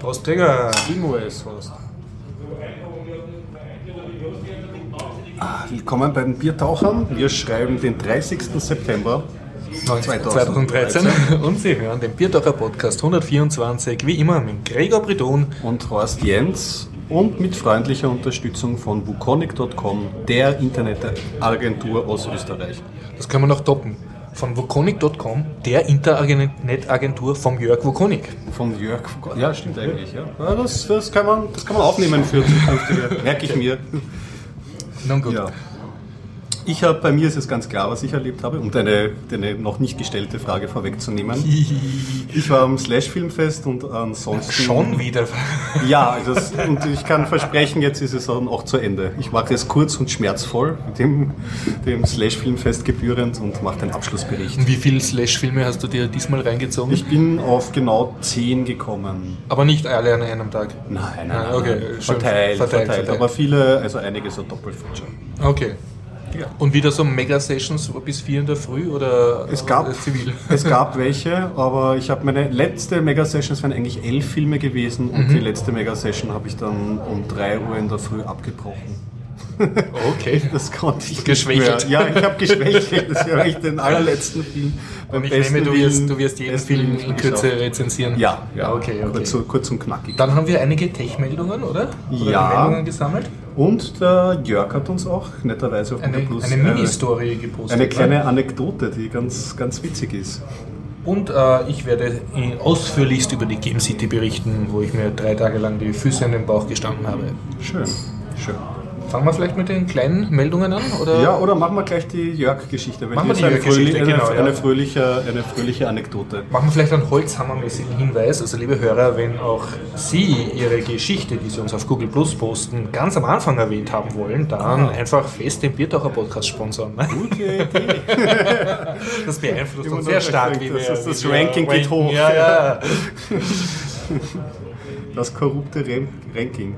Prost, Digga. SteamOS hast. Ah, Willkommen bei den Biertauchern. Wir schreiben den 30. September 2013. Und Sie hören den Biertaucher Podcast 124, wie immer mit Gregor Bredon und Horst Jens und mit freundlicher Unterstützung von wukonic.com, der Internetagentur aus Österreich. Das können wir noch toppen. Von wukonic.com, der Internetagentur vom Jörg Wukonik. Von Jörg Wukonik, ja, stimmt eigentlich. Ja. ja das, das, kann man, das kann man aufnehmen für zukünftige, merke ich mir. Nun gut. Ja. Ich habe, bei mir ist es ganz klar, was ich erlebt habe, um deine, deine noch nicht gestellte Frage vorwegzunehmen. ich war am Slash Filmfest und ansonsten. Schon wieder. ja, das, und ich kann versprechen, jetzt ist es auch zu Ende. Ich mache es kurz und schmerzvoll, dem, dem Slash Filmfest gebührend und mache den Abschlussbericht. Und wie viele Slash Filme hast du dir diesmal reingezogen? Ich bin auf genau zehn gekommen. Aber nicht alle an einem Tag? Nein, nein, nein. Ah, okay. Verteilt, verteilt, verteilt, verteilt, Aber viele, also einige so Doppelfeature. Okay. Ja. Und wieder so Mega-Sessions bis 4 in der Früh oder es gab, zivil? Es gab welche, aber ich habe meine letzte Mega-Session, es waren eigentlich elf Filme gewesen und mhm. die letzte Mega-Session habe ich dann um 3 Uhr in der Früh abgebrochen. Okay. Das konnte ich Geschwächelt. Ja, ich habe geschwächelt. Das war echt den allerletzten Film. Und ich nehme, du wirst, du wirst jeden Film in Kürze rezensieren. Ja, ja. Okay, okay. Kurz, kurz, und knackig. Dann haben wir einige Tech-Meldungen, oder? oder ja. Meldungen gesammelt. Und der Jörg hat uns auch netterweise auf eine, Plus eine Mini-Story gepostet. Eine kleine Anekdote, die ganz, ganz witzig ist. Und äh, ich werde ausführlichst über die Game City berichten, wo ich mir drei Tage lang die Füße in den Bauch gestanden habe. Schön, schön. Fangen wir vielleicht mit den kleinen Meldungen an? Oder? Ja, oder machen wir gleich die Jörg-Geschichte. Machen wir die Jörg-Geschichte, eine, genau. Eine, ja. fröhliche, eine fröhliche Anekdote. Machen wir vielleicht einen holzhammermäßigen Hinweis. Also liebe Hörer, wenn auch Sie Ihre Geschichte, die Sie uns auf Google Plus posten, ganz am Anfang erwähnt haben wollen, dann ah. einfach fest den Biertaucher Podcast sponsern. Gute Idee. das beeinflusst uns sehr stark. Wie wir, das, das Ranking geht hoch. Ja, ja. Das korrupte Ranking.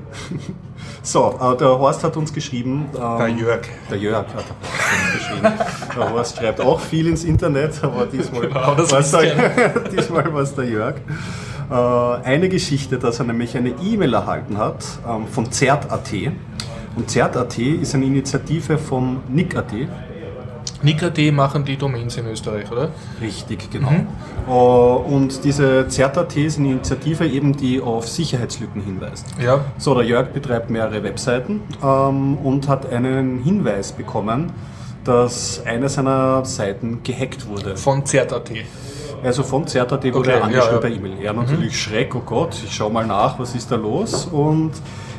So, äh, der Horst hat uns geschrieben. Ähm, der Jörg. Der Jörg hat uns geschrieben. Der Horst schreibt auch viel ins Internet, aber diesmal genau, war es der, der Jörg. Äh, eine Geschichte, dass er nämlich eine E-Mail erhalten hat ähm, von Zert.at. Und Zert.at ist eine Initiative von Nick.at. Nick.at machen die Domains in Österreich, oder? Richtig, genau. Mhm. Äh, und diese ZertAT ist eine Initiative eben, die auf Sicherheitslücken hinweist. Ja. So, der Jörg betreibt mehrere Webseiten ähm, und hat einen Hinweis bekommen, dass eine seiner Seiten gehackt wurde. Von ZertAT? Also von ZertAT wurde okay, er angeschrieben ja, ja. per E-Mail. Er natürlich mhm. Schreck, oh Gott, ich schau mal nach, was ist da los? Und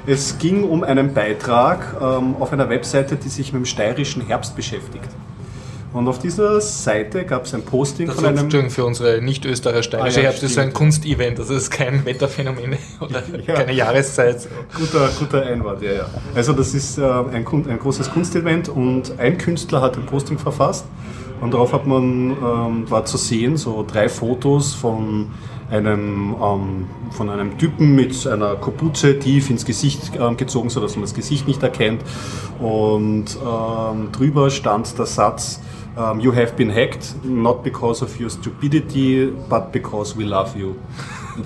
es ging um einen Beitrag ähm, auf einer Webseite, die sich mit dem steirischen Herbst beschäftigt. Und auf dieser Seite gab es ein Posting das von einem. Entschuldigung für unsere Nicht-Österreicher-Steirische ah, ja, Das ist ein Kunstevent, das ist kein Wetterphänomen oder ja. keine Jahreszeit. Guter, guter Einwand, ja, ja. Also, das ist äh, ein, ein großes Kunstevent und ein Künstler hat ein Posting verfasst und darauf hat man, ähm, war zu sehen, so drei Fotos von einem, ähm, von einem Typen mit einer Kapuze tief ins Gesicht ähm, gezogen, sodass man das Gesicht nicht erkennt. Und ähm, drüber stand der Satz, um, you have been hacked, not because of your stupidity, but because we love you.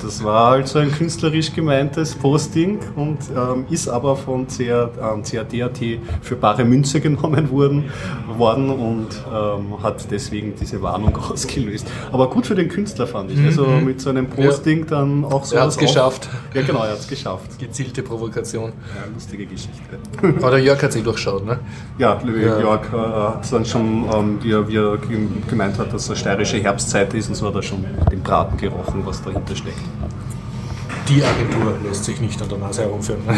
Das war halt so ein künstlerisch gemeintes Posting und ähm, ist aber von CR, ähm, CAD.at für bare Münze genommen worden, worden und ähm, hat deswegen diese Warnung ausgelöst. Aber gut für den Künstler fand ich. Also mhm. mit so einem Posting ja. dann auch so. Er hat es geschafft. Ja, genau, er hat es geschafft. Gezielte Provokation. Ja, lustige Geschichte. Aber der Jörg hat sich durchschaut, ne? Ja, ja. Jörg äh, hat dann schon, ähm, wie, er, wie er gemeint hat, dass es eine steirische Herbstzeit ist und so hat er schon den Braten gerochen, was dahinter steckt. Die Agentur lässt sich nicht an der Nase herumführen.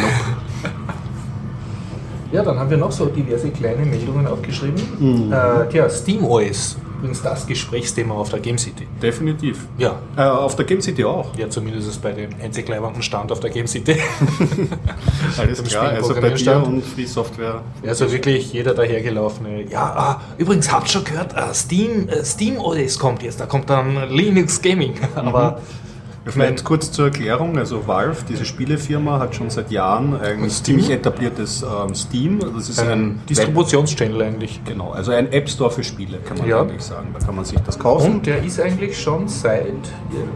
ja, dann haben wir noch so diverse kleine Meldungen aufgeschrieben. Mhm. Äh, tja, SteamOS, übrigens das Gesprächsthema auf der Game City. Definitiv. Ja. Äh, auf der Game City auch. Ja, zumindest bei dem einzig leibenden Stand auf der Game City. Alles klar, also bei dir und Free Software. Also wirklich jeder dahergelaufene. Ja, ah, übrigens habt ihr schon gehört, uh, Steam, uh, Steam OS kommt jetzt, da kommt dann Linux Gaming. Aber Vielleicht kurz zur Erklärung, also Valve, diese Spielefirma, hat schon seit Jahren ein ziemlich etabliertes ähm, Steam. Das ist ein, ein Distributionschannel eigentlich. Genau, also ein App Store für Spiele, kann man ja. eigentlich sagen. Da kann man sich das kaufen. Und der ist eigentlich schon seit,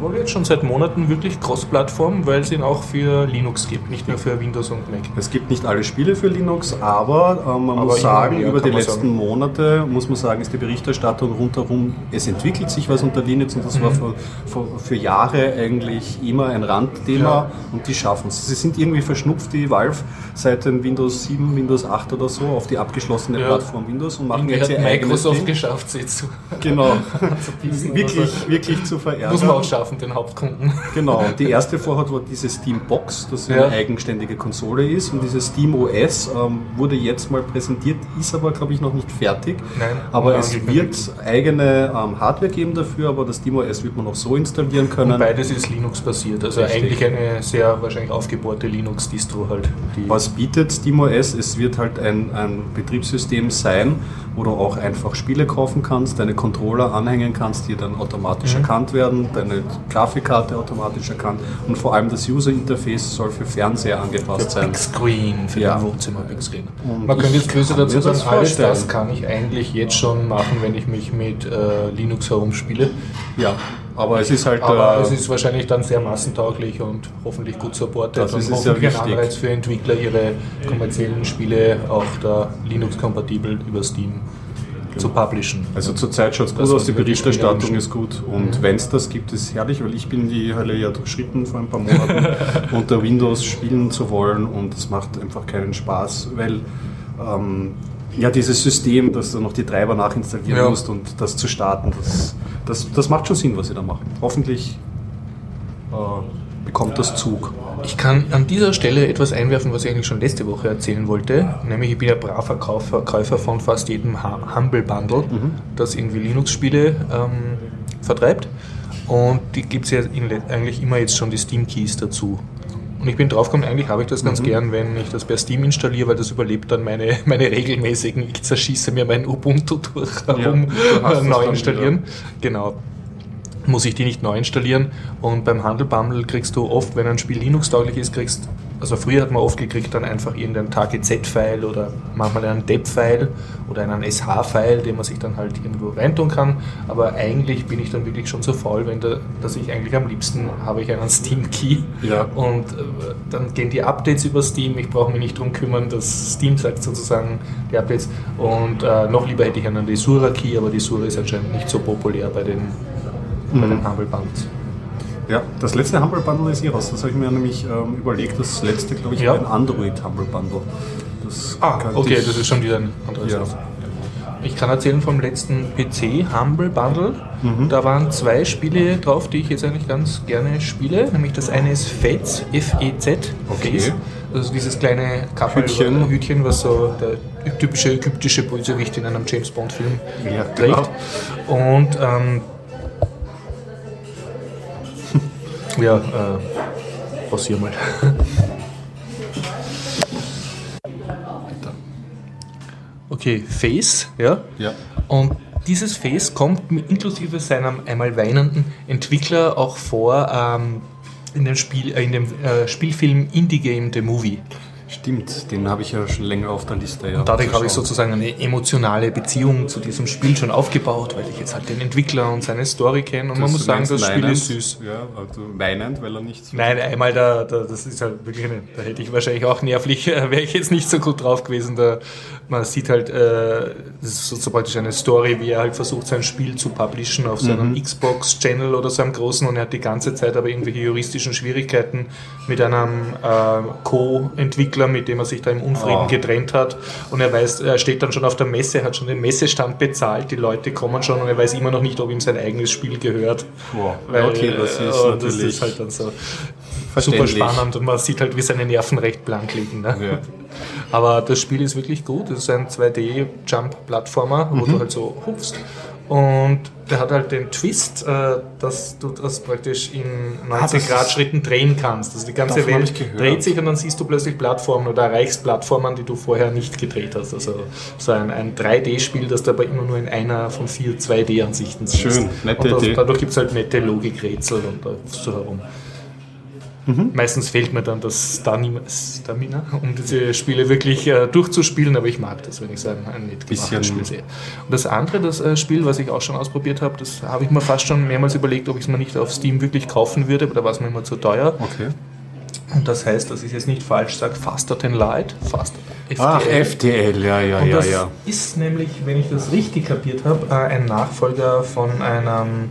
wohl jetzt schon seit Monaten wirklich Cross-Plattform, weil es ihn auch für Linux gibt, nicht nur für Windows und Mac. Es gibt nicht alle Spiele für Linux, aber äh, man aber muss sagen, über die letzten sagen. Monate muss man sagen, ist die Berichterstattung rundherum, es entwickelt sich was unter Linux und das mhm. war für, für, für Jahre eigentlich eigentlich immer ein Randthema ja. und die schaffen es. Sie sind irgendwie verschnupft, die Valve, seit den Windows 7, Windows 8 oder so auf die abgeschlossene ja. Plattform Windows und machen jetzt ihr Microsoft Ding. geschafft, sie zu. Genau. wirklich, so. wirklich zu verärgern. Muss man auch schaffen, den Hauptkunden. Genau. Die erste Vorhat war diese Steam Box, das ja. eine eigenständige Konsole ist und dieses Steam OS ähm, wurde jetzt mal präsentiert, ist aber glaube ich noch nicht fertig. Nein. Aber es wird eigene ähm, Hardware geben dafür, aber das Steam OS wird man auch so installieren können. Und beides ist Linux-basiert, also Richtig. eigentlich eine sehr wahrscheinlich aufgebohrte Linux-Distro halt. Was bietet SteamOS? Es wird halt ein, ein Betriebssystem sein, wo du auch einfach Spiele kaufen kannst, deine Controller anhängen kannst, die dann automatisch mhm. erkannt werden, deine Grafikkarte automatisch erkannt und vor allem das User-Interface soll für Fernseher angepasst für sein. Big Screen, für ja. den Wohnzimmer Big Screen. Und Man könnte jetzt größer dazu sagen, das alles das kann ich eigentlich jetzt schon machen, wenn ich mich mit äh, Linux herumspiele. Ja, aber es ist halt. Aber äh, es ist wahrscheinlich dann sehr massentauglich und hoffentlich gut supportet das und hoffentlich ein Anreiz für Entwickler, ihre kommerziellen Spiele auch da Linux-kompatibel über Steam genau. zu publishen. Also zurzeit schaut es gut aus, die Berichterstattung ist gut und wenn es das gibt, ist herrlich, weil ich bin die Hölle ja durchschritten vor ein paar Monaten, unter Windows spielen zu wollen und es macht einfach keinen Spaß, weil ähm, ja, dieses System, dass du noch die Treiber nachinstallieren ja. musst und das zu starten, das, das, das macht schon Sinn, was sie da machen. Hoffentlich äh, bekommt das Zug. Ich kann an dieser Stelle etwas einwerfen, was ich eigentlich schon letzte Woche erzählen wollte. Nämlich, ich bin ja braver Käufer, Käufer von fast jedem Humble Bundle, mhm. das irgendwie Linux-Spiele ähm, vertreibt. Und die gibt es ja eigentlich immer jetzt schon die Steam Keys dazu. Und ich bin draufgekommen, eigentlich habe ich das ganz mhm. gern, wenn ich das per Steam installiere, weil das überlebt dann meine, meine regelmäßigen, ich zerschieße mir mein Ubuntu durch herum ja, neu installieren. Genau muss ich die nicht neu installieren. Und beim Handel Bundle kriegst du oft, wenn ein Spiel Linux-tauglich ist, kriegst also früher hat man oft gekriegt dann einfach irgendeinen TGZ-File oder manchmal einen DEP-File oder einen SH-File, den man sich dann halt irgendwo reintun kann. Aber eigentlich bin ich dann wirklich schon so faul, wenn da, dass ich eigentlich am liebsten habe ich einen Steam-Key ja. und äh, dann gehen die Updates über Steam. Ich brauche mich nicht darum kümmern, dass Steam sagt sozusagen die Updates. Und äh, noch lieber hätte ich einen Desura-Key, aber Desura ist anscheinend nicht so populär bei den mhm. bei den Humble Bundles. Ja, das letzte Humble Bundle ist hier raus. Das habe ich mir nämlich ähm, überlegt. Das letzte, glaube ich, ja. war ein Android Humble Bundle. Das ah, okay, das ist schon wieder ein anderes. Ja. Ich kann erzählen vom letzten PC Humble Bundle. Mhm. Da waren zwei Spiele drauf, die ich jetzt eigentlich ganz gerne spiele. Nämlich das eine ist Fez, F-E-Z. Okay. Fez. Also dieses kleine Kappelhütchen, Hütchen, was so der typische ägyptische Bösewicht in einem James Bond Film ja, trägt. Genau. Und ähm, Ja, äh, passier mal. okay, Face, ja? Ja. Und dieses Face kommt inklusive seinem einmal weinenden Entwickler auch vor ähm, in dem, Spiel, äh, in dem äh, Spielfilm Indie Game The Movie. Stimmt, den habe ich ja schon länger auf der Liste. Ja, und dadurch habe ich sozusagen eine emotionale Beziehung zu diesem Spiel schon aufgebaut, weil ich jetzt halt den Entwickler und seine Story kenne. Und das man muss sagen, das Spiel ist süß. Ja, also weinend, weil er nicht so Nein, einmal da, da, das ist halt wirklich da hätte ich wahrscheinlich auch nervlich, wäre ich jetzt nicht so gut drauf gewesen. Da, man sieht halt, äh, das ist so, so praktisch eine Story, wie er halt versucht, sein Spiel zu publishen auf seinem mhm. Xbox-Channel oder so einem großen und er hat die ganze Zeit aber irgendwelche juristischen Schwierigkeiten mit einem äh, Co-Entwickler Entwickler, mit dem er sich da im Unfrieden oh. getrennt hat. Und er weiß, er steht dann schon auf der Messe, hat schon den Messestand bezahlt, die Leute kommen schon und er weiß immer noch nicht, ob ihm sein eigenes Spiel gehört. Wow. Weil, okay, das ist, äh, das ist halt dann so super spannend und man sieht halt, wie seine Nerven recht blank liegen. Ne? Ja. Aber das Spiel ist wirklich gut. Es ist ein 2D-Jump-Plattformer, wo mhm. du halt so hupfst Und der hat halt den Twist, äh, dass du das praktisch in 90 Ah, Grad Schritten drehen kannst. Also die ganze Welt dreht sich und dann siehst du plötzlich Plattformen oder erreichst Plattformen, die du vorher nicht gedreht hast. Also so ein, ein 3D-Spiel, das du aber immer nur in einer von vier 2D-Ansichten siehst. Schön, nette und das, Idee. dadurch gibt es halt nette Logikrätsel und da so herum. Mhm. Meistens fehlt mir dann das Stamina, um diese Spiele wirklich äh, durchzuspielen, aber ich mag das, wenn ich so ein, ein nett gemachtes Spiel sehe. Und das andere, das äh, Spiel, was ich auch schon ausprobiert habe, das habe ich mir fast schon mehrmals überlegt, ob ich es mir nicht auf Steam wirklich kaufen würde, aber da war es mir immer zu teuer. Okay. Und das heißt, dass ich jetzt nicht falsch sage, Faster Than Light, Faster Ach, FTL, ja, ja, und ja, das ja. ist nämlich, wenn ich das richtig kapiert habe, äh, ein Nachfolger von einem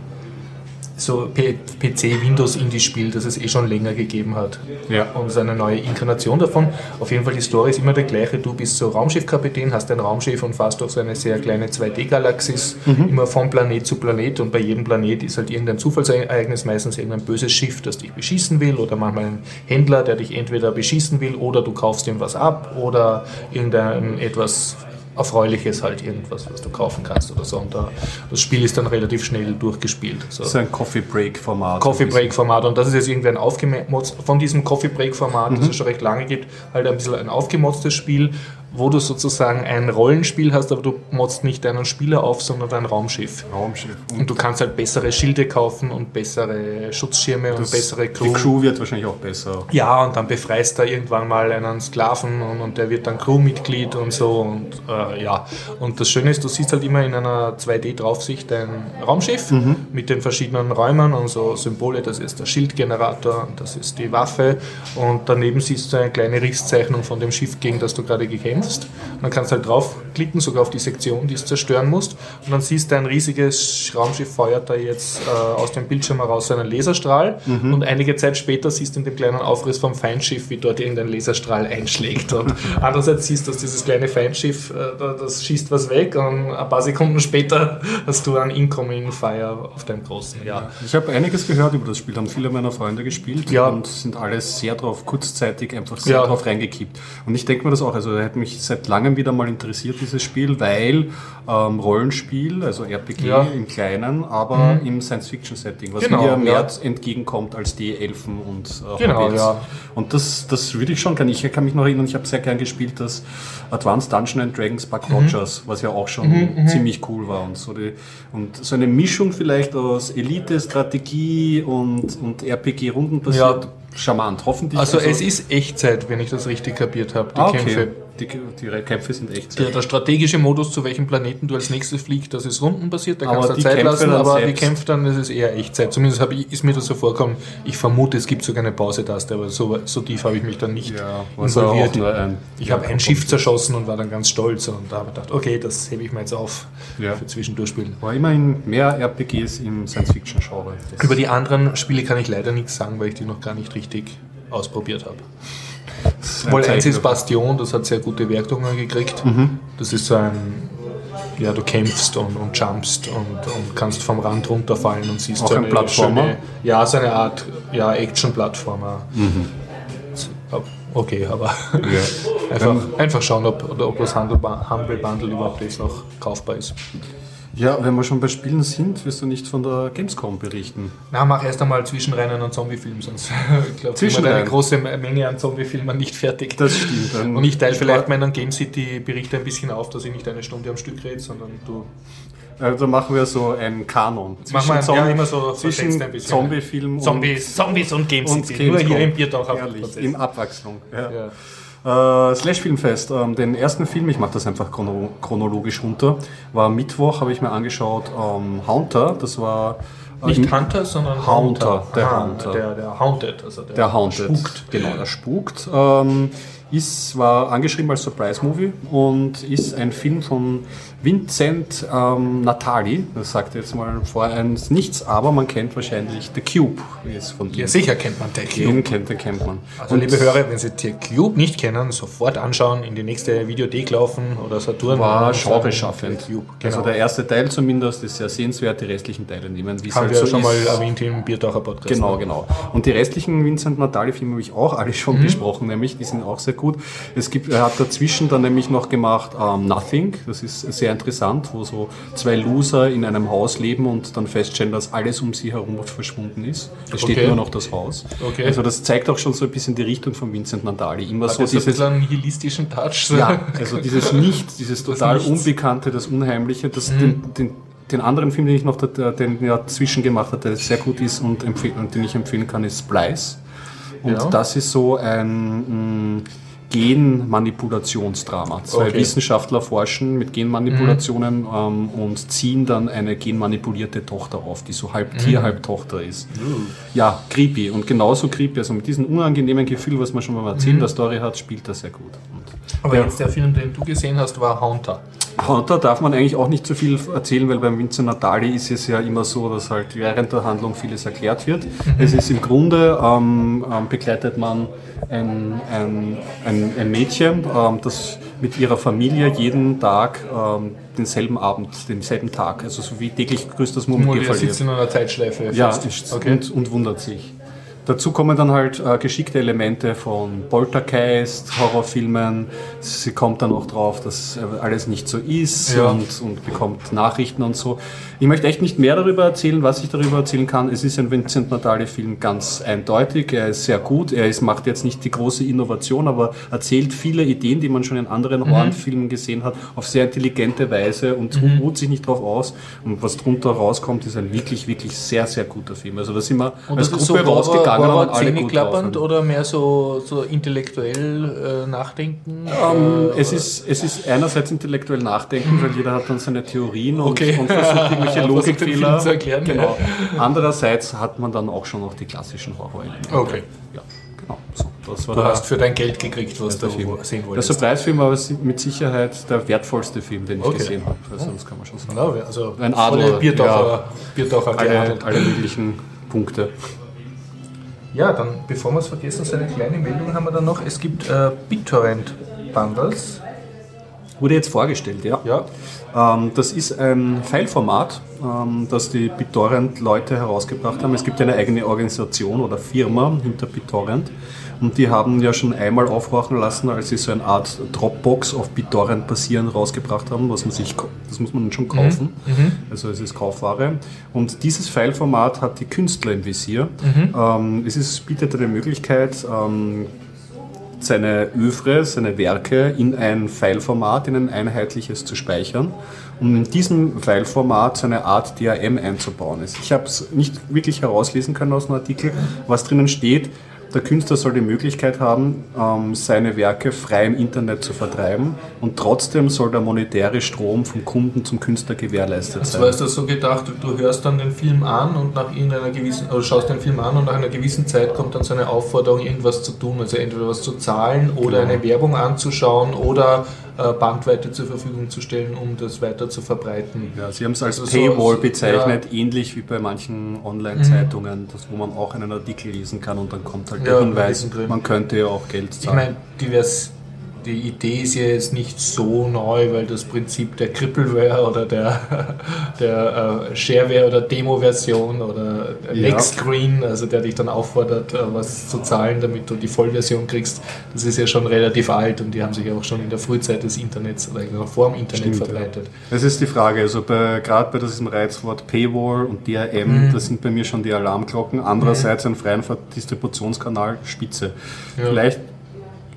so PC-Windows-Indie-Spiel, das es eh schon länger gegeben hat. Ja. Und es ist eine neue Inkarnation davon. Auf jeden Fall, die Story ist immer der gleiche. Du bist so Raumschiffkapitän, hast ein Raumschiff und fährst durch so eine sehr kleine 2D-Galaxis, immer von Planet zu Planet. Und bei jedem Planet ist halt irgendein Zufallsereignis, meistens irgendein böses Schiff, das dich beschießen will, oder manchmal ein Händler, der dich entweder beschießen will, oder du kaufst ihm was ab, oder irgendein etwas Erfreuliches halt, irgendwas, was du kaufen kannst oder so. Und da, das Spiel ist dann relativ schnell durchgespielt. So. Das ist ein Coffee Break Format. Coffee Break Format und das ist jetzt irgendwie ein aufgemotzt, von diesem Coffee Break Format, Mhm. das es schon recht lange gibt, halt ein bisschen ein aufgemotztes Spiel, wo du sozusagen ein Rollenspiel hast, aber du motzt nicht deinen Spieler auf, sondern dein Raumschiff. Raumschiff. Und du kannst halt bessere Schilde kaufen und bessere Schutzschirme und bessere Die Crew wird wahrscheinlich auch besser. ja, und dann befreist er irgendwann mal einen Sklaven und, und der wird dann Crewmitglied und so. Und äh, ja, und das Schöne ist, du siehst halt immer in einer 2D-Draufsicht ein Raumschiff mit den verschiedenen Räumen und so Symbole. Das ist der Schildgenerator, das ist die Waffe. Und daneben siehst du eine kleine Risszeichnung von dem Schiff, gegen das du gerade gekämpft. Und dann kannst du halt draufklicken, sogar auf die Sektion, die es zerstören musst. Und dann siehst du ein riesiges Raumschiff feuert da jetzt äh, aus dem Bildschirm heraus einen Laserstrahl. Und einige Zeit später siehst du in dem kleinen Aufriss vom Feindschiff, wie dort irgendein Laserstrahl einschlägt. Und andererseits siehst du, dass dieses kleine Feindschiff, äh, da- das schießt was weg. Und ein paar Sekunden später hast du einen Incoming Fire auf deinem großen. Ja. Ich habe einiges gehört über das Spiel, haben viele meiner Freunde gespielt Ja. und sind alle sehr drauf, kurzzeitig einfach sehr Ja. drauf reingekippt. Und ich denke mir das auch, also er hat mich seit langem wieder mal interessiert, dieses Spiel, weil ähm, Rollenspiel, also RPG Ja. im Kleinen, aber im Science-Fiction-Setting, was Genau, mir mehr ja. entgegenkommt als die Elfen und äh, Genau, Hobbits. ja. Und das, das würde ich schon gerne. Ich kann mich noch erinnern, ich habe sehr gern gespielt das Advanced Dungeon and Dragons Buck Mhm. Rogers, was ja auch schon ziemlich cool war. Und so, die, und so eine Mischung vielleicht aus Elite, Strategie und, und RPG rundenbasiert. Charmant, hoffentlich. Also es ist Echtzeit, wenn ich das richtig kapiert habe, die ah, okay. Kämpfe. Die, die Kämpfe sind echt. Der, der strategische Modus, zu welchem Planeten du als nächstes fliegst, das ist rundenbasiert, da Aber kannst du Zeit Kämpfe lassen, aber selbst- die Kämpfe dann, das ist eher Echtzeit. Zumindest ich, ist mir das so vorkommen. Ich vermute, es gibt sogar eine Pause-Taste, aber so, so tief habe ich mich dann nicht Ja, involviert. ein, Ich habe ein Schiff zerschossen und war dann ganz stolz und da habe ich gedacht, okay, das hebe ich mir jetzt auf Ja. für Zwischendurchspielen. War immerhin mehr RPGs im Science-Fiction-Genre. Über die anderen Spiele kann ich leider nichts sagen, weil ich die noch gar nicht richtig ausprobiert habe. Dafür. Bastion, das hat sehr gute Wertungen gekriegt. Mhm. Das ist so ein, ja, du kämpfst und, und jumpst und, und kannst vom Rand runterfallen und siehst Auch so ein eine Plattformer? schöne- ja, so eine Art ja, Action-Plattformer. Mhm. Okay, aber Ja. einfach, einfach schauen, ob, ob das Humble Bundle überhaupt jetzt noch kaufbar ist. Ja, wenn wir schon bei Spielen sind, wirst du nicht von der Gamescom berichten. Na, mach erst einmal Zwischenrennen und Zombiefilm, sonst ich glaube, Zwischenrennen? eine große Menge an Zombiefilmen nicht fertig. Das stimmt. Dann- Und ich teile vielleicht meinen Game City Bericht ein bisschen auf, dass ich nicht eine Stunde am Stück rede, sondern du. Also machen wir so einen Kanon. Machen wir ja immer so zwischen ein bisschen. Zombiefilm Zombies, Zombies und Game und, und City. Nur hier im Biertauch Prozess. in Abwechslung. Ja. Ja. Äh, Slash Filmfest, ähm, den ersten Film, ich mache das einfach chrono chronologisch runter, war Mittwoch, habe ich mir angeschaut, ähm, Haunter, das war äh, Nicht Hunter, sondern Haunter, der Ah, Haunter. Der, der Haunted, also der, Der Haunted. spukt. Genau, der spukt. Ähm, ist, war angeschrieben als Surprise-Movie und ist ein Film von Vincent ähm, Natali. Das sagt jetzt mal vor eins nichts, aber man kennt wahrscheinlich The Cube. Ist von. Ja, sicher kennt man der Cube. Den kennt, den kennt man. Also, liebe Hörer, wenn Sie The Cube nicht kennen, sofort anschauen, in die nächste Videothek laufen oder Saturn. war und genreschaffend. The Cube. Genau. Also der erste Teil zumindest ist sehr sehenswert, die restlichen Teile nehmen, haben halt wir so schon ist. mal erwähnt im Biertaucher Podcast. Genau, genau. Und die restlichen Vincent Natali-Filme habe ich auch alle schon Mhm. besprochen, nämlich die sind auch sehr gut. Es gibt, er hat dazwischen dann nämlich noch gemacht ähm, Nothing, das ist sehr interessant, wo so zwei Loser in einem Haus leben und dann feststellen, dass alles um sie herum verschwunden ist. Es steht Okay. nur noch das Haus. Okay. Also das zeigt auch schon so ein bisschen die Richtung von Vincent Nandali. Immer Hat so das ein dieses, bisschen einen nihilistischen Touch. ja, also dieses Nicht, dieses total Nichts. Unbekannte, das Unheimliche, das, Mhm. den, den, den anderen Film, den ich noch den dazwischen gemacht hat, der sehr gut ist und, und den ich empfehlen kann, ist Splice. Und Ja. das ist so ein mh, Genmanipulationsdrama. Zwei Okay. Wissenschaftler forschen mit Genmanipulationen ähm, und ziehen dann eine genmanipulierte Tochter auf, die so halb Tier, halb Tochter ist. Ja, creepy und genauso creepy. Also mit diesem unangenehmen Gefühl, was man schon mal erzählt, der Story hat, spielt er sehr gut. Und Aber Ja. jetzt der Film, den du gesehen hast, war Haunter. Hunter darf man eigentlich auch nicht so viel erzählen, weil beim Vincent Natali ist es ja immer so, dass halt während der Handlung vieles erklärt wird. Es ist im Grunde, ähm, ähm, begleitet man ein, ein, ein, ein Mädchen, ähm, das mit ihrer Familie jeden Tag ähm, denselben Abend, denselben Tag, also so wie täglich grüßt das Murmeltier verliert. sitzt in einer Zeitschleife. Ja, okay. und, und wundert sich. Dazu kommen dann halt äh, geschickte Elemente von Poltergeist, Horrorfilmen. Sie kommt dann auch drauf, dass äh, alles nicht so ist Ja. und, und bekommt Nachrichten und so. Ich möchte echt nicht mehr darüber erzählen, was ich darüber erzählen kann. Es ist ein Vincent Natali-Film ganz eindeutig. Er ist sehr gut. Er ist, macht jetzt nicht die große Innovation, aber erzählt viele Ideen, die man schon in anderen Mhm. Horrorfilmen gesehen hat, auf sehr intelligente Weise und Mhm. ruht sich nicht drauf aus. Und was drunter rauskommt, ist ein wirklich, wirklich sehr, sehr guter Film. Also da sind wir Und als das ist Gruppe so rausgegangen und Horror waren alle gut drauf. oder mehr so, so intellektuell äh, nachdenken? Ähm, Äh, es, ist, es ist einerseits intellektuell nachdenken, weil jeder hat dann seine Theorien und, Okay. und versucht irgendwelche Versucht den Logikfehler zu erklären, Genau. Andererseits hat man dann auch schon noch die klassischen Horror-Elemente. Okay. Ja, genau. So, das war Du der, hast für dein Geld gekriegt, was der du Film. sehen Der wolltest. Surprise-Film war mit Sicherheit der wertvollste Film, den ich Okay. gesehen habe. Also das kann man schon sagen. Ja, also Ein Adler, Biertaucher, Biertaucher Alle, alle möglichen Punkte. Ja, dann, bevor wir es vergessen, so eine kleine Meldung haben wir dann noch. Es gibt äh, BitTorrent-Bundles. Wurde jetzt vorgestellt, ja. Ja. Ähm, das ist ein Fileformat, ähm, das die BitTorrent-Leute herausgebracht haben. Es gibt eine eigene Organisation oder Firma hinter BitTorrent. Und die haben ja schon einmal aufhorchen lassen, als sie so eine Art Dropbox auf BitTorrent basieren rausgebracht haben, was man sich, das muss man schon kaufen. Also es ist Kaufware. Und dieses Fileformat hat die Künstler im Visier. Ähm, es ist, bietet eine Möglichkeit, seine Övre, seine Werke in ein Fileformat, in ein einheitliches zu speichern, um in diesem Fileformat so eine Art DRM einzubauen. Also Ich habe es nicht wirklich herauslesen können aus dem Artikel, was drinnen steht. Der Künstler soll die Möglichkeit haben, ähm, seine Werke frei im Internet zu vertreiben und trotzdem soll der monetäre Strom vom Kunden zum Künstler gewährleistet Das sein. war das so gedacht, du hörst dann den Film an und nach irgendeiner gewissen, oder schaust den Film an und nach einer gewissen Zeit kommt dann so eine Aufforderung, irgendwas zu tun, also entweder was zu zahlen oder Genau. eine Werbung anzuschauen oder Bandweite zur Verfügung zu stellen, um das weiter zu verbreiten. Ja, Sie haben es als Also so- Paywall so- bezeichnet, ähnlich wie bei manchen Online-Zeitungen, das, wo man auch einen Artikel lesen kann und dann kommt halt der Ja, Hinweis, man könnte ja auch Geld Ich zahlen. meine, die, Vers- die Idee ist ja jetzt nicht so neu, weil das Prinzip der Crippleware oder der, der äh, Shareware oder Demo-Version oder der Ja. Next Screen, also der dich dann auffordert, äh, was zu zahlen, damit du die Vollversion kriegst, das ist ja schon relativ alt und die haben sich ja auch schon in der Frühzeit des Internets oder noch vor dem Internet Stimmt, verbreitet. Das ist die Frage, also gerade bei diesem Reizwort Paywall und DRM, das sind bei mir schon die Alarmglocken. Andererseits ein freien Ver- Distributionskanal, spitze. Ja. Vielleicht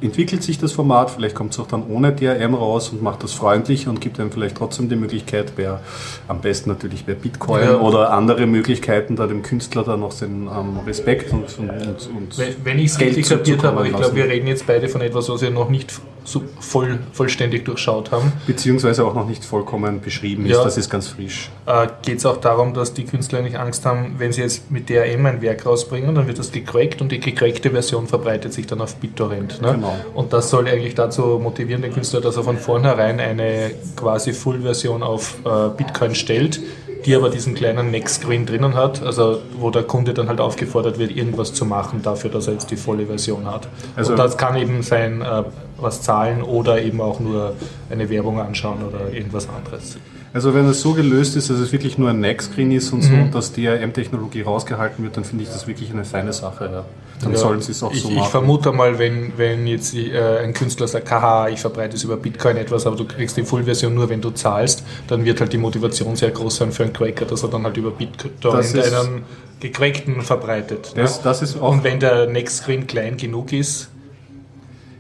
entwickelt sich das Format, vielleicht kommt es auch dann ohne DRM raus und macht das freundlich und gibt einem vielleicht trotzdem die Möglichkeit, wer am besten natürlich bei Bitcoin Ja. oder andere Möglichkeiten, da dem Künstler dann noch seinen ähm, Respekt und, und, und, und Wenn, wenn ich es Geld richtig kapiert habe, aber ich glaube, wir reden jetzt beide von etwas, was wir noch nicht so voll, vollständig durchschaut haben. beziehungsweise auch noch nicht vollkommen beschrieben ist, Ja. das ist ganz frisch. äh, geht es auch darum, dass die Künstler nicht Angst haben, wenn sie jetzt mit DRM ein Werk rausbringen, dann wird das gecrackt und die gecrackte Version verbreitet sich dann auf BitTorrent. Ne? Genau. Und das soll eigentlich dazu motivieren, den Künstler, dass er von vornherein eine quasi Full-Version auf äh, Bitcoin stellt, die aber diesen kleinen Next-Screen drinnen hat, also wo der Kunde dann halt aufgefordert wird, irgendwas zu machen dafür, dass er jetzt die volle Version hat. Also- und das kann eben sein, äh, was zahlen oder eben auch nur eine Werbung anschauen oder irgendwas anderes. Also wenn es so gelöst ist, dass es wirklich nur ein Neck-Screen ist und so Mhm. und dass DRM-Technologie rausgehalten wird, dann finde ich das wirklich eine feine Sache. Ja. dann Ja, sollen sie es auch ich, so Ich machen. vermute mal, wenn, wenn jetzt äh, ein Künstler sagt, haha, ich verbreite es über Bitcoin etwas, aber du kriegst die Full-Version nur, wenn du zahlst, dann wird halt die Motivation sehr groß sein für einen Cracker, dass er dann halt über Bitcoin Das einen gecrackten verbreitet. Das, ne? das ist auch, Und wenn der Next Screen klein genug ist,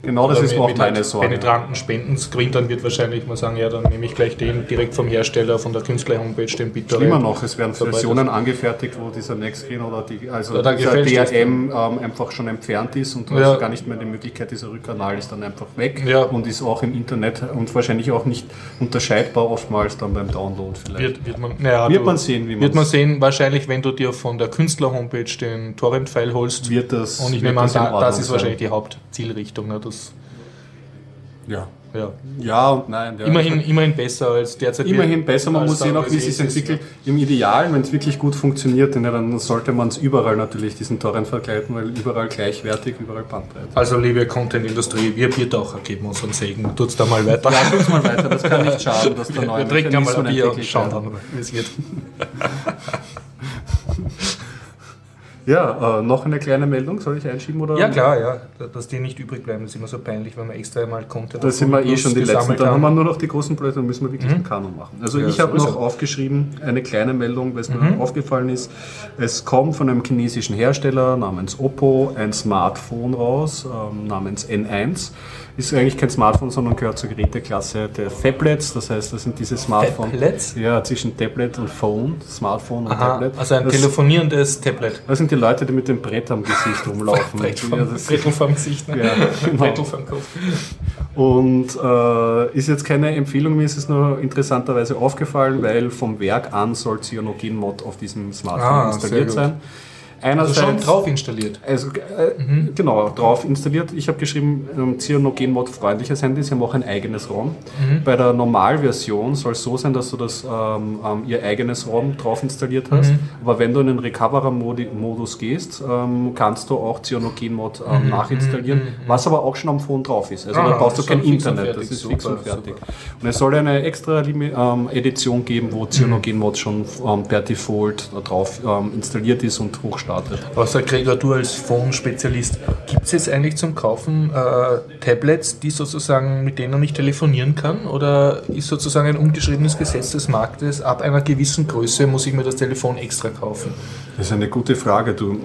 genau das ist mit, auch meine halt Sorge. penetranten Spenden-Screen, dann wird wahrscheinlich mal sagen, ja, dann nehme ich gleich den direkt vom Hersteller, von der Künstler-Homepage, den BitTorrent. Schlimmer noch, es werden. Versionen angefertigt, wo dieser Nextscreen oder die, also Oder dieser. DRM ähm, einfach schon entfernt ist und du Ja. hast gar nicht mehr die Möglichkeit, dieser Rückkanal ist dann einfach weg Ja. und ist auch im Internet und wahrscheinlich auch nicht unterscheidbar oftmals dann beim Download vielleicht. Wird, wird, man, naja, Wird du- man sehen, wie man Wird man sehen, wahrscheinlich, wenn du dir von der Künstler-Homepage den Torrent-File holst. wird das und ich nehme an, das das ist wahrscheinlich die Hauptzielrichtung. Ne? Das, ja. ja. ja und nein. Ja. Immerhin, immerhin besser als derzeit. Immerhin besser, man muss sehen auch, wie es sich entwickelt. Im Idealen, wenn es wirklich gut funktioniert, ja, dann sollte man es überall natürlich diesen Torrent vergleichen, weil überall gleichwertig, überall Bandbreite. Also, liebe Content-Industrie, wir Biertaucher geben uns einen Segen. Tut's da mal weiter. Ja, tut's mal weiter, das kann nicht schaden, dass da neue wir trinken einmal ein Bier und schauen dann, wie es wird. Ja, äh, noch eine kleine Meldung, soll ich einschieben? Oder? Ja, klar, ja. Dass die nicht übrig bleiben, ist immer so peinlich, wenn wir extra mal Content Da sind wir eh schon die letzten. Dann haben wir nur noch die großen Blöcke, dann müssen wir wirklich einen Kanon machen. Also Ja, ich habe noch aufgeschrieben, eine kleine Meldung, weil es mir aufgefallen ist. Es kommt von einem chinesischen Hersteller namens Oppo ein Smartphone raus, ähm, namens N1. Ist eigentlich kein Smartphone, sondern gehört zur Geräteklasse der Tablets. Das heißt, das sind diese Smartphones. Tablets? Ja, zwischen Tablet und Phone, Smartphone und Aha, Tablet. also ein das, telefonierendes Tablet. das sind die Leute, die mit dem Brett am Gesicht rumlaufen. Brett Ja, vom, das- Brettel vom Gesicht. Ne? Ja, genau. Brettel vom Kopf. Und äh, ist jetzt keine Empfehlung, mir ist es nur interessanterweise aufgefallen, weil vom Werk an soll Cyanogen-Mod auf diesem Smartphone Ah, installiert sehr gut. sein. Also schon Einerseits, drauf installiert. also, äh, genau, drauf installiert. Ich habe geschrieben, ähm, Cyanogen-Mod freundliches Handy, sie haben auch ein eigenes ROM. Bei der Normalversion soll es so sein, dass du das ähm, ähm, ihr eigenes ROM drauf installiert hast. Aber wenn du in den Recoverer-Modus gehst, ähm, kannst du auch Cyanogen-Mod ähm, nachinstallieren, was aber auch schon am Phone drauf ist. Also Ah, da brauchst du kein Internet, das ist fix und fertig. super. Und es soll eine extra ähm, Edition geben, wo Cyanogen-Mod schon per Default drauf installiert ist und hochstartet. Außer Gregor, du als Phone-Spezialist, gibt es jetzt eigentlich zum Kaufen äh, Tablets, die sozusagen, mit denen man nicht telefonieren kann? Oder ist sozusagen ein ungeschriebenes Gesetz des Marktes, ab einer gewissen Größe muss ich mir das Telefon extra kaufen? Das ist eine gute Frage. Du,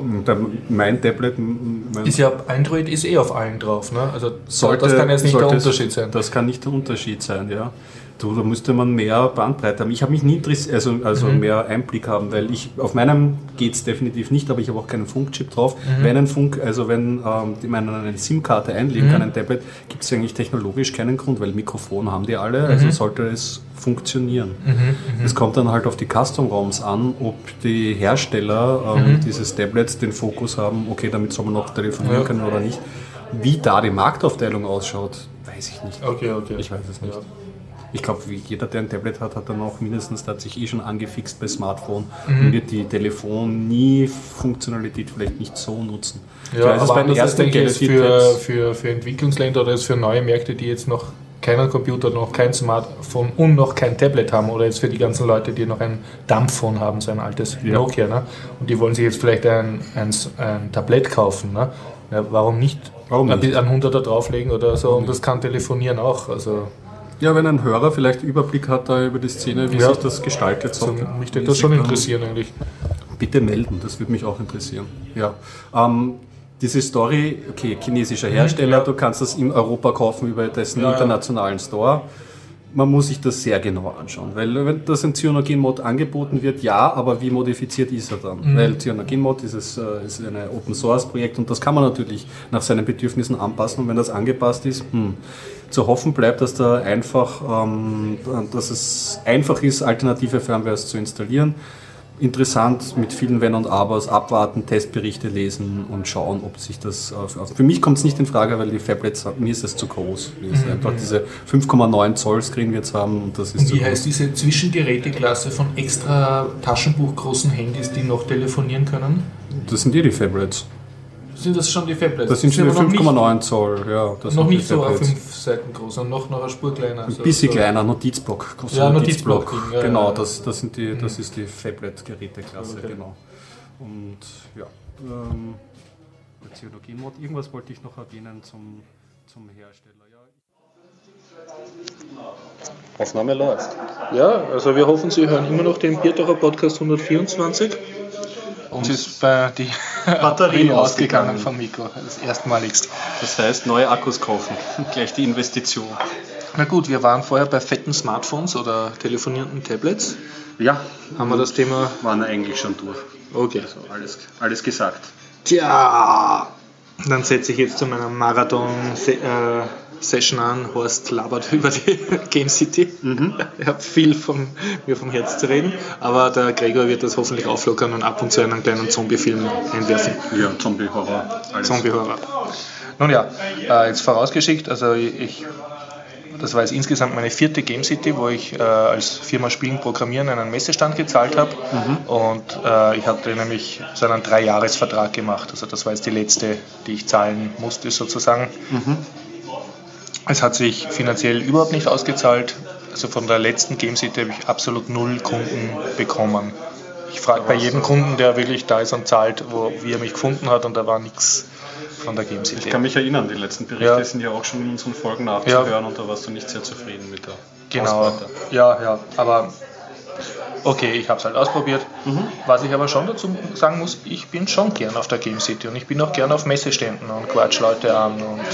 mein Tablet mein Ist ja, Android ist eh auf allen drauf, ne? Also sollte, das kann jetzt nicht der Unterschied sein. Das kann nicht der Unterschied sein, ja. Du, da müsste man mehr Bandbreite haben. Ich habe mich nie interessiert, also, also Mhm. mehr Einblick haben, weil ich auf meinem geht es definitiv nicht, aber ich habe auch keinen Funkchip drauf. Mhm. Wenn ein Funk, also wenn ähm, man eine SIM-Karte einlegen Mhm. kann, ein Tablet, gibt es eigentlich technologisch keinen Grund, weil Mikrofon haben die alle, Mhm. also sollte es funktionieren. Es kommt dann halt auf die Custom-ROMs an, ob die Hersteller ähm, dieses Tablets den Fokus haben, okay, damit soll man noch telefonieren Ja. können oder nicht. Wie da die Marktaufteilung ausschaut, weiß ich nicht. Okay, okay. Ich weiß es nicht. Ja. Ich glaube, jeder, der ein Tablet hat, hat dann auch mindestens, der hat sich eh schon angefixt bei Smartphone Mhm. und wird die Telefon nie Funktionalität vielleicht nicht so nutzen. Ja, andererseits ersten denke ich Galaxy für, für, für Entwicklungsländer oder für neue Märkte, die jetzt noch keinen Computer, noch kein Smartphone und noch kein Tablet haben oder jetzt für die ganzen Leute, die noch ein Dampfphone haben, so ein altes Ja. Nokia, ne? und die wollen sich jetzt vielleicht ein, ein, ein Tablett kaufen. Ne? Ja, warum nicht Warum ein nicht? ein Hunderter drauflegen oder so und das kann telefonieren auch. Also Ja, wenn ein Hörer vielleicht Überblick hat da über die Szene, wie Ja. sich das gestaltet. so, Software- mich würde das schon interessieren eigentlich. Bitte melden, das würde mich auch interessieren. Ja. Ähm, diese Story, okay, chinesischer Hersteller, ja. du kannst das in Europa kaufen über dessen Ja, internationalen Store. Man muss sich das sehr genau anschauen, weil wenn das ein Cyanogen-Mod angeboten wird, ja, aber wie modifiziert ist er dann? Mhm. Weil Cyanogen-Mod ist, es, äh, ist ein Open-Source-Projekt und das kann man natürlich nach seinen Bedürfnissen anpassen und wenn das angepasst ist, hm, zu hoffen bleibt, dass da einfach, ähm, dass es einfach ist, alternative Firmwares zu installieren interessant mit vielen Wenn und Abers abwarten, Testberichte lesen und schauen, ob sich das. äh, Für mich kommt es nicht in Frage, weil die Fablets, mir ist es zu groß. Mir ist einfach diese 5,9 Zoll Screen jetzt haben und das ist Und zu wie groß. heißt diese Zwischengeräteklasse von extra taschenbuchgroßen Handys, die noch telefonieren können? Das sind eh die Fablets. Sind das schon die Fablets? Das sind schon die aber noch nicht- 5,9 Zoll. Ja, das Noch nicht so auf Fablets. fünf Seiten groß, sondern noch, noch eine Spur kleiner. Ein bisschen so. kleiner, Notizblock. großer Ja, ja, genau, ja, ja. Das, das, sind die, das ist die Fablet-Geräteklasse, Okay. genau. Und ja. Ähm. Irgendwas wollte ich noch erwähnen zum, zum Hersteller. Ja. Aufnahme läuft. Ja, also wir hoffen, Sie hören immer noch den Biertaucher Podcast 124. Uns ist bei die Batterie ausgegangen vom Mikro, das erstmaligst. Das heißt, neue Akkus kaufen, gleich die Investition. Na gut, wir waren vorher bei fetten Smartphones oder telefonierenden Tablets. Ja. Haben wir das Thema... Waren eigentlich schon durch. Okay. Also alles, alles gesagt. Tja, dann setze ich jetzt zu meiner Marathon-Session an. Horst labert über die Game City. Mhm. Ich habe viel vom, mir vom Herz zu reden, aber der Gregor wird das hoffentlich auflockern und ab und zu einen kleinen Zombie-Film einwerfen. Ja, Zombie-Horror. Zombie-Horror. Nun ja, äh, jetzt vorausgeschickt, also ich das war jetzt insgesamt meine vierte Game City, wo ich äh, als Firma Spielen Programmieren einen Messestand gezahlt habe. Mhm. Und äh, ich hatte nämlich so einen Dreijahresvertrag gemacht. Also das war jetzt die letzte, die ich zahlen musste sozusagen. Mhm. Es hat sich finanziell überhaupt nicht ausgezahlt. Also von der letzten Game City habe ich absolut null Kunden bekommen. Ich frage bei jedem Kunden, der wirklich da ist und zahlt, wo, wie er mich gefunden hat und da war nichts von der Games Ich kann mich erinnern, die letzten Berichte ja. sind ja auch schon in unseren Folgen nachzuhören ja. und da warst du nicht sehr zufrieden mit der Genau, Ausbeute. ja, ja, aber okay, ich habe es halt ausprobiert. Mhm. Was ich aber schon dazu sagen muss, ich bin schon gern auf der Game City und ich bin auch gern auf Messeständen und quatsch Leute an und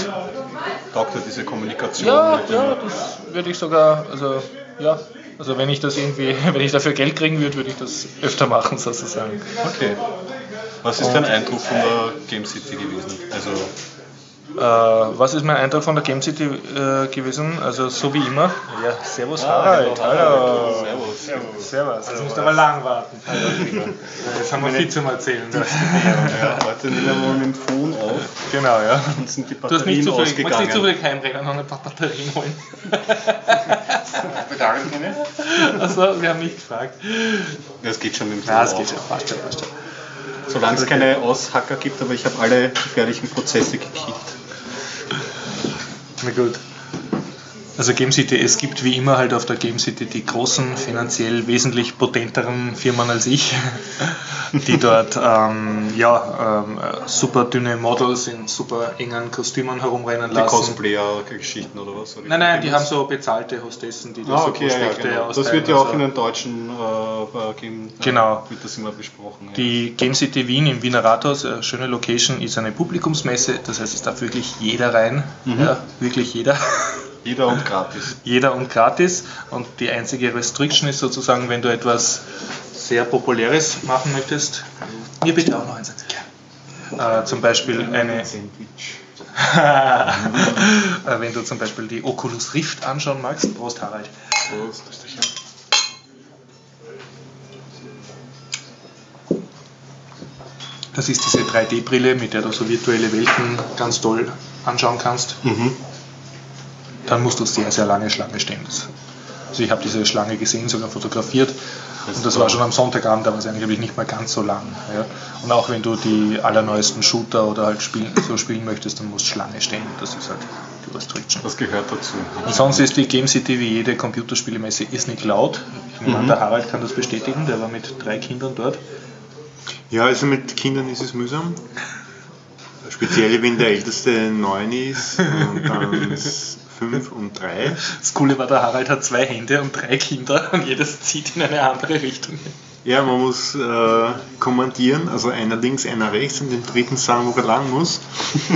taugt dir diese Kommunikation? Ja, ja, das würde ich sogar, also ja, also wenn ich das irgendwie, wenn ich dafür Geld kriegen würde, würde ich das öfter machen sozusagen. Okay. Was ist dein Eindruck von der Game City gewesen? Also was ist mein Eindruck von der Game City äh, gewesen? Also so wie immer. Ja, Servus ah, Harald. Hallo. hallo. Servus. Servus. Servus. Jetzt musst du aber lang warten. Jetzt haben wir viel zum Erzählen. ja, heute nehmen wir mal mit dem Phone auf. Genau, ja. Und sind die Batterien du hast nicht zufällig, nicht zufällig heimrennen und noch ein paar Batterien holen? Bedanke mich nicht. Achso, wir haben nicht gefragt. Das geht schon mit dem Phone. Ja, das geht schon. Passt schon, passt schon. Solange es keine Aushacker gibt, aber ich habe alle gefährlichen Prozesse gekickt. Na gut. Also Game City, es gibt wie immer halt auf der Game City die großen, finanziell wesentlich potenteren Firmen als ich, die dort ähm, ja, ähm, super dünne Models in super engen Kostümen herumrennen lassen. Die Cosplayer-Geschichten oder was? Oder nein, nein, die haben so bezahlte Hostessen, die da ah, so okay, ja, genau. Das wird ja auch in den deutschen äh, Game äh, genau. wird das immer besprochen. Ja. Die Game City Wien im Wiener Rathaus, eine schöne Location, ist eine Publikumsmesse, das heißt es darf wirklich jeder rein, mhm. ja, wirklich jeder. Jeder und gratis. Jeder und gratis. Und die einzige Restriction ist sozusagen, wenn du etwas sehr Populäres machen möchtest. Mir bitte auch noch eins. Äh, zum Beispiel eine. Äh, wenn du zum Beispiel die Oculus Rift anschauen magst. Prost, Harald. Prost. Das ist diese 3D-Brille, mit der du so virtuelle Welten ganz toll anschauen kannst. Mhm dann musst du sehr, sehr lange Schlange stehen. Also ich habe diese Schlange gesehen, sogar fotografiert und das war schon am Sonntagabend, da war es eigentlich nicht mal ganz so lang. Ja. Und auch wenn du die allerneuesten Shooter oder halt spielen, so spielen möchtest, dann musst du Schlange stehen. Das ist halt die Restriction. Das gehört dazu. Und sonst ist die Game City wie jede Computerspielemesse ist nicht laut. Ich mhm. der Harald kann das bestätigen, der war mit drei Kindern dort. Ja, also mit Kindern ist es mühsam. Speziell wenn der älteste neun ist und dann fünf und drei. Das Coole war, der Harald hat zwei Hände und drei Kinder und jedes zieht in eine andere Richtung. Ja, man muss äh, kommandieren, also einer links, einer rechts und den dritten sagen, wo er lang muss.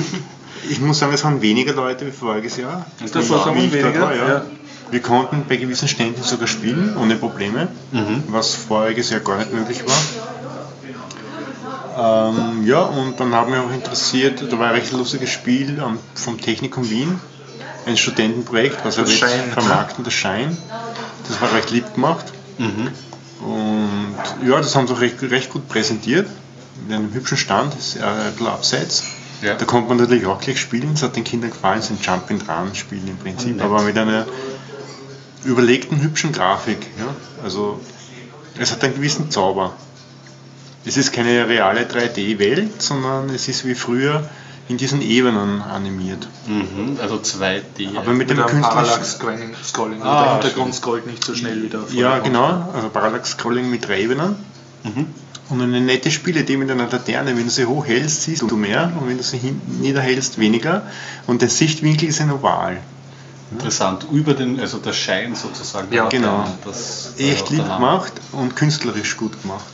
ich muss sagen, es waren weniger Leute wie voriges Jahr. Ist das so weniger? War, ja. ja. Wir konnten bei gewissen Ständen sogar spielen, ohne Probleme, mhm. was voriges Jahr gar nicht möglich war. Ähm, ja, und dann haben wir auch interessiert, da war ein recht lustiges Spiel vom Technikum Wien ein Studentenprojekt, was er jetzt vermarkten, das Schein. Das war recht lieb gemacht. Mhm. Und ja, das haben sie auch recht, recht gut präsentiert. Mit einem hübschen Stand, das ist ein bisschen abseits. Ja. Da konnte man natürlich auch gleich spielen. Es hat den Kindern gefallen, es ist ein Jump and Run Spiel im Prinzip, aber mit einer überlegten, hübschen Grafik. Ja? Also es hat einen gewissen Zauber. Es ist keine reale 3D-Welt, sondern es ist wie früher in diesen Ebenen animiert. Mhm, also 2D. Aber mit, mit dem Parallax Scrolling. Ah, der Hintergrund scrollt nicht so schnell wieder. Ja, genau. Also Parallax Scrolling mit drei Ebenen. Mhm. Und eine nette Spielidee mit einer Laterne, wenn du sie hochhältst, siehst du mehr und wenn du sie hinten niederhältst, weniger. Und der Sichtwinkel ist ein Oval. Interessant. Über den, also der Schein sozusagen. Ja, genau. Das, Echt lieb gemacht und künstlerisch gut gemacht.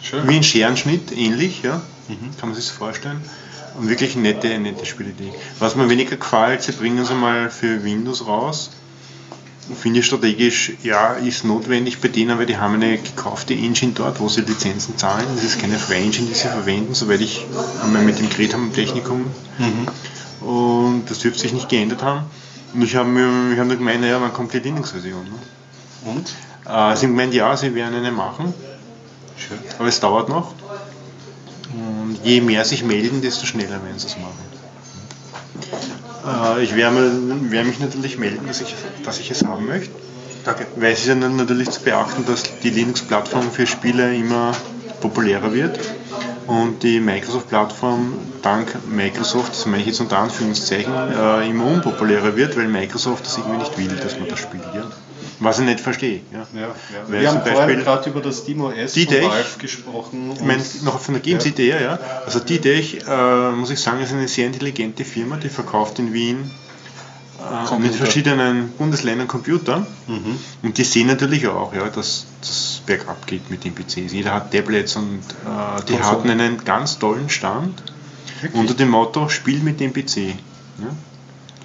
Schön. Wie ein Scherenschnitt, ähnlich, ja. Mhm. Kann man sich das vorstellen. Und wirklich eine nette, nette Spielidee. Was mir weniger gefällt, sie bringen sie mal für Windows raus. Finde ich strategisch, ja, ist notwendig bei denen, weil die haben eine gekaufte Engine dort, wo sie Lizenzen zahlen. Das ist keine freie Engine, die sie verwenden, soweit ich einmal mit dem geredet habe im Technikum. Mhm. Und das dürfte sich nicht geändert haben. Und ich habe mir, ich hab gemeint, naja, man kommt die Linux-Version. Ne? Und? Äh, sie haben gemeint, ja, sie werden eine machen. Schön. Aber es dauert noch. Und je mehr sich melden, desto schneller werden sie es machen. Äh, ich werde, werde mich natürlich melden, dass ich, dass ich es haben möchte. Danke. Weil es ist ja natürlich zu beachten, dass die Linux-Plattform für Spiele immer populärer wird und die Microsoft-Plattform dank Microsoft, das meine ich jetzt unter Anführungszeichen, äh, immer unpopulärer wird, weil Microsoft das irgendwie nicht will, dass man das spielt. Ja? Was ich nicht verstehe. Ja. Ja, ja. Wir haben vorhin gerade über das SteamOS von Valve gesprochen. Ich meine, noch von der Games-Idee, ja. Also die Idee, äh, muss ich sagen, ist eine sehr intelligente Firma, die verkauft in Wien äh, mit verschiedenen Bundesländern Computer. Mhm. Und die sehen natürlich auch, ja, dass das bergab geht mit den PCs. Jeder hat Tablets und äh, die hatten einen ganz tollen Stand Wirklich? unter dem Motto Spiel mit dem PC. Ja.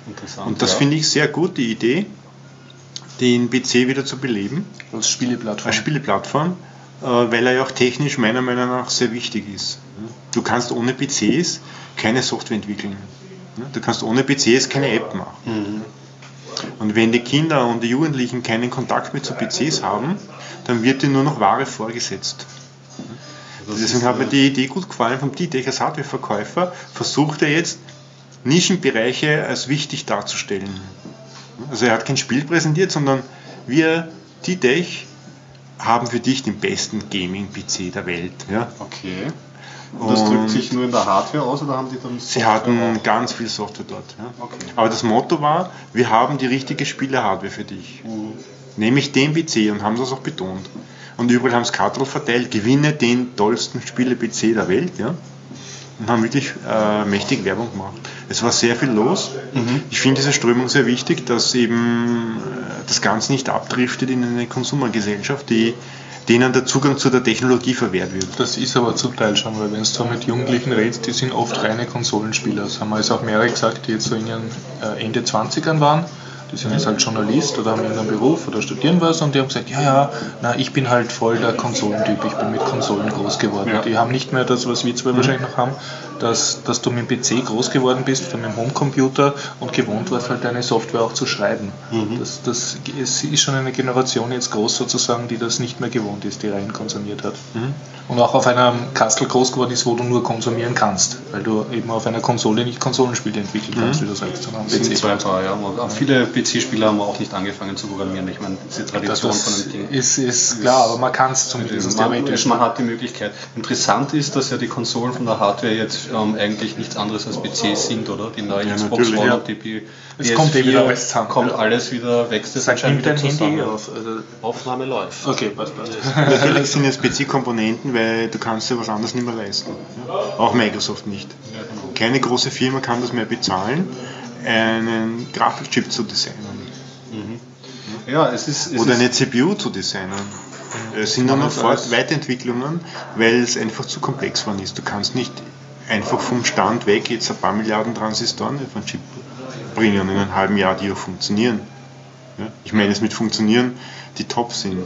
Interessant, und das ja. finde ich sehr gut, die Idee den PC wieder zu beleben. Als Spieleplattform. Als Spieleplattform, äh, weil er ja auch technisch meiner Meinung nach sehr wichtig ist. Du kannst ohne PCs keine Software entwickeln. Du kannst ohne PCs keine App machen. Mhm. Und wenn die Kinder und die Jugendlichen keinen Kontakt mehr zu PCs haben, dann wird ihnen nur noch Ware vorgesetzt. Das Deswegen hat mir die Idee gut gefallen vom T-Tech als Hardwareverkäufer, versucht er jetzt Nischenbereiche als wichtig darzustellen. Also er hat kein Spiel präsentiert, sondern wir, T-Tech, haben für dich den besten Gaming-PC der Welt. Ja? Okay. Und das drückt sich nur in der Hardware aus oder haben die dann Sie hatten auch? ganz viel Software dort. Ja? Okay. Aber das Motto war, wir haben die richtige Spiele-Hardware für dich. Mhm. Nämlich den PC und haben das auch betont. Und überall haben es Kartel verteilt, gewinne den tollsten Spiele-PC der Welt. Ja? Und haben wirklich äh, mächtig Werbung gemacht. Es war sehr viel los. Mhm. Ich finde diese Strömung sehr wichtig, dass eben äh, das Ganze nicht abdriftet in eine Konsumergesellschaft, die denen der Zugang zu der Technologie verwehrt wird. Das ist aber zum Teil schon, weil wenn du mit Jugendlichen redest, die sind oft reine Konsolenspieler. Das haben wir jetzt auch mehrere gesagt, die jetzt so in ihren äh, Ende 20ern waren die sind jetzt halt Journalist oder haben irgendeinen Beruf oder studieren was und die haben gesagt, ja, ja, na, ich bin halt voll der Konsolentyp, ich bin mit Konsolen groß geworden. Ja. Die haben nicht mehr das, was wir zwei mhm. wahrscheinlich noch haben, dass, dass du mit dem PC groß geworden bist, von einem Homecomputer und gewohnt warst halt deine Software auch zu schreiben. Mhm. Das, das es ist schon eine Generation jetzt groß sozusagen, die das nicht mehr gewohnt ist, die rein konsumiert hat. Mhm. Und auch auf einem Kastel groß geworden ist, wo du nur konsumieren kannst, weil du eben auf einer Konsole nicht Konsolenspiele entwickeln kannst, mhm. wie du sagst, sondern PC. Zwei, drei, ja. Viele PC-Spieler haben auch nicht angefangen zu programmieren. Ich meine, diese Tradition das von dem Ding. Ist, ist klar, aber man kann es zumindest theoretisch. Man hat die Möglichkeit. Interessant ist, dass ja die Konsolen von der Hardware jetzt ähm, eigentlich nichts anderes als PCs sind, oder? Die neue ja, Xbox One ja. und die PS4 es kommt eh wieder alles zusammen. Kommt alles wieder, wächst es Sag, nimmt dein Handy auf. Also Aufnahme läuft. Okay, passt, passt. Natürlich sind es PC-Komponenten, weil du kannst dir was anderes nicht mehr leisten. Auch Microsoft nicht. Keine große Firma kann das mehr bezahlen, einen Grafikchip zu designen. Mhm. Ja, es ist, es Oder eine CPU zu designen. Es sind dann noch Weiterentwicklungen, weil es einfach zu komplex geworden ist. Du kannst nicht einfach vom Stand weg jetzt ein paar Milliarden Transistoren auf einen Chip bringen in einem halben Jahr, die auch funktionieren. Ja? Ich meine es mit funktionieren, die top sind.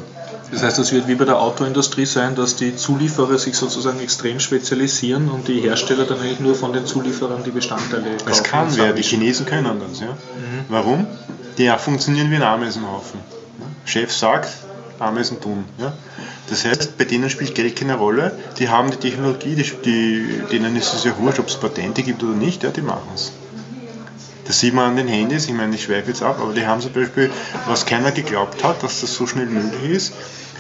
Das heißt, es wird wie bei der Autoindustrie sein, dass die Zulieferer sich sozusagen extrem spezialisieren und die Hersteller dann eigentlich nur von den Zulieferern die Bestandteile kaufen. Es kann wer, die Chinesen können das. Ja? Mhm. Warum? Die funktionieren wie ein Ameisenhaufen. Chef sagt, Ameisen tun. Ja? Das heißt, bei denen spielt Geld keine Rolle. Die haben die Technologie, die, die, denen ist es ja wurscht, ob es Patente gibt oder nicht, ja, die machen es. Das sieht man an den Handys, ich meine, ich schweife jetzt ab, aber die haben zum Beispiel, was keiner geglaubt hat, dass das so schnell möglich ist,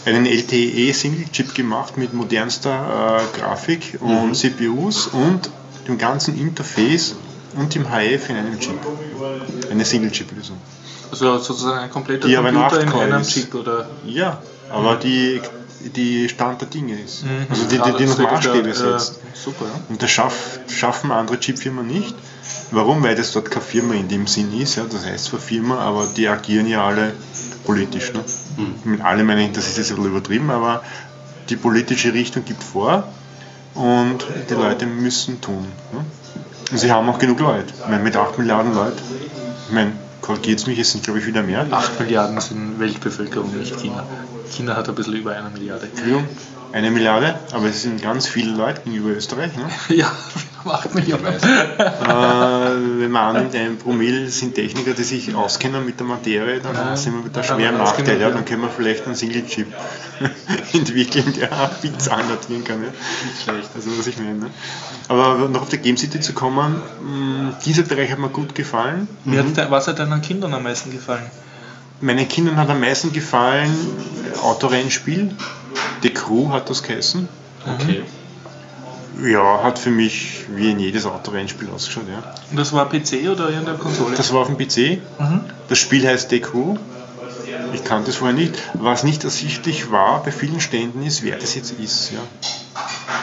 einen LTE Single Chip gemacht mit modernster äh, Grafik und mhm. CPUs und dem ganzen Interface und dem HF in einem Chip. Eine Single Chip Lösung. Also sozusagen ein kompletter die Computer in einem Chip oder? Ja, aber die die Stand der Dinge ist. Mhm. Also die, die, die das noch Maßstäbe setzt. äh, super, ja. Und das schaff, schaffen andere Chipfirmen nicht. Warum? Weil das dort keine Firma in dem Sinn ist. Ja? Das heißt zwar Firma, aber die agieren ja alle politisch. Ne? Mit alle meine ich, das ist jetzt ein bisschen übertrieben, aber die politische Richtung gibt vor und die Leute müssen tun. Ne? Und sie haben auch genug Leute. Ich meine, mit 8 Milliarden Leuten, ich meine, korrigiert mich, es sind glaube ich wieder mehr. 8 Milliarden sind Weltbevölkerung, nicht China. China hat ein bisschen über eine Milliarde. Entschuldigung, eine Milliarde, aber es sind ganz viele Leute gegenüber Österreich. Ne? Ja, wir haben 8 Millionen. Äh, wenn man annimmt, ein Promille sind Techniker, die sich auskennen mit der Materie, dann Ja, sind wir mit der dann schweren haben wir Nachteil. Ja, ja. dann können wir vielleicht einen Single-Chip entwickeln, der Pizza datieren kann. Ja. Nicht schlecht. Also was ich meine. Ne? Aber noch auf die Game City zu kommen, mh, dieser Bereich hat mir gut gefallen. Mir hat, was hat deinen Kindern am meisten gefallen? Meinen Kindern hat am meisten gefallen Autorennspiel. The Crew hat das geheißen. Okay. Ja, hat für mich wie in jedes Autorennspiel ausgeschaut. Ja. Und das war PC oder irgendeine Konsole? Das war auf dem PC. Mhm. Das Spiel heißt The Crew. Ich kannte es vorher nicht. Was nicht ersichtlich war bei vielen Ständen ist, wer das jetzt ist. Ja.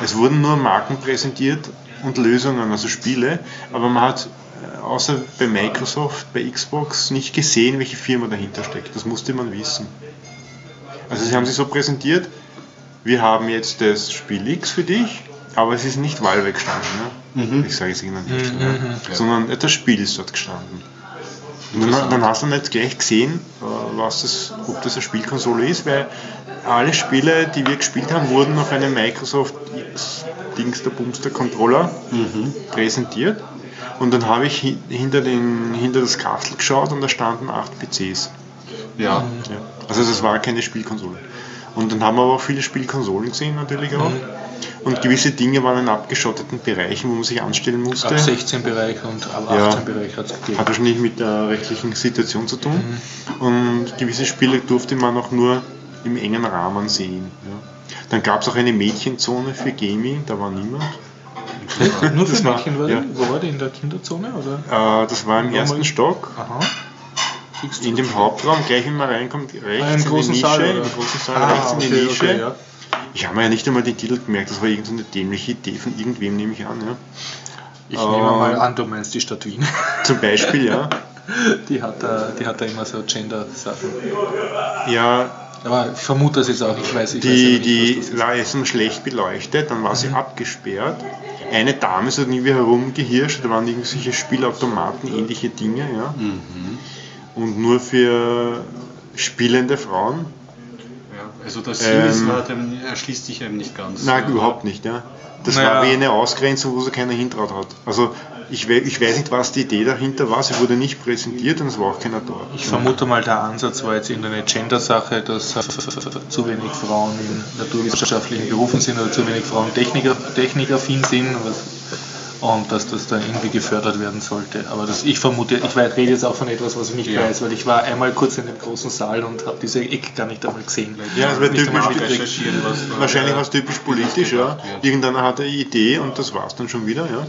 Es wurden nur Marken präsentiert und Lösungen, also Spiele, aber man hat äh, außer bei Microsoft, bei Xbox nicht gesehen, welche Firma dahinter steckt. Das musste man wissen. Also sie haben sich so präsentiert, wir haben jetzt das Spiel X für dich, aber es ist nicht Valve gestanden. Ne? Ich sage jetzt irgendeinen Hersteller, Mhm. sondern das Spiel ist dort gestanden. Und dann, dann hast du nicht gleich gesehen, äh, was das, ob das eine Spielkonsole ist, weil alle Spiele, die wir gespielt haben, wurden auf einem Microsoft Dings der Bumster Controller präsentiert. Und dann habe ich hi- hinter, den, hinter das Kastel geschaut und da standen acht PCs. Ja. Ja. Also das war keine Spielkonsole. Und dann haben wir aber auch viele Spielkonsolen gesehen natürlich auch. Und gewisse Dinge waren in abgeschotteten Bereichen, wo man sich anstellen musste. Ab 16 Bereich und ab Ja. 18 Bereich hat es gegeben. Hat wahrscheinlich mit der rechtlichen Situation zu tun. Und gewisse Spiele durfte man auch nur im engen Rahmen sehen. Ja. Dann gab es auch eine Mädchenzone für Gaming, da war niemand. Nur für Das war- Mädchen war ja. Wo war die? In der Kinderzone? Oder? Äh, das war im Ja, ersten Stock, Aha. In dem Hauptraum, gleich wenn man reinkommt, rechts Ah, in die Nische, Saal, im großen Saal, Ah, rechts in die okay, Nische. okay, ja. Ich habe mir ja nicht einmal den Titel gemerkt, das war irgendeine dämliche Idee von irgendwem, nehme ich an. Ja. Ich Ähm, nehme mal an, du meinst die Stadt Wien. Zum Beispiel, ja. Die hat da, die hat da immer so Gender-Sachen. Ja, Aber ich vermute das jetzt auch, ich weiß, ich die, weiß aber nicht, die war schlecht beleuchtet, dann war sie Mhm. abgesperrt. Eine Dame ist irgendwie herumgehirscht, da waren irgendwelche Spielautomaten, ähnliche Dinge, ja. Mhm. Und nur für spielende Frauen? ja. Also ist, Ähm, war, dem erschließt sich eben nicht ganz. Nein, überhaupt nicht, ja. Das Naja. war wie eine Ausgrenzung, wo sich keiner hintraut hat. Also ich, we ich weiß nicht, was die Idee dahinter war, sie wurde nicht präsentiert und es war auch keiner dort. Ich vermute mal, der Ansatz war jetzt irgendeine Gender-Sache, dass äh, zu wenig Frauen in naturwissenschaftlichen Berufen sind oder zu wenig Frauen Techniker, technikaffin sind was, und dass das dann irgendwie gefördert werden sollte. Aber das, ich vermute, ich weiß, rede jetzt auch von etwas, was ich nicht Ja. weiß, weil ich war einmal kurz in dem großen Saal und habe diese Ecke gar nicht einmal gesehen. Ja, das war typisch, was Wahrscheinlich war es typisch politisch, ja. Irgendeiner hatte eine Idee und das war es dann schon wieder, ja.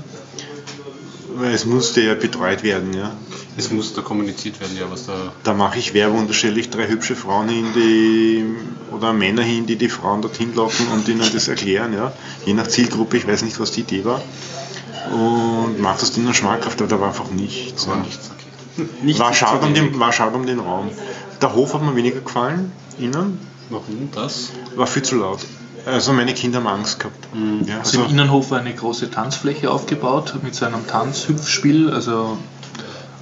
Weil es musste ja betreut werden, ja. Es muss da kommuniziert werden, ja, was da. Da mache ich Werbung, da stelle ich drei hübsche Frauen hin, die, oder Männer hin, die die Frauen dorthin locken und ihnen das erklären, ja. Je nach Zielgruppe, ich weiß nicht, was die Idee war. Und mache das denen schmackhaft, aber da war einfach nichts. War Ja. nichts, okay. Nichts War schade, um den, war schade um den Raum. Der Hof hat mir weniger gefallen, innen, Warum das? war viel zu laut. Also meine Kinder haben Angst gehabt. Ja, Also im Innenhof war eine große Tanzfläche aufgebaut mit so einem Tanzhüpfspiel, also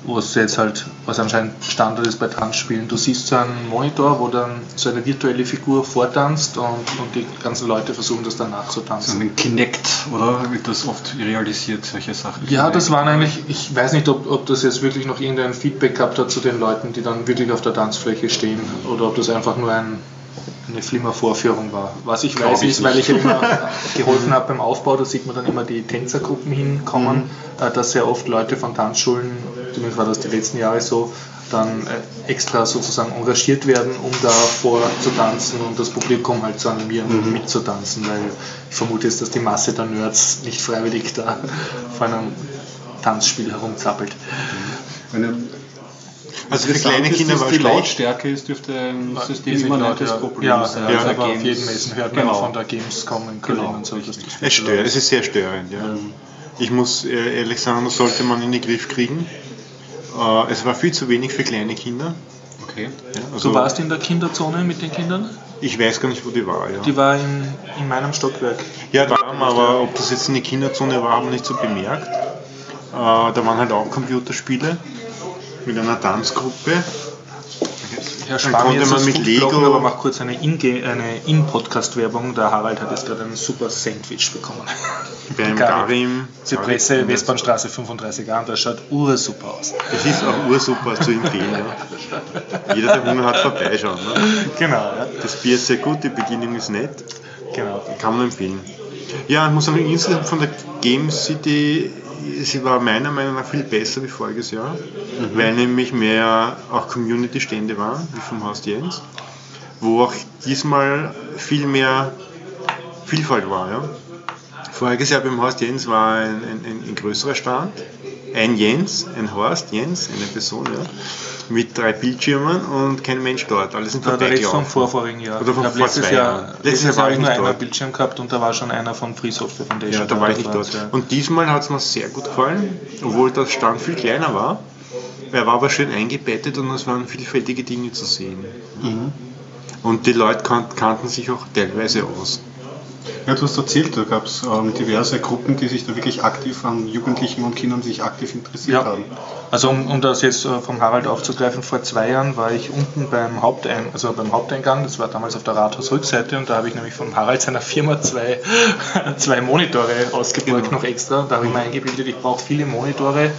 was jetzt halt, was anscheinend Standard ist bei Tanzspielen. Du siehst so einen Monitor, wo dann so eine virtuelle Figur vortanzt und, und die ganzen Leute versuchen das dann So nachzutanzen. ein Kinect, oder wird das oft realisiert, solche Sachen? Ja, das waren eigentlich, ich weiß nicht, ob, ob das jetzt wirklich noch irgendein Feedback gehabt hat zu den Leuten, die dann wirklich auf der Tanzfläche stehen oder ob das einfach nur ein, eine Flimmer-Vorführung war. Was ich Glaub weiß ich ist, weil ich ja immer geholfen habe beim Aufbau, da sieht man dann immer die Tänzergruppen hinkommen, äh, dass sehr oft Leute von Tanzschulen, zumindest war das die letzten Jahre so, dann äh, extra sozusagen engagiert werden, um da vorzutanzen und das Publikum halt zu animieren, Mhm. mitzutanzen, weil ich vermute jetzt, dass die Masse der Nerds nicht freiwillig da vor einem Tanzspiel herumzappelt. Eine, Also für kleine Kinder war die schlecht. Lautstärke ist dürfte ein System Ist immer nettes ja. Problem Ja, sein. ja, Also aber auf Games- jeden Messen hört man Genau. auch von der Gamescom in Köln Genau, und so. Dass das Es stört, es ist sehr störend, ja. Ich muss äh, ehrlich sagen, das sollte man in den Griff kriegen. Äh, es war viel zu wenig für kleine Kinder. Okay. Ja, also Du warst in der Kinderzone mit den Kindern? ich weiß gar nicht, wo die war. Ja, Die war in, in meinem Stockwerk. ja da haben wir aber ob das jetzt in der Kinderzone war, haben wir nicht so bemerkt. Äh, da waren halt auch Computerspiele mit einer Tanzgruppe. Herr Dann Spar mir konnte man mit Food blocken, Lego- aber mach kurz eine In- eine In-Podcast-Werbung. Der Harald hat jetzt gerade ein super Sandwich bekommen. Beim Karim. Zypresse, Westbahnstraße 35 an, das schaut ursuper aus. Es ist auch ursuper zu empfehlen. Ja. Jeder, der Hunger hat, vorbeischauen. Ne? Genau, ja. Das Bier ist sehr gut, die Bedienung ist nett. genau. Kann man empfehlen. Ja, ich muss sagen, insgesamt von der Game City, sie war meiner Meinung nach viel besser wie voriges Jahr, weil nämlich mehr auch Community-Stände waren, wie vom Haus Jens, wo auch diesmal viel mehr Vielfalt war. Ja. Voriges Jahr beim Horst Jens war ein, ein, ein, ein größerer Stand, ein Jens, ein Horst Jens, eine Person, ja, mit drei Bildschirmen und kein Mensch dort. Alle sind der Rest vom vorvorigen Jahr. Oder vom ich letztes zwei Jahr, Jahren. letztes Letztes Jahr Jahr war habe ich nur einen. Bildschirm gehabt und da war schon einer von Free Software Foundation. Ja, da war ich nicht Das dort. ja. Und diesmal hat es mir sehr gut gefallen, obwohl der Stand viel kleiner war. Er war aber schön eingebettet und es waren vielfältige Dinge zu sehen. Und die Leute kan kannten sich auch teilweise aus. Ja, du hast erzählt, da gab es ähm, diverse Gruppen, die sich da wirklich aktiv an Jugendlichen und Kindern sich aktiv interessiert Ja, haben. also um, um das jetzt äh, vom Harald aufzugreifen, vor zwei Jahren war ich unten beim, Hauptein also beim Haupteingang, das war damals auf der Rathausrückseite und da habe ich nämlich vom Harald seiner Firma zwei, zwei Monitore ausgeborgt Genau. noch extra. Da habe ich mir eingebildet, ich brauche viele Monitore,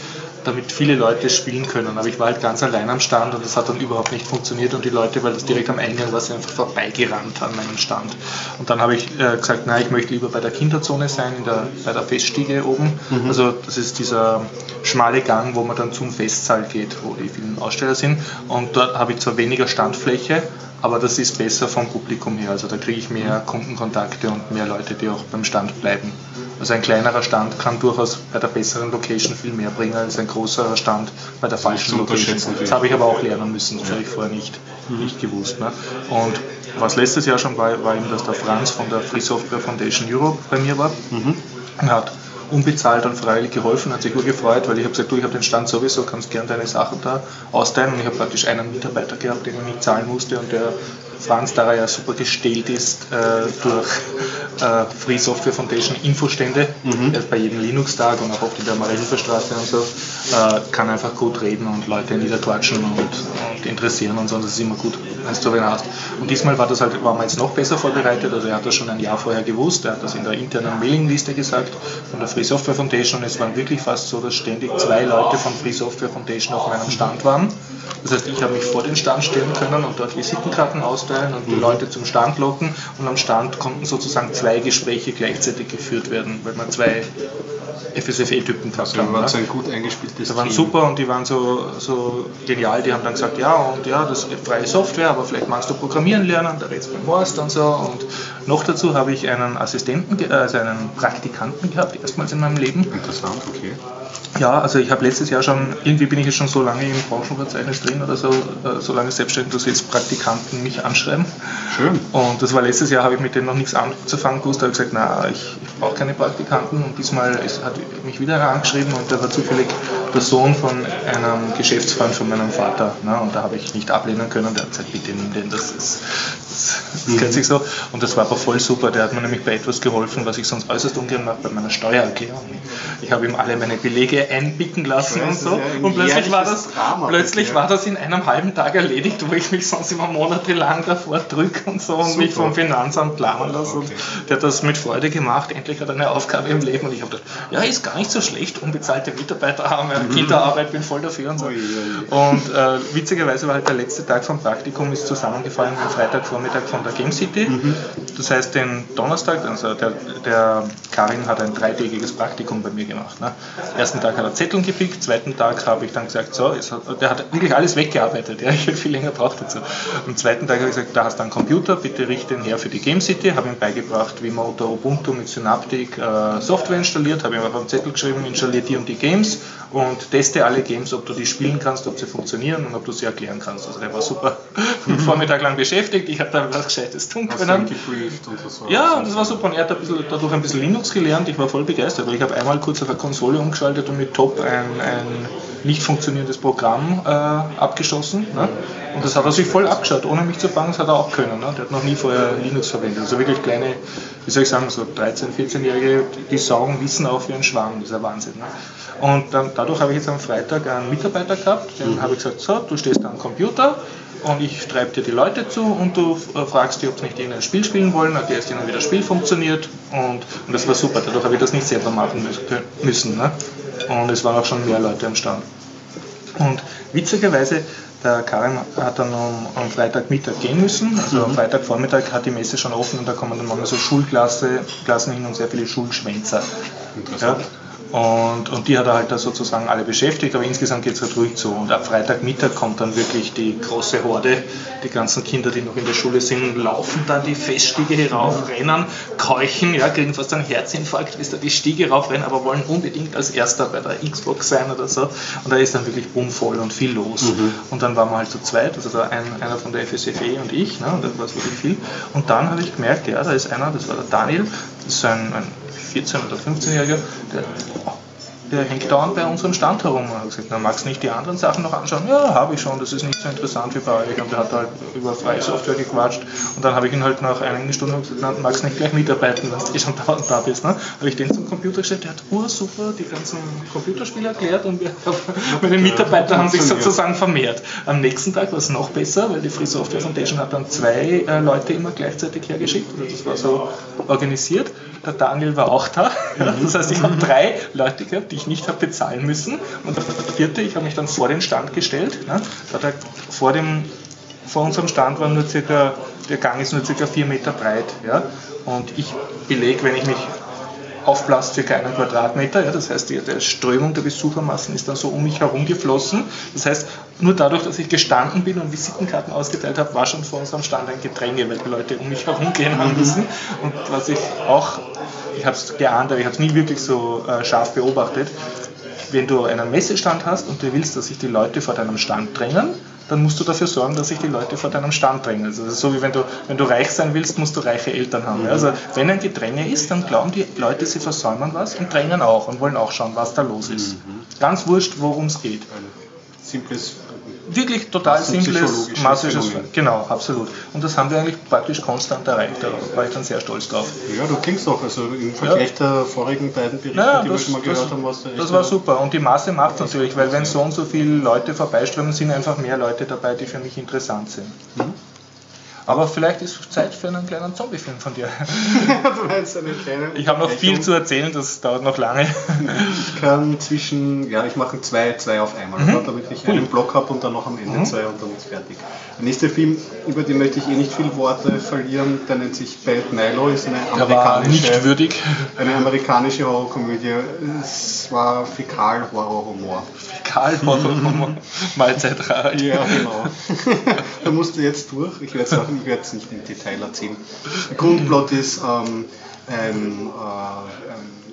damit viele Leute spielen können. Aber ich war halt ganz allein am Stand und das hat dann überhaupt nicht funktioniert und die Leute, weil das direkt am Eingang war, sind einfach vorbeigerannt an meinem Stand. Und dann habe ich äh, gesagt, nein, ich möchte lieber bei der Kinderzone sein, in der, bei der Feststiege oben. Also das ist dieser schmale Gang, wo man dann zum Festsaal geht, wo die vielen Aussteller sind. Und dort habe ich zwar weniger Standfläche, aber das ist besser vom Publikum her. Also da kriege ich mehr Kundenkontakte und mehr Leute, die auch beim Stand bleiben. Also ein kleinerer Stand kann durchaus bei der besseren Location viel mehr bringen als ein großer Stand bei der falschen Location. Das habe ich aber auch lernen müssen, das habe ich vorher nicht, nicht gewusst. Ne? Und was letztes Jahr schon war, war eben, dass der Franz von der Free Software Foundation Europe bei mir war und hat unbezahlt und freiwillig geholfen, hat sich urgefreut, weil ich habe gesagt, du, ich habe den Stand sowieso, kannst gern deine Sachen da austeilen und ich habe praktisch einen Mitarbeiter gehabt, den ich nicht zahlen musste und der Franz, da er ja super gestellt ist äh, durch äh, Free Software Foundation Infostände, er ist bei jedem Linux-Tag und auch oft in der Marienhilferstraße und so, äh, kann einfach gut reden und Leute niederquatschen und, und interessieren und so, das ist immer gut, wenn du wen hast. Und diesmal war das halt, war man jetzt noch besser vorbereitet, also er hat das schon ein Jahr vorher gewusst, er hat das in der internen Mailingliste gesagt von der Free Software Foundation und es waren wirklich fast so, dass ständig zwei Leute von Free Software Foundation auf meinem Stand waren. Das heißt, ich habe mich vor den Stand stellen können und dort Visitenkarten austeilen und die Leute zum Stand locken und am Stand konnten sozusagen zwei Gespräche gleichzeitig geführt werden, weil man zwei FSFE-Typen gehabt Da haben. war ne? so ein gut eingespieltes Die waren Team. super und die waren so, so genial. Die haben dann gesagt, ja, und ja, das ist freie Software, aber vielleicht magst du Programmieren lernen, da redest du beim Horst und so. Und noch dazu habe ich einen Assistenten, ge- also einen Praktikanten gehabt, erstmals in meinem Leben. Interessant, okay. Ja, also ich habe letztes Jahr schon, irgendwie bin ich jetzt schon so lange im Branchenverzeichnis drin oder so, äh, so lange selbstständig, dass jetzt Praktikanten mich anschreiben. Schön. Und das war letztes Jahr, habe ich mit denen noch nichts anzufangen gewusst, da habe ich gesagt, na, ich, ich brauche keine Praktikanten. Und diesmal ist, hat mich wieder angeschrieben und der war zufällig der Sohn von einem Geschäftsfreund von meinem Vater. Ne? Und da habe ich nicht ablehnen können. Der hat gesagt, bitte nimm den, das ist, das, das gehört sich so. Und das war aber voll super. Der hat mir nämlich bei etwas geholfen, was ich sonst äußerst ungern mache, bei meiner Steuererklärung. Ich habe ihm alle meine Belege einbicken lassen weiß, und so. ja und plötzlich war das, Drama plötzlich war das in einem halben Tag erledigt, wo ich mich sonst immer monatelang davor drücke und so und mich Super. vom Finanzamt planen lasse. Und der hat das mit Freude gemacht. Endlich hat er eine Aufgabe im Leben und ich habe gedacht, ja, ist gar nicht so schlecht, unbezahlte Mitarbeiter haben, ja, Kinderarbeit, bin voll dafür und so. Und äh, witzigerweise war halt der letzte Tag vom Praktikum ist zusammengefallen mit dem Freitagvormittag von der Game City. Das heißt, den Donnerstag, also der, der Karin hat ein dreitägiges Praktikum bei mir gemacht. Ne? Ersten Tag hat er Zetteln gepickt, zweiten Tag habe ich dann gesagt, so, hat, der hat wirklich alles weggearbeitet. Ja? Ich hätte viel länger braucht dazu. Am zweiten Tag habe ich gesagt, da hast du einen Computer, bitte richte den her für die Game City. Habe ihm beigebracht, wie man unter Ubuntu mit Synaptic äh, Software installiert. Habe ihm auf einen Zettel geschrieben, installiert die und die Games und und teste alle Games, ob du die spielen kannst, ob sie funktionieren und ob du sie erklären kannst. Also der war super einen Vormittag lang beschäftigt, ich habe da was Gescheites tun können. und das Ja, und das war super. Und er hat ein bisschen, dadurch ein bisschen Linux gelernt. Ich war voll begeistert, weil ich habe einmal kurz auf der Konsole umgeschaltet und mit Top ein, ein nicht funktionierendes Programm äh, abgeschossen. Ne? Und das hat er sich voll abgeschaut, ohne mich zu fangen, das hat er auch können. Ne? Der hat noch nie vorher Linux verwendet. Also wirklich kleine, wie soll ich sagen, so 13-, 14-Jährige, die saugen Wissen auf wie ein Schwamm, dieser Wahnsinn. Ne? Und dann, dadurch habe ich jetzt am Freitag einen Mitarbeiter gehabt, dem habe ich gesagt, so, du stehst da am Computer und ich treibe dir die Leute zu und du äh, fragst die, ob sie nicht irgendein Spiel spielen wollen, erklärst ihnen, wie das Spiel funktioniert und, und das war super, dadurch habe ich das nicht selber machen mü- müssen. Ne? Und es waren auch schon mehr Leute am Stand. Und witzigerweise, der Karim hat dann um, am Freitagmittag gehen müssen. Also am Freitagvormittag hat die Messe schon offen und da kommen dann manchmal so Schulklasse, Klassen hin und sehr viele Schulschwänzer. Ja. Und, und die hat er halt da sozusagen alle beschäftigt, aber insgesamt geht es halt ruhig zu. Und ab Freitagmittag kommt dann wirklich die große Horde, die ganzen Kinder, die noch in der Schule sind, laufen dann die Feststiege herauf, rennen, keuchen, ja, kriegen fast einen Herzinfarkt, bis da die Stiege raufrennen, aber wollen unbedingt als Erster bei der Xbox sein oder so. Und da ist dann wirklich bummvoll und viel los. Und dann waren wir halt zu zweit, also da ein, einer von der FSFE und ich, ne, und da war es wirklich viel. Und dann habe ich gemerkt, ja, da ist einer, das war der Daniel, das ist ein, ein 14- oder 15-Jähriger, der, der hängt dauernd bei unserem Stand herum. Und ich habe gesagt, na, magst du nicht die anderen Sachen noch anschauen? Ja, habe ich schon, das ist nicht so interessant wie bei euch. Und der hat halt über freie Software gequatscht. Und dann habe ich ihn halt nach einigen Stunden gesagt, na, magst du nicht gleich mitarbeiten, wenn du eh schon dauernd da bist. Ne? Habe ich den zum Computer gestellt, der hat ursuper die ganzen Computerspiele erklärt und wir, meine Mitarbeiter haben sich sozusagen vermehrt. Am nächsten Tag war es noch besser, weil die Free Software Foundation hat dann zwei äh, Leute immer gleichzeitig hergeschickt. Also das war so organisiert. Der Daniel war auch da. Ja, das heißt, ich habe drei Leute gehabt, die ich nicht habe bezahlen müssen. Und der vierte, ich habe mich dann vor den Stand gestellt. Ne? Da hat er vor, dem, vor unserem Stand war nur circa, der Gang ist nur circa vier Meter breit. Ja? Und ich belege, wenn ich mich aufblasst circa einen Quadratmeter. Ja, das heißt, die, die Strömung der Besuchermassen ist dann so um mich herum geflossen. Das heißt, nur dadurch, dass ich gestanden bin und Visitenkarten ausgeteilt habe, war schon vor unserem Stand ein Gedränge, weil die Leute um mich herum gehen haben müssen. Und was ich auch, ich habe es geahnt, aber ich habe es nie wirklich so äh, scharf beobachtet, wenn du einen Messestand hast und du willst, dass sich die Leute vor deinem Stand drängen, dann musst du dafür sorgen, dass sich die Leute vor deinem Stand drängen. Also so wie wenn du, wenn du reich sein willst, musst du reiche Eltern haben. Ja? Also wenn ein Gedränge ist, dann glauben die Leute, sie versäumen was und drängen auch und wollen auch schauen, was da los ist. Ganz wurscht, worum es geht. Simples Wirklich total simples, massisches, genau, absolut. Und das haben wir eigentlich praktisch konstant erreicht. Da war ich dann sehr stolz drauf. Ja, du klingst auch, also im Vergleich der vorigen beiden Berichte, Ja, die das, wir schon mal das, gehört haben, was da das war super. Und die Masse macht natürlich, weil wenn so und so viele Leute vorbeiströmen, sind einfach mehr Leute dabei, die für mich interessant sind. Mhm. Aber vielleicht ist es Zeit für einen kleinen Zombie-Film von dir. du meinst einen kleinen Ich habe noch viel zu erzählen, das dauert noch lange. Ich kann zwischen, ja, ich mache zwei, zwei auf einmal, Mhm. oder? damit ich einen Block habe und dann noch am Ende zwei und dann ist fertig. Der nächste Film, über den möchte ich eh nicht viel Worte verlieren, der nennt sich Bad Milo, ist eine amerikanische, nicht würdig. eine amerikanische Horrorkomödie. Es war Fäkal-Horror-Humor. Von Mahlzeit Ja, genau. da musst du jetzt durch. Ich werde es auch- ich werde es nicht im Detail erzählen. Der Grundplot ist ähm, ein, äh, ein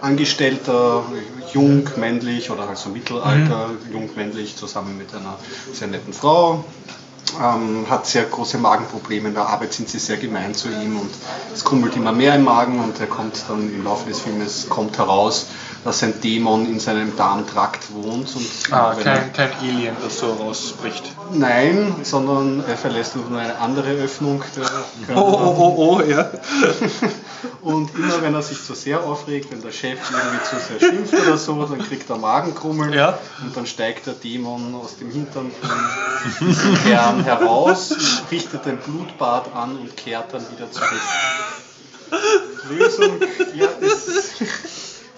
Angestellter, jung, männlich oder halt so Mittelalter, jung, männlich, zusammen mit einer sehr netten Frau. Ähm, hat sehr große Magenprobleme. In der Arbeit sind sie sehr gemein zu ihm und es krummelt immer mehr im Magen und er kommt dann im Laufe des Filmes kommt heraus, dass ein Dämon in seinem Darmtrakt wohnt. Und Ah, er- kein, kein Alien, das so rausbricht. Nein, sondern er verlässt nur eine andere Öffnung. Der Oh, oh, oh, oh, ja. Und immer wenn er sich zu sehr aufregt, wenn der Chef irgendwie zu sehr schimpft oder so, dann kriegt er Magenkrummeln Ja. und dann steigt der Dämon aus dem Hintern von Herrn heraus, richtet ein Blutbad an und kehrt dann wieder zurück. Lösung, ja, das,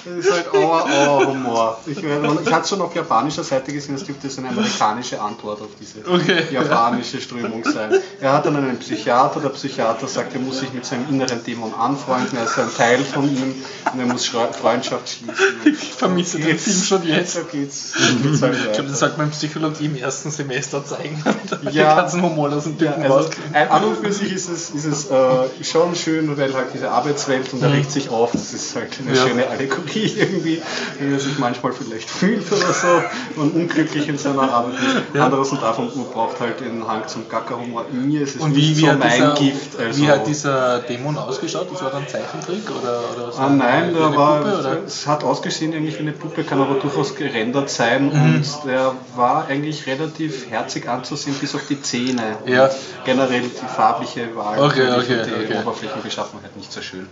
das ist halt Aua, Aua Humor. Ich, ich hatte schon auf japanischer Seite gesehen, es gibt jetzt eine amerikanische Antwort auf diese Okay. japanische Strömung sein. Er hat dann einen Psychiater, der Psychiater sagt, er muss sich mit seinem inneren Dämon anfreunden, er ist ein Teil von ihm und er muss Freundschaft schließen. Ich vermisse den Film schon jetzt. So geht's. So geht's halt Ich glaube, das sollte man Psychologie im ersten Semester zeigen, damit Ja. die ganzen humorlosen Typen Also, rauskriegen. ein- an und für sich ist es, ist es äh, schon schön, weil halt diese Arbeitswelt und er regt sich auf, das ist halt eine Ja. schöne Allegorie wie irgendwie, wie er sich manchmal vielleicht fühlt oder so und unglücklich in seiner Arbeit ist. Ja. Anderes und davon, braucht halt den Hang zum Gackerhumor. Mir ist es und wie, wie so mein dieser, Gift. Also wie hat dieser Dämon ausgeschaut? Das war dann Zeichentrick oder, oder so? Ah, nein, der war, Puppe, es hat ausgesehen eigentlich wie eine Puppe, kann aber durchaus gerendert sein mhm. und der war eigentlich relativ herzig anzusehen, bis auf die Zähne. Ja. generell die farbliche Wahl okay, okay, die okay. Oberflächenbeschaffenheit nicht so schön.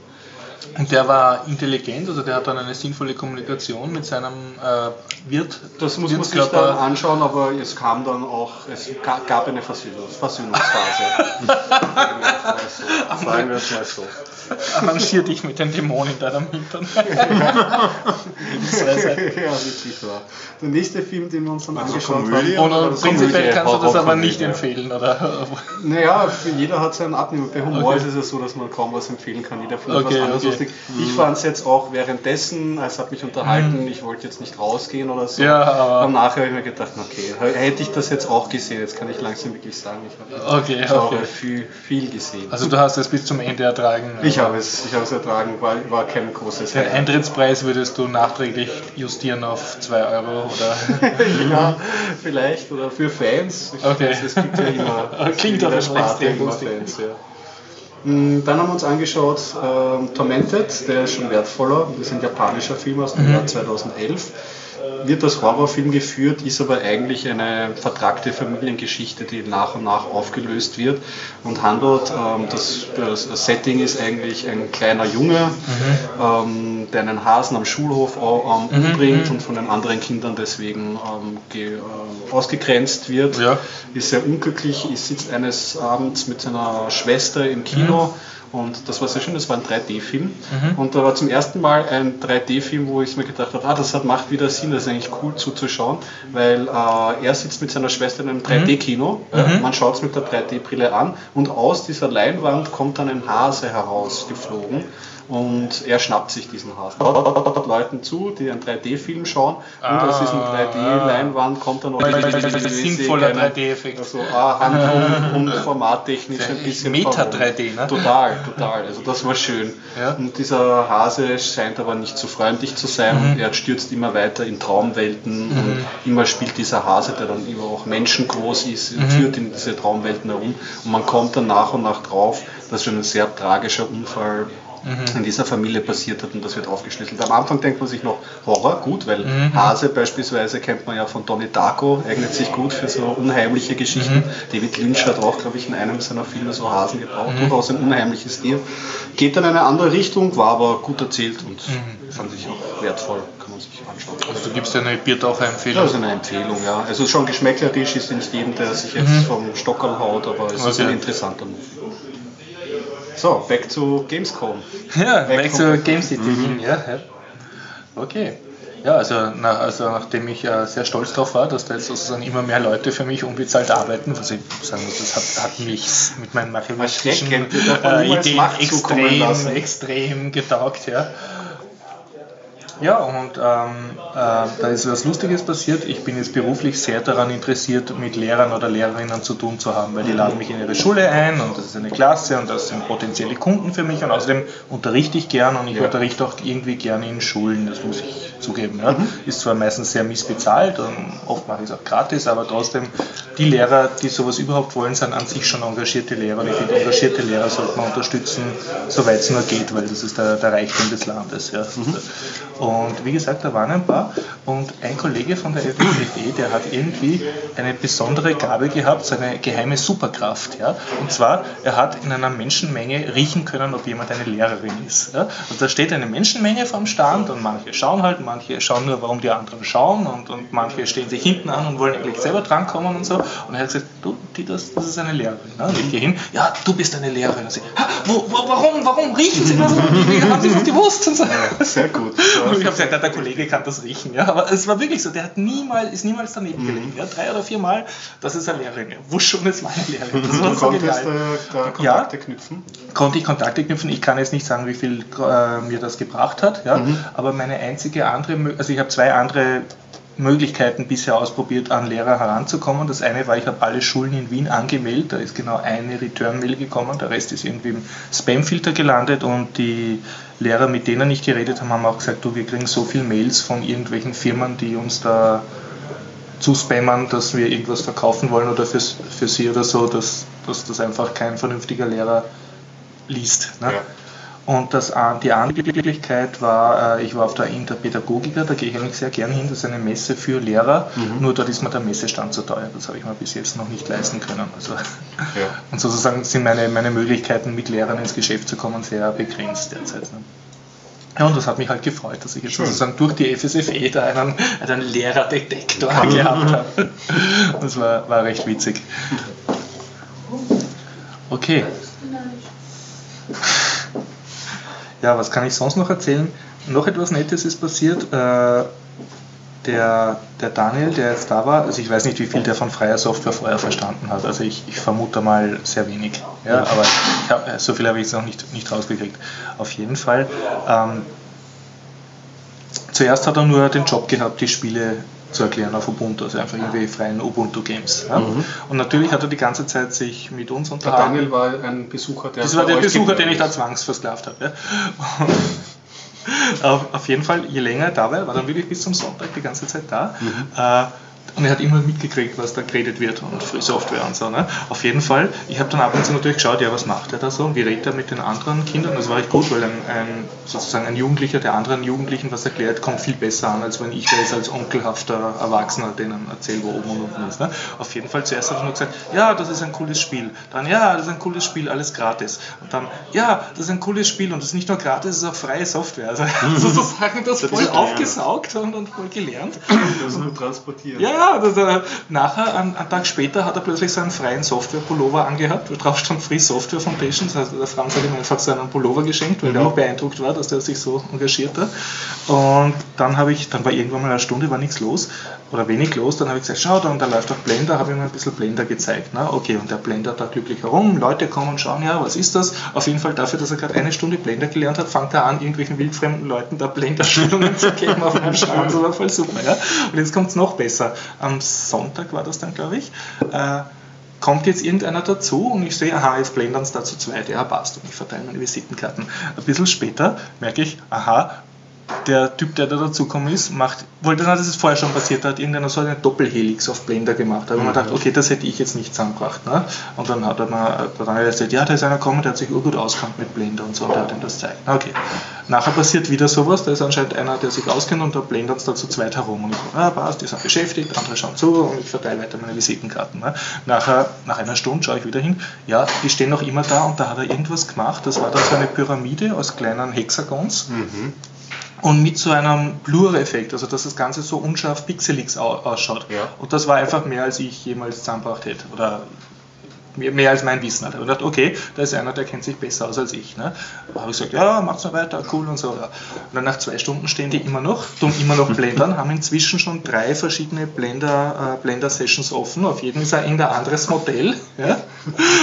Und der war intelligent, also der hat dann eine sinnvolle Kommunikation mit seinem äh, Wirt. Das muss man sich dann anschauen, aber es kam dann auch, es gab eine Versöhnungsphase. Sagen wir es mal so. Arrangier dich mit den Dämonen deiner Hintern. ja, wirklich wahr. Der nächste Film, den wir uns dann also angeschaut Komödie, haben. Und prinzipiell kannst du das aber nicht empfehlen, oder? Naja, für jeder hat seinen Abnehmer. Bei Humor okay. ist es ja so, dass man kaum was empfehlen kann. Jeder findet okay, was anderes okay. Lustig. Ich mhm. fand es jetzt auch währenddessen, es hat mich unterhalten, mhm. ich wollte jetzt nicht rausgehen oder so. Ja, aber und nachher habe ich mir gedacht, okay, hätte ich das jetzt auch gesehen, jetzt kann ich langsam wirklich sagen, ich habe okay, okay. viel, viel gesehen. Also du hast es bis zum Ende ertragen? Ich habe es, ich habe es ertragen, war, war kein großes Den Eintrittspreis würdest du nachträglich justieren auf 2 Euro oder? ja, vielleicht oder für Fans. Ich okay. Weiß, es gibt ja immer Klingt Sparte immer Fans, ja. Mm, dann haben wir uns angeschaut äh, Tormented, der ist schon wertvoller. Das ist ein japanischer Film aus dem mhm. Jahr 2011 wird als Horrorfilm geführt, ist aber eigentlich eine vertragte Familiengeschichte, die nach und nach aufgelöst wird und handelt, ähm, das, das, Setting ist eigentlich ein kleiner Junge, mhm. ähm, der einen Hasen am Schulhof ähm, mhm, umbringt mhm. und von den anderen Kindern deswegen ge, äh, ausgegrenzt wird, ja. ist sehr unglücklich, sitzt eines Abends mit seiner Schwester im Kino mhm. Und das war sehr schön, das war ein 3D-Film. Mhm. Und da war zum ersten Mal ein 3D-Film, wo ich mir gedacht habe, ah, das hat, macht wieder Sinn, das ist eigentlich cool zuzuschauen, weil äh, er sitzt mit seiner Schwester in einem 3D-Kino, mhm. äh, man schaut es mit der 3D-Brille an und aus dieser Leinwand kommt dann ein Hase herausgeflogen und er schnappt sich diesen Hasen. Leuten zu, die einen 3D-Film schauen ah, und aus diesem 3D-Leinwand kommt dann noch ein sinnvoller 3D-Effekt. Also ah, Handlung und formattechnisch ein bisschen. Meta 3D, ne? Total, total. Also das war schön. Ja. Und dieser Hase scheint aber nicht so freundlich zu sein. Mhm. Er stürzt immer weiter in Traumwelten mhm. und immer spielt dieser Hase, der dann immer auch menschengroß ist, mhm. führt in diese Traumwelten herum. Und man kommt dann nach und nach drauf, dass schon ein sehr tragischer Unfall mhm. in dieser Familie passiert hat und das wird aufgeschlüsselt. Am Anfang denkt man sich noch Horror, gut, weil mhm. Hase beispielsweise kennt man ja von Donnie Darko, eignet sich gut für so unheimliche Geschichten. Mhm. David Lynch hat auch, glaube ich, in einem seiner Filme so Hasen gebraucht, mhm. durchaus ein unheimliches Tier. Geht dann in eine andere Richtung, war aber gut erzählt und mhm. fand ich auch wertvoll, kann man sich anschauen. Also du gibst ja eine Biertaucher-Empfehlung? Ja, also eine Empfehlung, ja. Also schon geschmäcklerisch ist nicht jedem, der sich jetzt mhm. vom Stockerl haut, aber es okay. ist ein interessanter Movie. So, back to Gamescom. Ja, back, back to Game City mhm. ja, ja. Okay. Ja, also, na, also nachdem ich äh, sehr stolz darauf war, dass da jetzt sozusagen immer mehr Leute für mich unbezahlt arbeiten, was ich sagen muss, das hat, hat mich mit meinen machiavellischen äh, Ideen extrem, extrem getaugt. Ja. Ja, und ähm, äh, da ist was Lustiges passiert. Ich bin jetzt beruflich sehr daran interessiert, mit Lehrern oder Lehrerinnen zu tun zu haben, weil die laden mich in ihre Schule ein und das ist eine Klasse und das sind potenzielle Kunden für mich und außerdem unterrichte ich gern und ich ja. unterrichte auch irgendwie gerne in Schulen, das muss ich zugeben. Ja. Mhm. Ist zwar meistens sehr missbezahlt und oft mache ich es auch gratis, aber trotzdem, die Lehrer, die sowas überhaupt wollen, sind an sich schon engagierte Lehrer und ich finde, engagierte Lehrer sollte man unterstützen, soweit es nur geht, weil das ist der, der Reichtum des Landes. Ja. Mhm. Und wie gesagt, da waren ein paar. Und ein Kollege von der FWFE, der hat irgendwie eine besondere Gabe gehabt, seine geheime Superkraft. Ja? Und zwar, er hat in einer Menschenmenge riechen können, ob jemand eine Lehrerin ist. Ja? Und da steht eine Menschenmenge vom Stand und manche schauen halt, manche schauen nur, warum die anderen schauen und, und manche stehen sich hinten an und wollen eigentlich selber drankommen und so. Und er hat gesagt, du, Titus, das ist eine Lehrerin. Ne? Und ich gehe hin, ja, du bist eine Lehrerin. Und sie, wo, wo, warum, warum riechen Sie das? Haben Sie das gewusst? Und so. Ja, sehr gut. Und ich habe gesagt, der Kollege kann das riechen. Ja? Aber es war wirklich so, der hat niemals, ist niemals daneben mhm. gelegen. Ja? Drei oder vier Mal, das ist eine Lehrerin. Ja. Wusch schon, ist meine Lehrerin. Das war du so konntest genial. Äh, da Kontakte ja, knüpfen? Konnte ich Kontakte knüpfen. Ich kann jetzt nicht sagen, wie viel äh, mir das gebracht hat. Ja? Mhm. Aber meine einzige andere, also ich habe zwei andere Möglichkeiten bisher ausprobiert, an Lehrer heranzukommen. Das eine war, ich habe alle Schulen in Wien angemeldet, da ist genau eine Return-Mail gekommen, der Rest ist irgendwie im Spam-Filter gelandet und die Lehrer, mit denen ich geredet habe, haben auch gesagt, du, wir kriegen so viele Mails von irgendwelchen Firmen, die uns da zuspammen, dass wir irgendwas verkaufen wollen oder für, für sie oder so, dass, dass das einfach kein vernünftiger Lehrer liest. Ne? Ja. Und das, die andere Möglichkeit war, äh, ich war auf der Interpädagogika, da gehe ich eigentlich sehr gerne hin, das ist eine Messe für Lehrer, mhm. nur dort ist mir der Messestand zu teuer, das habe ich mir bis jetzt noch nicht leisten können. Also, ja. Und sozusagen sind meine, meine Möglichkeiten, mit Lehrern ins Geschäft zu kommen, sehr begrenzt derzeit. Ne? Ja, und das hat mich halt gefreut, dass ich jetzt Schön. sozusagen durch die FSFE da einen, einen Lehrerdetektor gehabt habe. Das war, war recht witzig. Okay. Ja, was kann ich sonst noch erzählen? Noch etwas Nettes ist passiert. Äh, der, der Daniel, der jetzt da war, also ich weiß nicht, wie viel der von freier Software vorher verstanden hat. Also ich, ich vermute mal sehr wenig. Ja, aber hab, äh, so viel habe ich jetzt noch nicht, nicht rausgekriegt. Auf jeden Fall. Ähm, zuerst hat er nur den Job gehabt, die Spiele zu erklären auf Ubuntu, also einfach irgendwie freien Ubuntu-Games. Ja? Mhm. Und natürlich hat er die ganze Zeit sich mit uns unterhalten. Der Daniel war ein Besucher, der Das war der Besucher, den ich da zwangsversklavt habe. Ja? auf, auf, jeden Fall, je länger er da war, war dann wirklich bis zum Sonntag die ganze Zeit da. Mhm. Äh, und er hat immer mitgekriegt, was da geredet wird und Free Software und so. Ne? Auf jeden Fall, ich habe dann ab und zu natürlich geschaut, ja, was macht er da so und wie redet er mit den anderen Kindern. Das war echt gut, weil ein, ein, sozusagen ein Jugendlicher, der anderen Jugendlichen was erklärt, kommt viel besser an, als wenn ich da jetzt als onkelhafter Erwachsener denen erzähle, wo oben und unten ist. Ne? Auf jeden Fall, zuerst hat er nur gesagt, ja, das ist ein cooles Spiel. Dann, ja, das ist ein cooles Spiel, alles gratis. Und dann, ja, das ist ein cooles Spiel und das ist nicht nur gratis, es ist auch freie Software. Also sozusagen das, das voll aufgesaugt und, und voll gelernt. Das nur transportiert. Ja, ja, das, äh, nachher, einen, einen, Tag später, hat er plötzlich so einen freien Software-Pullover angehabt, wo drauf stand Free Software Foundation. Also der Franz hat ihm einfach so einen Pullover geschenkt, weil mhm. er auch beeindruckt war, dass der sich so engagiert hat. Und dann habe ich, dann war irgendwann mal eine Stunde, war nichts los oder wenig los. Dann habe ich gesagt, schau, da, da läuft auch Blender, habe ihm ein bisschen Blender gezeigt. Ne? Okay, und der Blender da glücklich herum, Leute kommen und schauen, ja, was ist das? Auf jeden Fall dafür, dass er gerade eine Stunde Blender gelernt hat, fängt er an, irgendwelchen wildfremden Leuten da Blender-Schulungen zu geben auf einem Stand. Das war voll super. Ja? Und jetzt kommt es noch besser. Am Sonntag war das dann, glaube ich. Äh, kommt jetzt irgendeiner dazu und ich sehe, aha, jetzt blendern es da zu zweit, ja passt und ich verteile meine Visitenkarten. Ein bisschen später merke ich, aha, der Typ, der da dazugekommen ist, macht, wollte dann, dass es vorher schon passiert hat, irgendeiner so eine Doppelhelix auf Blender gemacht. Da habe ich mir gedacht, okay, das hätte ich jetzt nicht zusammengebracht. Ne? Und dann hat er mir dann erzählt, ja, da ist einer gekommen, der hat sich urgut auskannt mit Blender und so, und der hat ihm das gezeigt. Okay. Nachher passiert wieder sowas, da ist anscheinend einer, der sich auskennt und da blendert es da zu zweit herum. Und ich so, ah, passt, die sind beschäftigt, andere schauen zu und ich verteile weiter meine Visitenkarten. Ne? Nachher, nach einer Stunde schaue ich wieder hin, ja, die stehen noch immer da und da hat er irgendwas gemacht. Das war da so eine Pyramide aus kleinen Hexagons. Mhm und mit so einem Blur-Effekt, also dass das Ganze so unscharf pixelig ausschaut. Ja. Und das war einfach mehr, als ich jemals zusammengebracht hätte. Oder mehr als mein Wissen hat. Ich dachte, okay, da ist einer, der kennt sich besser aus als ich. Ne? Da habe ich gesagt, ja, macht's mal weiter, cool und so. Ja. Und dann nach zwei Stunden stehen die immer noch, tun immer noch blendern, haben inzwischen schon drei verschiedene Blender, äh, Blender Sessions offen. Auf jedem ist ein anderes Modell. Ja?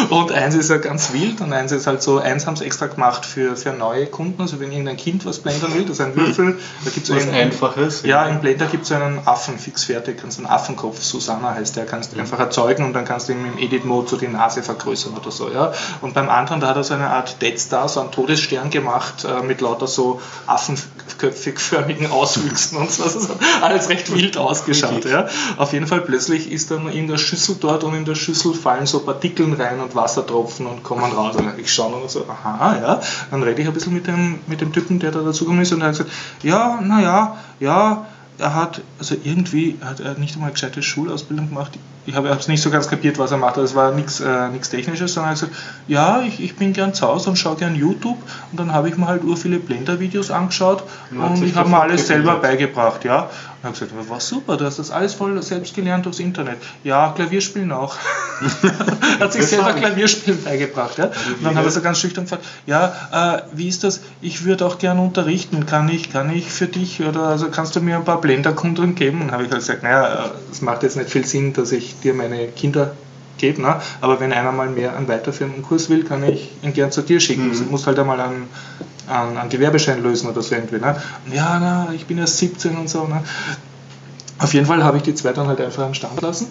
Und eins ist ja ganz wild und eins ist halt so, eins haben sie extra gemacht für, für neue Kunden, also wenn irgendein Kind was blendern will, das ist ein Würfel, da gibt es was einen, Einfaches. Ja, im Blender gibt es einen Affen fix fertig, kannst einen Affenkopf, Susanna heißt der, kannst du einfach erzeugen und dann kannst du ihm im Edit-Mode so den Nase vergrößern oder so. Ja? Und beim anderen, da hat er so eine Art Dead Star, so einen Todesstern gemacht äh, mit lauter so affenköpfig-förmigen Auswüchsen und so. Hat alles recht wild ausgeschaut. Ja? Auf jeden Fall plötzlich ist dann in der Schüssel dort und in der Schüssel fallen so Partikeln rein und Wassertropfen und kommen raus. Und ich schaue noch so, aha, ja. Dann rede ich ein bisschen mit dem, mit dem Typen, der da dazugekommen ist und er hat gesagt, ja, naja, ja, er hat, also irgendwie hat er nicht einmal eine gescheite Schulausbildung gemacht ich habe es nicht so ganz kapiert, was er macht. Es war nichts äh, Technisches, sondern er hat gesagt, ja, ich, ich bin gern zu Hause und schaue gern YouTube. Und dann habe ich mir halt ur viele Blender-Videos angeschaut und ich habe mir alles selber beigebracht. Ja. Und habe gesagt, war super, du hast das alles voll selbst gelernt aufs Internet. Ja, Klavierspielen auch. hat sich selber Klavierspielen beigebracht. Ja. Und dann habe ich so ganz schüchtern gefragt, ja, äh, wie ist das? Ich würde auch gern unterrichten. Kann ich, kann ich für dich oder also kannst du mir ein paar Blender-Kunden geben? Und habe ich halt gesagt, naja, es macht jetzt nicht viel Sinn, dass ich dir meine Kinder gebe, ne? aber wenn einer mal mehr einen weiterführenden Kurs will, kann ich ihn gern zu dir schicken. Mhm. Du musst halt einmal einen, einen, einen Gewerbeschein lösen oder so irgendwie. Ne? Ja, na, ich bin erst 17 und so. Ne? Auf jeden Fall habe ich die zwei dann halt einfach am Stand lassen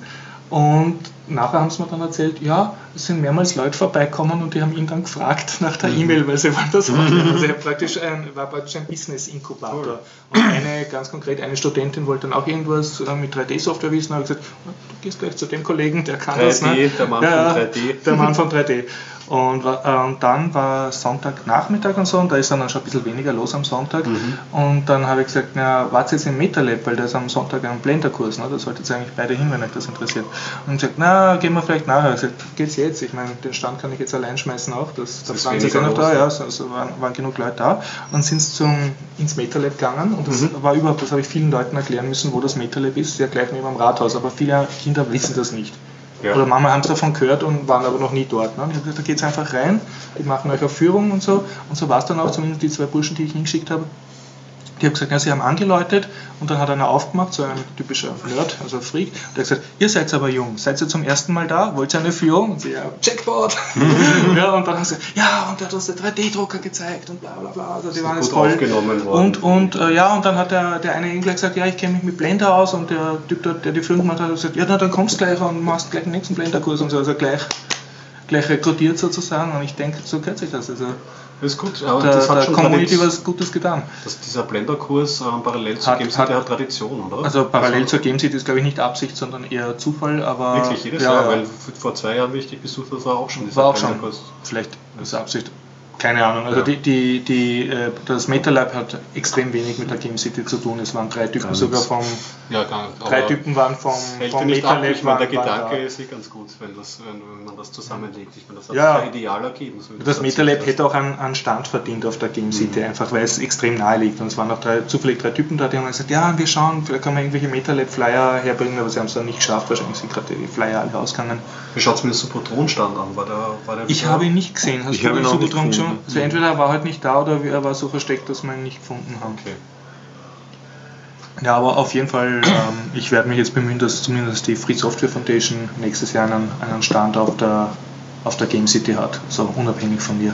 und nachher haben sie mir dann erzählt, ja, es sind mehrmals Leute vorbeikommen und die haben ihn dann gefragt nach der E-Mail, weil sie wollen das machen. Also er praktisch ein, war praktisch ein Business-Inkubator. Und eine, ganz konkret, eine Studentin wollte dann auch irgendwas äh, mit 3D-Software wissen, habe ich gesagt, du gehst gleich zu dem Kollegen, der kann 3D, das. Ne? der Mann ja, von 3D. Der Mann von 3D. Und, äh, und dann war Sonntagnachmittag und so, und da ist dann schon ein bisschen weniger los am Sonntag. Und dann habe ich gesagt, na, wart jetzt im MetaLab, weil da ist am Sonntag ein Blender-Kurs, ne? da solltet ihr eigentlich beide hin, wenn euch das interessiert. Und ich gesagt, na, gehen wir vielleicht nachher. Ich gesagt, geht's jetzt? Ich meine, den Stand kann ich jetzt allein schmeißen auch, das, da ist waren sie noch da, ja, also, waren, waren genug Leute da. Und dann sind sie zum, ins MetaLab gegangen und das war überhaupt, das habe ich vielen Leuten erklären müssen, wo das MetaLab ist, ja gleich neben dem Rathaus, aber viele Kinder wissen das nicht. Ja. Oder Mama haben es davon gehört und waren aber noch nie dort. Ne? Und ich habe gesagt, da geht's einfach rein, die machen euch eine Führung und so. Und so war es dann auch, zumindest die zwei Burschen, die ich hingeschickt habe. Die haben gesagt, ja, sie haben angeläutet und dann hat einer aufgemacht, so ein typischer Nerd, also ein Freak. Der hat gesagt, ihr seid aber jung, seid ihr zum ersten Mal da, wollt ihr eine Führung? Und sie, ja, Jackpot! ja, und dann haben sie gesagt, ja, und der hat uns den 3D-Drucker gezeigt und bla bla bla. Also die waren jetzt voll. aufgenommen worden. Und, und äh, ja, und dann hat der, der eine gleich gesagt, ja, ich kenne mich mit Blender aus und der Typ, dort, der die Führung gemacht hat, hat gesagt, ja, na, dann kommst du gleich und machst gleich den nächsten Blender-Kurs und so, also gleich, gleich rekrutiert sozusagen und ich denke, so gehört sich das. Also Das ist gut, aber der, das hat der schon Community was Gutes getan. dass dieser Blender-Kurs ähm, parallel zu Hat- hat- hat, hat Tradition, oder? Also parallel zur Game City ist glaube ich nicht Absicht, sondern eher Zufall, aber Wirklich jedes ja, Jahr, ja. weil vor zwei Jahren, wie ich dich besucht habe, war auch schon dieser war auch schon. Blender-Kurs. Vielleicht ist Absicht. Keine Ahnung. Also Ja. die, die, die, äh, das MetaLab hat extrem wenig mit der Game City zu tun. Es waren drei Typen Gar sogar vom Ja, gar nicht. drei Typen waren vom, vom ab. MetaLab Ich meine, der Gedanke da. ist eh ganz gut, wenn, das, wenn, wenn man das zusammenlegt. Ich meine, das hat Ja. sich ja ideal ergeben. So Das MetaLab hätte auch einen, einen Stand verdient auf der Game City, einfach weil es extrem nahe liegt. Und es waren auch drei, zufällig drei Typen da, die haben gesagt, ja, wir schauen, vielleicht können wir irgendwelche MetaLab-Flyer herbringen, aber sie haben es dann nicht geschafft, wahrscheinlich sind gerade die Flyer alle ausgegangen. Wie schaut es mit dem Supertron-Stand an? War der, war der Ich habe ihn nicht gesehen. Hast Ich du habe ihn den auch nicht Schon? Also entweder er war halt nicht da oder er war so versteckt, dass wir ihn nicht gefunden haben. Okay. Ja, aber auf jeden Fall, ähm, ich werde mich jetzt bemühen, dass zumindest die Free Software Foundation nächstes Jahr einen, einen Stand auf der, auf der Game City hat, so unabhängig von mir.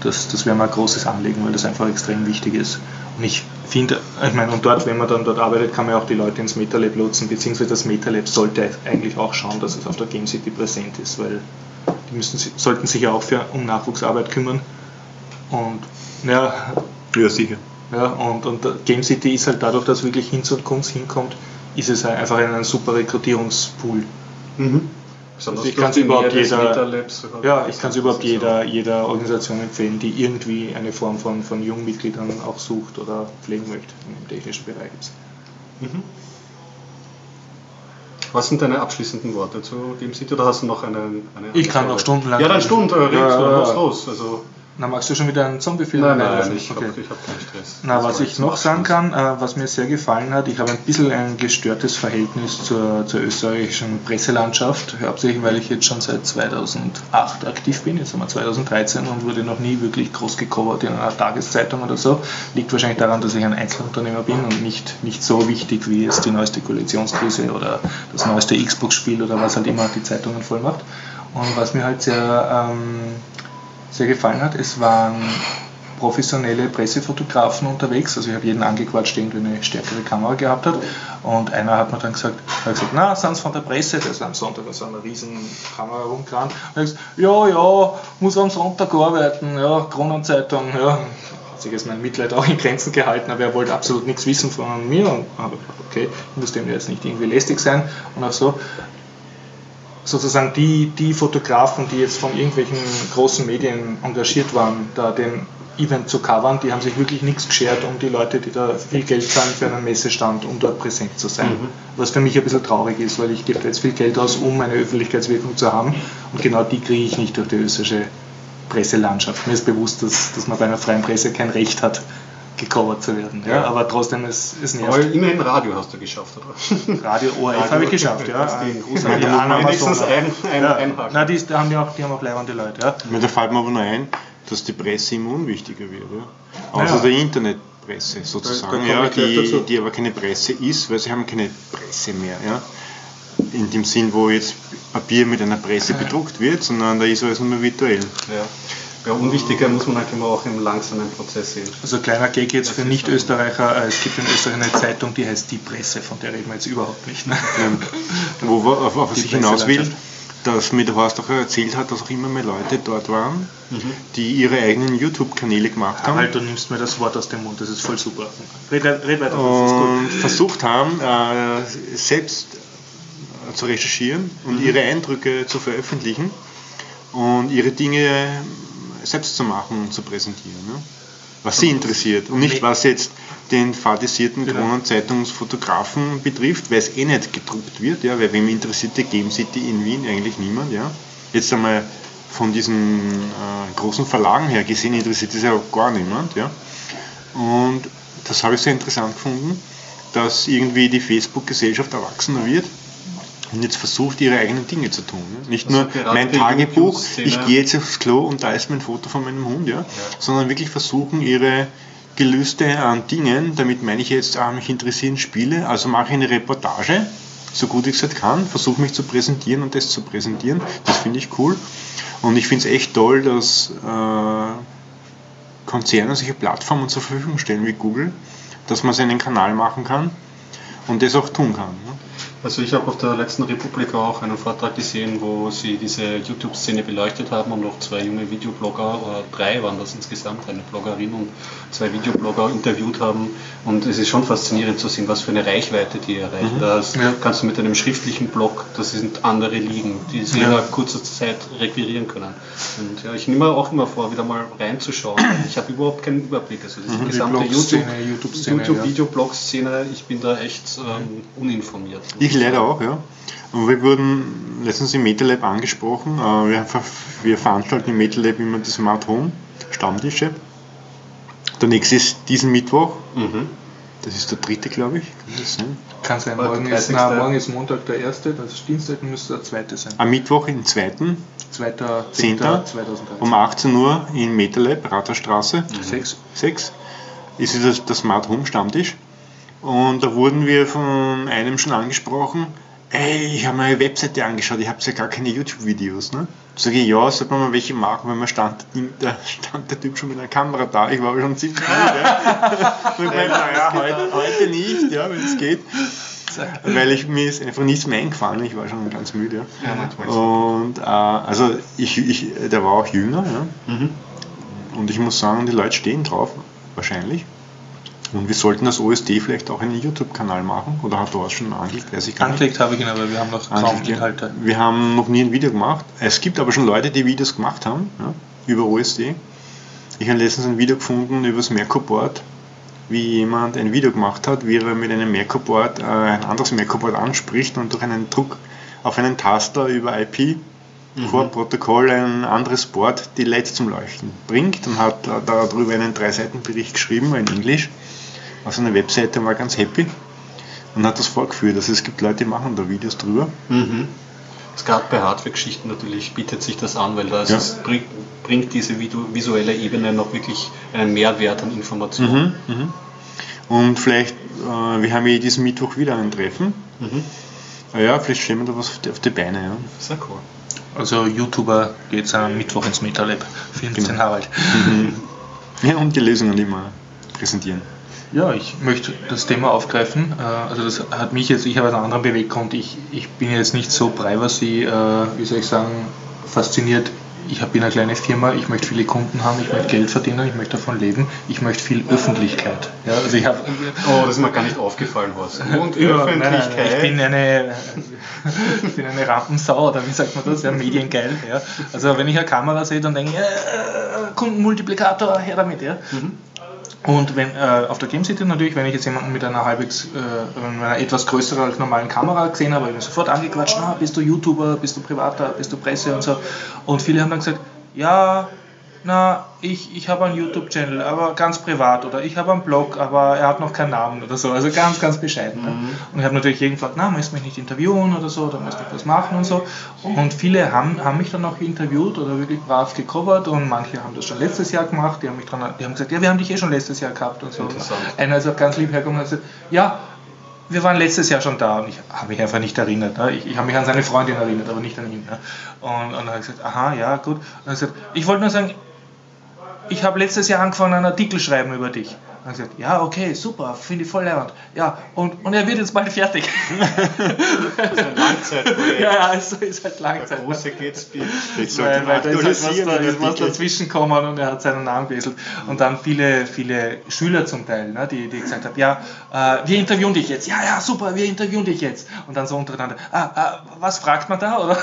Das, das wäre mal ein großes Anliegen, weil das einfach extrem wichtig ist. Und ich finde, ich meine, und dort, wenn man dann dort arbeitet, kann man auch die Leute ins MetaLab lotsen, beziehungsweise das MetaLab sollte eigentlich auch schauen, dass es auf der Game City präsent ist, weil müssen, sollten sich ja auch für, um Nachwuchsarbeit kümmern. Und ja, Ja, sicher. ja, und, und Game City ist halt dadurch, dass wirklich Hinz und Kunst hinkommt, ist es halt einfach ein super Rekrutierungspool. Mhm. Also ich kann's die überhaupt jeder- Ja, ich kann es überhaupt jeder, jeder Organisation empfehlen, die irgendwie eine Form von, von Jungmitgliedern auch sucht oder pflegen möchte im technischen Bereich. Jetzt. Was sind deine abschließenden Worte zu Game City oder hast du noch eine. eine Ich kann noch stundenlang Ja, dann reden. Stunde, äh, red, Ja, ja, los, ja. los. Also, Na, magst du schon wieder einen Zombie-Film? nein, nein, einwerfen? ich okay. habe hab keinen Stress. Na, Das was ich noch sagen kann, äh, was mir sehr gefallen hat, ich habe ein bisschen ein gestörtes Verhältnis zur, zur österreichischen Presselandschaft, hauptsächlich weil ich jetzt schon seit 2008 aktiv bin, jetzt haben wir 2013 und wurde noch nie wirklich groß gecovert in einer Tageszeitung oder so. Liegt wahrscheinlich daran, dass ich ein Einzelunternehmer bin und nicht, nicht so wichtig wie jetzt die neueste Koalitionskrise oder das neueste Xbox-Spiel oder was halt immer die Zeitungen voll macht. Und was mir halt sehr ähm, sehr gefallen hat. Es waren professionelle Pressefotografen unterwegs. Also ich habe jeden angequatscht, der irgendwie eine stärkere Kamera gehabt hat. Und einer hat mir dann gesagt, hat gesagt na, sind von der Presse? Der ist am Sonntag mit so einer riesen Kamera rumgerannt. Und ich gesagt, ja, ja, muss am Sonntag arbeiten, ja, Kronenzeitung, ja. Hat sich jetzt mein Mitleid auch in Grenzen gehalten, aber er wollte absolut nichts wissen von mir. Und gedacht, okay, ich muss dem jetzt nicht irgendwie lästig sein und auch so sozusagen die, die Fotografen, die jetzt von irgendwelchen großen Medien engagiert waren, da den Event zu covern, die haben sich wirklich nichts geschert um die Leute, die da viel Geld zahlen für einen Messestand, um dort präsent zu sein. Was für mich ein bisschen traurig ist, weil ich gebe da jetzt viel Geld aus, um eine Öffentlichkeitswirkung zu haben und genau die kriege ich nicht durch die österreichische Presselandschaft. Mir ist bewusst, dass, dass man bei einer freien Presse kein Recht hat, gecovert zu werden. Ja? Ja. Aber trotzdem, es, es Aber nervt. immerhin Radio hast du geschafft, oder? Radio ORF habe ich geschafft, ja. Die Ja, Anna wenigstens ein, ein, Ja. einhaken. Die, da haben die, auch, die haben auch leibende Leute. Ja. Mir da fällt mir aber noch ein, dass die Presse immer unwichtiger wird. Ja? Also Ja. der Internetpresse sozusagen, Da- da ja, die, die aber keine Presse ist, weil sie haben keine Presse mehr. Ja? In dem Sinn, wo jetzt Papier mit einer Presse bedruckt wird, sondern da ist alles nur virtuell. Ja. Ja, unwichtiger muss man halt immer auch im langsamen Prozess sehen. Also kleiner Gag jetzt für Nicht-Österreicher, äh, es gibt in Österreich eine Zeitung, die heißt Die Presse, von der reden wir jetzt überhaupt nicht. Ne? Wo, auf, auf was ich hinaus will, dass mir der Horst auch erzählt hat, dass auch immer mehr Leute dort waren, mhm. die ihre eigenen YouTube-Kanäle gemacht haben. Halt, du nimmst mir das Wort aus dem Mund, das ist voll super. Red, red weiter, das ist gut. versucht haben, äh, selbst zu recherchieren und mhm. ihre Eindrücke zu veröffentlichen und ihre Dinge selbst zu machen und zu präsentieren. Ne? Was sie interessiert und nicht was jetzt den fadisierten genau. Kronenzeitungsfotografen betrifft, weil es eh nicht gedruckt wird, ja, weil wem interessiert die Game City in Wien eigentlich niemand, ja. Jetzt einmal von diesen äh, großen Verlagen her gesehen interessiert es ja gar niemand, ja. Und das habe ich sehr interessant gefunden, dass irgendwie die Facebook-Gesellschaft erwachsener wird und jetzt versucht, ihre eigenen Dinge zu tun. Ne? Nicht also nur mein Tagebuch, ich gehe jetzt aufs Klo und da ist mein Foto von meinem Hund, ja? ja. sondern wirklich versuchen, ihre Gelüste an Dingen, damit meine ich jetzt, ah, mich interessieren Spiele, also mache ich eine Reportage, so gut ich es halt kann, versuche mich zu präsentieren und das zu präsentieren. Das finde ich cool. Und ich finde es echt toll, dass äh, Konzerne solche Plattformen zur Verfügung stellen wie Google, dass man seinen Kanal machen kann und das auch tun kann. Ne? Also ich habe auf der letzten Republik auch einen Vortrag gesehen, wo sie diese YouTube-Szene beleuchtet haben und noch zwei junge Videoblogger, oder drei waren das insgesamt, eine Bloggerin und zwei Videoblogger interviewt haben. Und es ist schon faszinierend zu sehen, was für eine Reichweite die erreichen. Mhm. Da ja. kannst du mit einem schriftlichen Blog, das sind andere Ligen, die sie ja. innerhalb kurzer Zeit requirieren können. Und ja, ich nehme mir auch immer vor, wieder mal reinzuschauen. Ich habe überhaupt keinen Überblick. Also diese mhm, gesamte YouTube-Video-Blog-Szene, YouTube ich bin da echt ähm, uninformiert. Ich leider auch, ja. Und wir wurden letztens im MetaLab angesprochen. Äh, wir, wir veranstalten im MetaLab immer die Smart Home Stammtische. Der nächste ist diesen Mittwoch. Mhm. Das ist der dritte, glaube ich. Kann das sein? Kann sein. Morgen ist, na, morgen ist Montag der erste, das ist Dienstag, müsste der zweite sein. Am Mittwoch, den zweiten. 2.10. Um 18 Uhr in MetaLab, Ratterstraße. 6. Mhm. 6. Ist das der Smart Home Stammtisch. Und da wurden wir von einem schon angesprochen, ey, ich habe meine Webseite angeschaut, ich habe ja gar keine YouTube-Videos. Ne? Sage ich, ja, sollte man mal welche machen, weil man stand, da stand der Typ schon mit einer Kamera da, ich war aber schon ziemlich müde. meine, naja, heute, heute nicht, ja, wenn es geht. Weil ich, mir ist einfach nichts mehr eingefallen, ich war schon ganz müde. Ja, und äh, also ich, ich, der war auch jünger, ja. Mhm. Und ich muss sagen, die Leute stehen drauf, wahrscheinlich. Und wir sollten das OSD vielleicht auch einen YouTube-Kanal machen. Oder hat Thorsten schon angelegt? Weiß ich gar Angelegt habe ich ihn, aber wir haben noch kaum Inhalte. Wir haben noch nie ein Video gemacht. Es gibt aber schon Leute, die Videos gemacht haben ja, über OSD. Ich habe letztens ein Video gefunden über das Merkur-Board, wie jemand ein Video gemacht hat, wie er mit einem Merkur-Board äh, ein anderes Merkur-Board anspricht und durch einen Druck auf einen Taster über IP mhm. Protokoll ein anderes Board die LEDs zum Leuchten bringt und hat darüber einen Drei-Seiten-Bericht geschrieben in Englisch auf seiner Webseite war ganz happy und hat das vorgeführt. Also es gibt Leute, die machen da Videos drüber. Mhm. Gerade bei Hardware-Geschichten natürlich bietet sich das an, weil da ja. es bringt, bringt, diese visuelle Ebene noch wirklich einen Mehrwert an Informationen. Mhm, mhm. Und vielleicht, äh, wir haben ja diesen Mittwoch wieder ein Treffen. Mhm. Ja, vielleicht stellen wir da was auf die, auf die Beine. Ja. Sehr cool. Also YouTuber geht am Mittwoch ins MetaLab. Vielen genau. den Harald. Mhm. Ja, und die Lösungen immer präsentieren. Ja, ich möchte das Thema aufgreifen. Äh, also das hat mich jetzt, ich habe einen anderen Beweggrund. Ich, ich bin jetzt nicht so privacy, äh, wie soll ich sagen, fasziniert. Ich bin eine kleine Firma, ich möchte viele Kunden haben, ich möchte Geld verdienen, ich möchte davon leben, ich möchte viel Öffentlichkeit. Ja, also ich hab, oh, das ist mir gar nicht aufgefallen, Horst. Und Öffentlichkeit. Nein, nein, ich bin eine, ich bin eine Rampensau, oder wie sagt man das? Ja, mediengeil. Ja. Also wenn ich eine Kamera sehe, dann denke ich, äh, Kundenmultiplikator, her damit. Ja. Mhm. Und wenn äh, auf der Game City natürlich, wenn ich jetzt jemanden mit einer halbwegs, äh, einer etwas größeren als normalen Kamera gesehen habe, habe ich mich sofort angequatscht, na, bist du YouTuber, bist du Privater, bist du Presse und so. Und viele haben dann gesagt, ja, na, ich, ich habe einen YouTube-Channel, aber ganz privat oder ich habe einen Blog, aber er hat noch keinen Namen oder so, also ganz, ganz bescheiden. Ne? Mhm. Und ich habe natürlich jeden gefragt, na, möchtest du mich nicht interviewen oder so, oder möchtest du was machen und so. Und viele haben, haben mich dann auch interviewt oder wirklich brav gecovert und manche haben das schon letztes Jahr gemacht, die haben mich dran, die haben gesagt, ja, wir haben dich eh schon letztes Jahr gehabt und so. Einer ist auch ganz lieb hergekommen und hat gesagt, ja, wir waren letztes Jahr schon da und ich habe mich einfach nicht erinnert. Ne? Ich, ich habe mich an seine Freundin erinnert, aber nicht an ihn. Ne? Und, und dann habe ich gesagt, aha, ja, gut. Und er hat gesagt, ich wollte nur sagen, ich habe letztes Jahr angefangen, einen Artikel schreiben über dich. Und er gesagt, ja, okay, super, finde ich voll leibend. Ja, und, und er wird jetzt bald fertig. Das ist ein Langzeitprojekt. ja, ja, so ist halt Der Langzeit. große Gatsby. Jetzt sollte Weil, man weil da ist halt was, da ist was dazwischen gekommen und er hat seinen Namen gewechselt. Und dann viele, viele Schüler zum Teil, ne, die, die gesagt haben, ja, äh, wir interviewen dich jetzt. Ja, ja, super, wir interviewen dich jetzt. Und dann so untereinander, ah, ah, was fragt man da? Oder?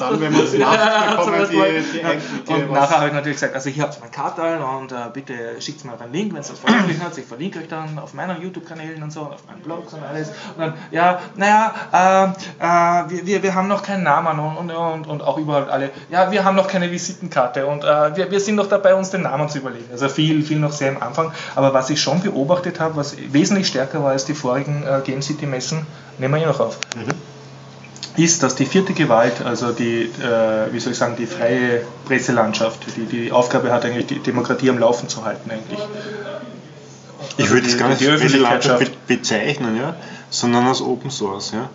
Dann, wenn man es Ja, macht, bekommen die, die, Ja. Und was- nachher habe ich natürlich gesagt, also hier habt ihr mein Kartal und äh, bitte schickt mir einen Link, wenn es das veröffentlicht hat. Ich verlinke euch dann auf meinen YouTube-Kanälen und so, und auf meinen Blogs und alles. Und dann, ja, naja, äh, äh, wir, wir, wir haben noch keinen Namen und, und, und, und auch überall alle, ja, wir haben noch keine Visitenkarte und äh, wir, wir sind noch dabei, uns den Namen zu überlegen. Also viel, viel noch sehr am Anfang. Aber was ich schon beobachtet habe, was wesentlich stärker war als die vorigen äh, Game City-Messen, nehmen wir hier noch auf ist, dass die vierte Gewalt, also die, äh, wie soll ich sagen, die freie Presselandschaft, die die Aufgabe hat, eigentlich die Demokratie am Laufen zu halten, eigentlich. Ich Also würde es gar nicht als Presselandschaft bezeichnen, ja, sondern als Open Source. Ja.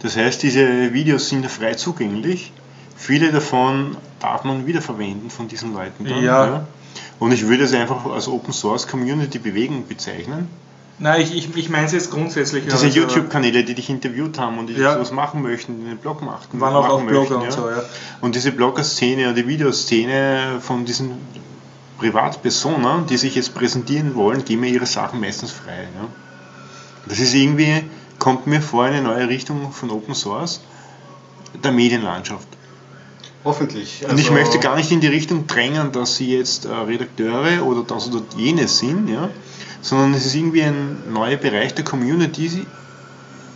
Das heißt, diese Videos sind ja frei zugänglich. Viele davon darf man wiederverwenden von diesen Leuten. Dann, Ja. Und ich würde es einfach als Open Source Community Bewegung bezeichnen. Nein, ich, ich, ich meine es jetzt grundsätzlich. Diese also, YouTube-Kanäle, die dich interviewt haben und die Ja. sowas machen möchten, die einen Blog machten, Waren auch, auch machen Blogger möchten, und ja. so, ja. Und diese Blogger-Szene und die Videoszene von diesen Privatpersonen, die sich jetzt präsentieren wollen, geben mir ihre Sachen meistens frei. Ja. Das ist irgendwie, kommt mir vor, eine neue Richtung von Open Source der Medienlandschaft. Hoffentlich. Und ich Also- möchte gar nicht in die Richtung drängen, dass sie jetzt äh, Redakteure oder das oder jenes sind, ja, sondern es ist irgendwie ein neuer Bereich der Community,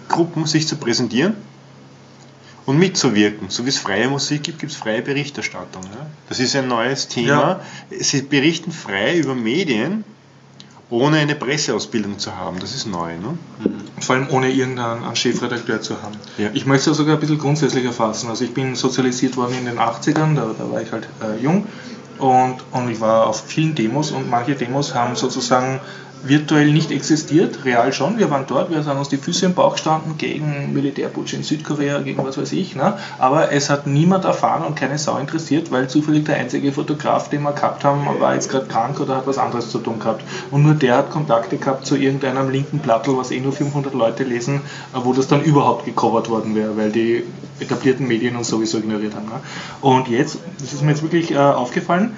Gruppen sich zu präsentieren und mitzuwirken. So wie es freie Musik gibt, gibt es freie Berichterstattung. Ja. Das ist ein neues Thema. Sie berichten frei über Medien, ohne eine Presseausbildung zu haben. Das ist neu. Ne? Vor allem ohne irgendeinen einen Chefredakteur zu haben. Ja. Ich möchte es sogar ein bisschen grundsätzlicher fassen. Also ich bin sozialisiert worden in den 80ern, da, da war ich halt äh, jung und, und ich war auf vielen Demos und manche Demos haben sozusagen virtuell nicht existiert, real schon. Wir waren dort, wir haben uns die Füße im Bauch gestanden gegen Militärputsch in Südkorea, gegen was weiß ich. Ne? Aber es hat niemand erfahren und keine Sau interessiert, weil zufällig der einzige Fotograf, den wir gehabt haben, war jetzt gerade krank oder hat was anderes zu tun gehabt. Und nur der hat Kontakte gehabt zu irgendeinem linken Plattel, was eh nur 500 Leute lesen, wo das dann überhaupt gecovert worden wäre, weil die etablierten Medien uns sowieso ignoriert haben. Ne? Und jetzt, das ist mir jetzt wirklich äh, aufgefallen,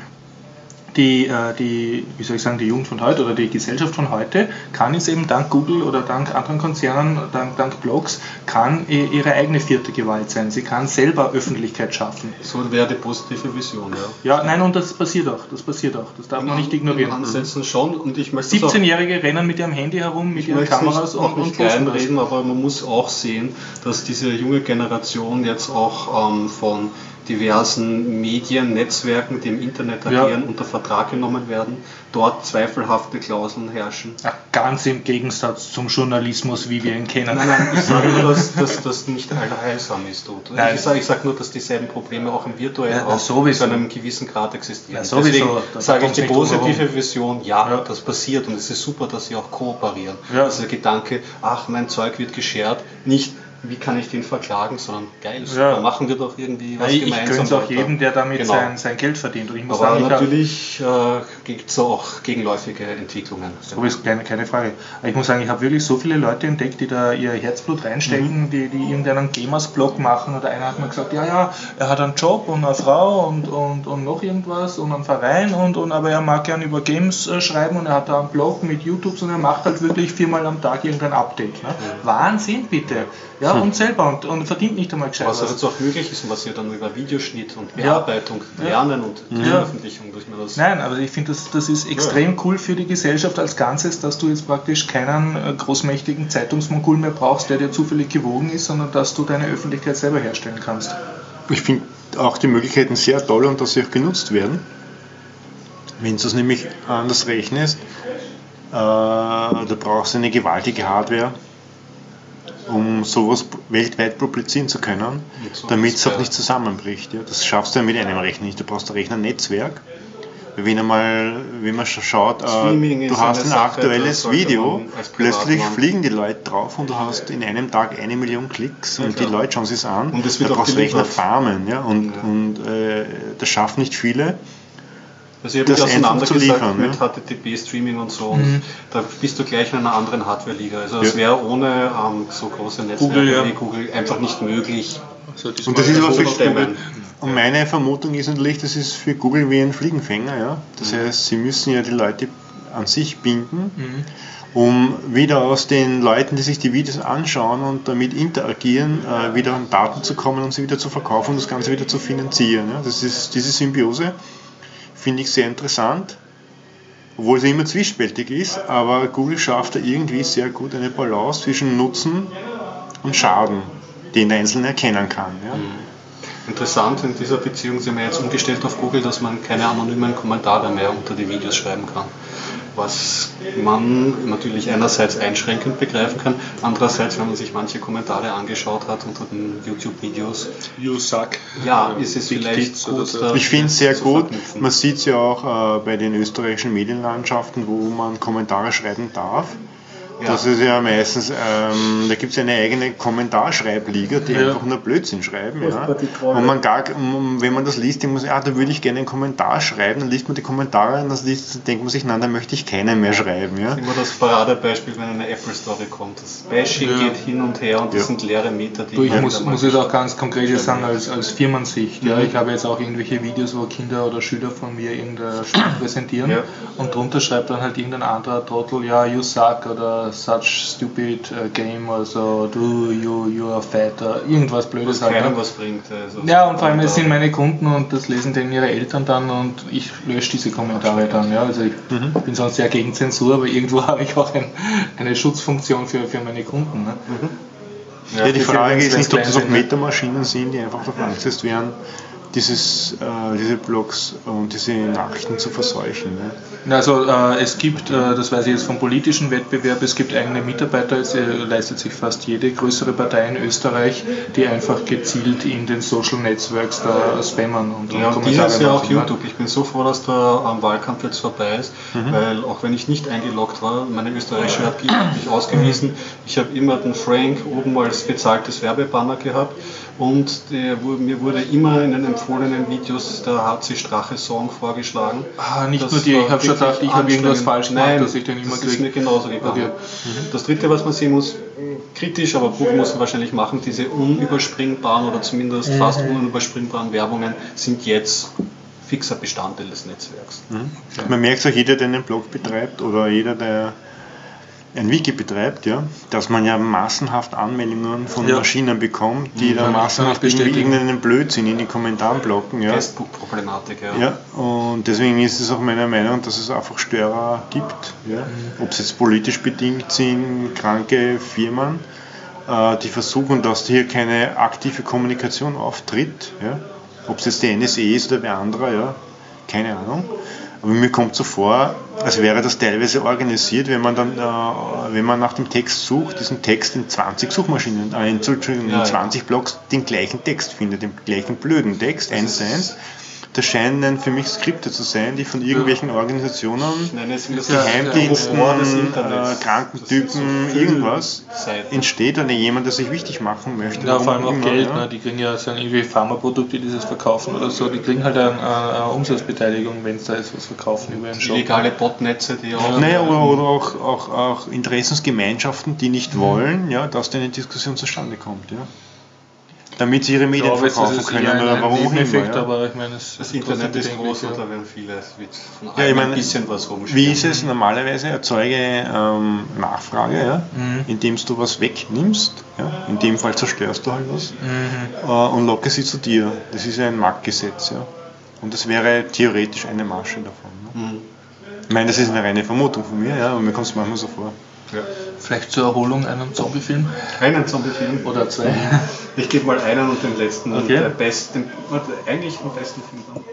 die, äh, die, wie soll ich sagen, die Jugend von heute oder die Gesellschaft von heute kann es eben dank Google oder dank anderen Konzernen, dank, dank Blogs, kann ihre eigene vierte Gewalt sein. Sie kann selber Öffentlichkeit schaffen. So wäre die positive Vision, ja. Ja, nein, und das passiert auch. Das passiert auch. Das darf man nicht ignorieren. Schon und ich möchte es auch- 17-Jährige rennen mit ihrem Handy herum, mit ihren Kameras nicht, auch und, nicht und posten das. kleinreden, aber man muss auch sehen, dass diese junge Generation jetzt auch ähm, von diversen Medien, Netzwerken, die im Internet Ja. agieren, unter Vertrag genommen werden, dort zweifelhafte Klauseln herrschen. Ja, ganz im Gegensatz zum Journalismus, wie wir ihn kennen. Nein, nein, ich sage nur, dass dass das nicht allheilsam ist. Dort. Nein. Ich sage ich sage nur, dass dieselben Probleme auch im virtuellen Ja, Raum zu einem gewissen Grad existieren. Ja. Deswegen Da sage ich die positive. Vision, ja, Ja. das passiert und es ist super, dass sie auch kooperieren. Ja. Also der Gedanke, ach, mein Zeug wird geshared, nicht wie kann ich den verklagen, sondern geil, Ja. machen wir doch irgendwie Ja, was ich ich gemeinsam. gönn's auch jedem, der damit Genau. sein, sein Geld verdient. Und ich muss Aber sagen, ich natürlich äh, gibt es auch gegenläufige Entwicklungen. So ist keine, keine Frage. Aber ich muss sagen, ich habe wirklich so viele Leute entdeckt, die da ihr Herzblut reinstecken, Mhm. die, die irgendeinen Gamers-Blog machen. Oder einer hat mir gesagt, ja, ja, er hat einen Job und eine Frau und, und, und noch irgendwas und einen Verein, und, und, aber er mag gern über Games äh, schreiben und er hat da einen Blog mit YouTube und er macht halt wirklich viermal am Tag irgendein Update. Ne? Wahnsinn, bitte. Ja, und selber und, und verdient nicht einmal gescheit. Was was. jetzt auch möglich ist und was wir dann über Videoschnitt und Ja. Bearbeitung Ja. lernen und die Ja. Veröffentlichung, dass wir das Nein, aber ich finde, das, das ist extrem cool für die Gesellschaft als Ganzes, dass du jetzt praktisch keinen äh, großmächtigen Zeitungsmongol mehr brauchst, der dir zufällig gewogen ist, sondern dass du deine Öffentlichkeit selber herstellen kannst. Ich finde auch die Möglichkeiten sehr toll und dass sie auch genutzt werden. Wenn du es nämlich anders rechnest, äh, da brauchst du eine gewaltige Hardware, um sowas weltweit publizieren zu können, Und so damit es auch ja- nicht zusammenbricht. Ja. Das schaffst du ja mit einem Rechner nicht. Du brauchst ein Rechnernetzwerk. Wenn, einmal, wenn man sch- schaut, äh, du hast ein aktuelles das Video, plötzlich fliegen die Leute drauf und du hast in einem Tag eine Million Klicks und die klar. Leute schauen sich es an. Und es wird da auch brauchst du Rechner farmen ja? und, Ja. und äh, das schaffen nicht viele. Also ich habe mich auseinandergesagt mit ja? HTTP-Streaming und so mhm. und da bist du gleich in einer anderen Hardware-Liga. Also es ja. wäre ohne ähm, so große Netzwerke Google, ja. wie Google einfach nicht möglich. Also und das ist aber für Google. Und meine Vermutung ist natürlich, das ist für Google wie ein Fliegenfänger. Ja? Das mhm. heißt, sie müssen ja die Leute an sich binden. Mhm um wieder aus den Leuten, die sich die Videos anschauen und damit interagieren, äh, wieder an Daten zu kommen und sie wieder zu verkaufen und das Ganze wieder zu finanzieren. Ja? Das ist diese Symbiose finde ich sehr interessant, obwohl sie immer zwiespältig ist, aber Google schafft da irgendwie sehr gut eine Balance zwischen Nutzen und Schaden, den der Einzelne erkennen kann. Ja. Mhm. Interessant in dieser Beziehung sind wir jetzt umgestellt auf Google, dass man keine anonymen Kommentare mehr unter die Videos schreiben kann was man natürlich einerseits einschränkend begreifen kann, andererseits, wenn man sich manche Kommentare angeschaut hat unter den YouTube-Videos. You suck. Ja, ist es vielleicht gut, so. Ich finde es sehr gut. Man sieht es ja auch äh, bei den österreichischen Medienlandschaften, wo man Kommentare schreiben darf. Das ist ja meistens, ähm, da gibt es eine eigene Kommentarschreibliga, die ja. einfach nur Blödsinn schreiben. Ja. Und man gar, wenn man das liest, denkt man sich, ah, da würde ich gerne einen Kommentar schreiben, dann liest man die Kommentare und dann liest, denkt man sich, nein, da möchte ich keinen mehr schreiben. Ja. Das ist immer das Paradebeispiel, wenn eine Apple-Story kommt. Das Bashing ja. geht hin und her und das sind leere Meter, die du, Ich muss, muss jetzt auch ganz konkret sagen, als, als Firmensicht. Ja, mhm. Ich habe jetzt auch irgendwelche Videos, wo Kinder oder Schüler von mir irgendeine Spiel präsentieren und drunter schreibt dann halt irgendein anderer Trottel, ja, you suck oder such stupid uh, game, also du, you, you are fat, oder irgendwas Blödes. Was keinem was bringt. Also ja, und vor allem, es sind meine Kunden und das lesen dann ihre Eltern dann und ich lösche diese Kommentare dann. Ja. Also ich mhm. bin sonst sehr gegen Zensur, aber irgendwo habe ich auch ein, eine Schutzfunktion für, für meine Kunden. Ne? Mhm. Ja, ja, die Frage ist nicht, ob das auch Metamaschinen sind, die einfach angesetzt werden, dieses, äh, diese Blogs und diese Nachrichten zu verseuchen. Ne? Also äh, es gibt, äh, das weiß ich jetzt vom politischen Wettbewerb, es gibt eigene Mitarbeiter, es äh, leistet sich fast jede größere Partei in Österreich, die einfach gezielt in den Social Networks da spammern und, ja, und dieses Jahr auch ne? YouTube. Ich bin so froh, dass der am Wahlkampf jetzt vorbei ist, mhm. weil auch wenn ich nicht eingeloggt war, meine österreichische hat mich ausgewiesen, ich habe immer den Frank oben als bezahltes Werbebanner gehabt und der, mir wurde immer in den empfohlenen Videos der HC Strache Song vorgeschlagen. Ah, nicht das nur die, ich habe schon gedacht, ich habe irgendwas falsch gemacht, Nein, dass ich den immer kriege. Das ist mir genauso gegangen. Okay. Mhm. Das dritte, was man sehen muss, kritisch, aber Google muss man wahrscheinlich machen, diese unüberspringbaren oder zumindest mhm. fast unüberspringbaren Werbungen sind jetzt fixer Bestandteil des Netzwerks. Mhm. Man merkt auch, jeder, der einen Blog betreibt oder jeder, der ein Wiki betreibt, ja, dass man ja massenhaft Anmeldungen von ja. Maschinen bekommt, die mhm. dann massenhaft irgendeinen Blödsinn in die Kommentaren blocken. Ja. Facebook-Problematik, ja. ja. Und deswegen ist es auch meiner Meinung, dass es einfach Störer gibt. Ja. Ob es jetzt politisch bedingt sind, kranke Firmen, äh, die versuchen, dass hier keine aktive Kommunikation auftritt. Ja. Ob es jetzt die NSE ist oder wer anderer, ja, keine Ahnung. Aber mir kommt so vor, als wäre das teilweise organisiert, wenn man dann, äh, wenn man nach dem Text sucht, diesen Text in 20 Suchmaschinen, äh, in, in 20 Blogs den gleichen Text findet, den gleichen blöden Text, eins zu eins das scheinen für mich Skripte zu sein, die von irgendwelchen Organisationen, Geheimdiensten, äh, Krankentypen, irgendwas entsteht oder jemand, der sich wichtig machen möchte. Ja, vor allem auch Geld, ja. ne? die kriegen ja sagen, irgendwie Pharmaprodukte, die das verkaufen oder so, die kriegen halt eine, eine Umsatzbeteiligung, wenn es da ist, was verkaufen über einen Shop. Illegale Botnetze, die auch. Naja, oder, oder auch, auch, auch Interessensgemeinschaften, die nicht mhm. wollen, ja, dass da eine Diskussion zustande kommt. Ja damit sie ihre Medien glaube, verkaufen können oder warum auch immer. Ja. Aber ich meine, das Internet ist groß und da werden viele von ja, ich meine, ein bisschen was rumstehen. Wie ist es normalerweise? Erzeuge ähm, Nachfrage, ja? Mhm. indem du was wegnimmst. Ja? In dem Fall zerstörst du halt was mhm. äh, und locke sie zu dir. Das ist ein Marktgesetz. Ja? Und das wäre theoretisch eine Masche davon. Ne? Mhm. Ich meine, das ist eine reine Vermutung von mir, ja, aber mir kommt es manchmal so vor. Ja. Vielleicht zur Erholung einen Zombiefilm? Einen Zombiefilm? Oder zwei? Ich gebe mal einen und den letzten. Okay. Und der besten, eigentlich den besten Film dann.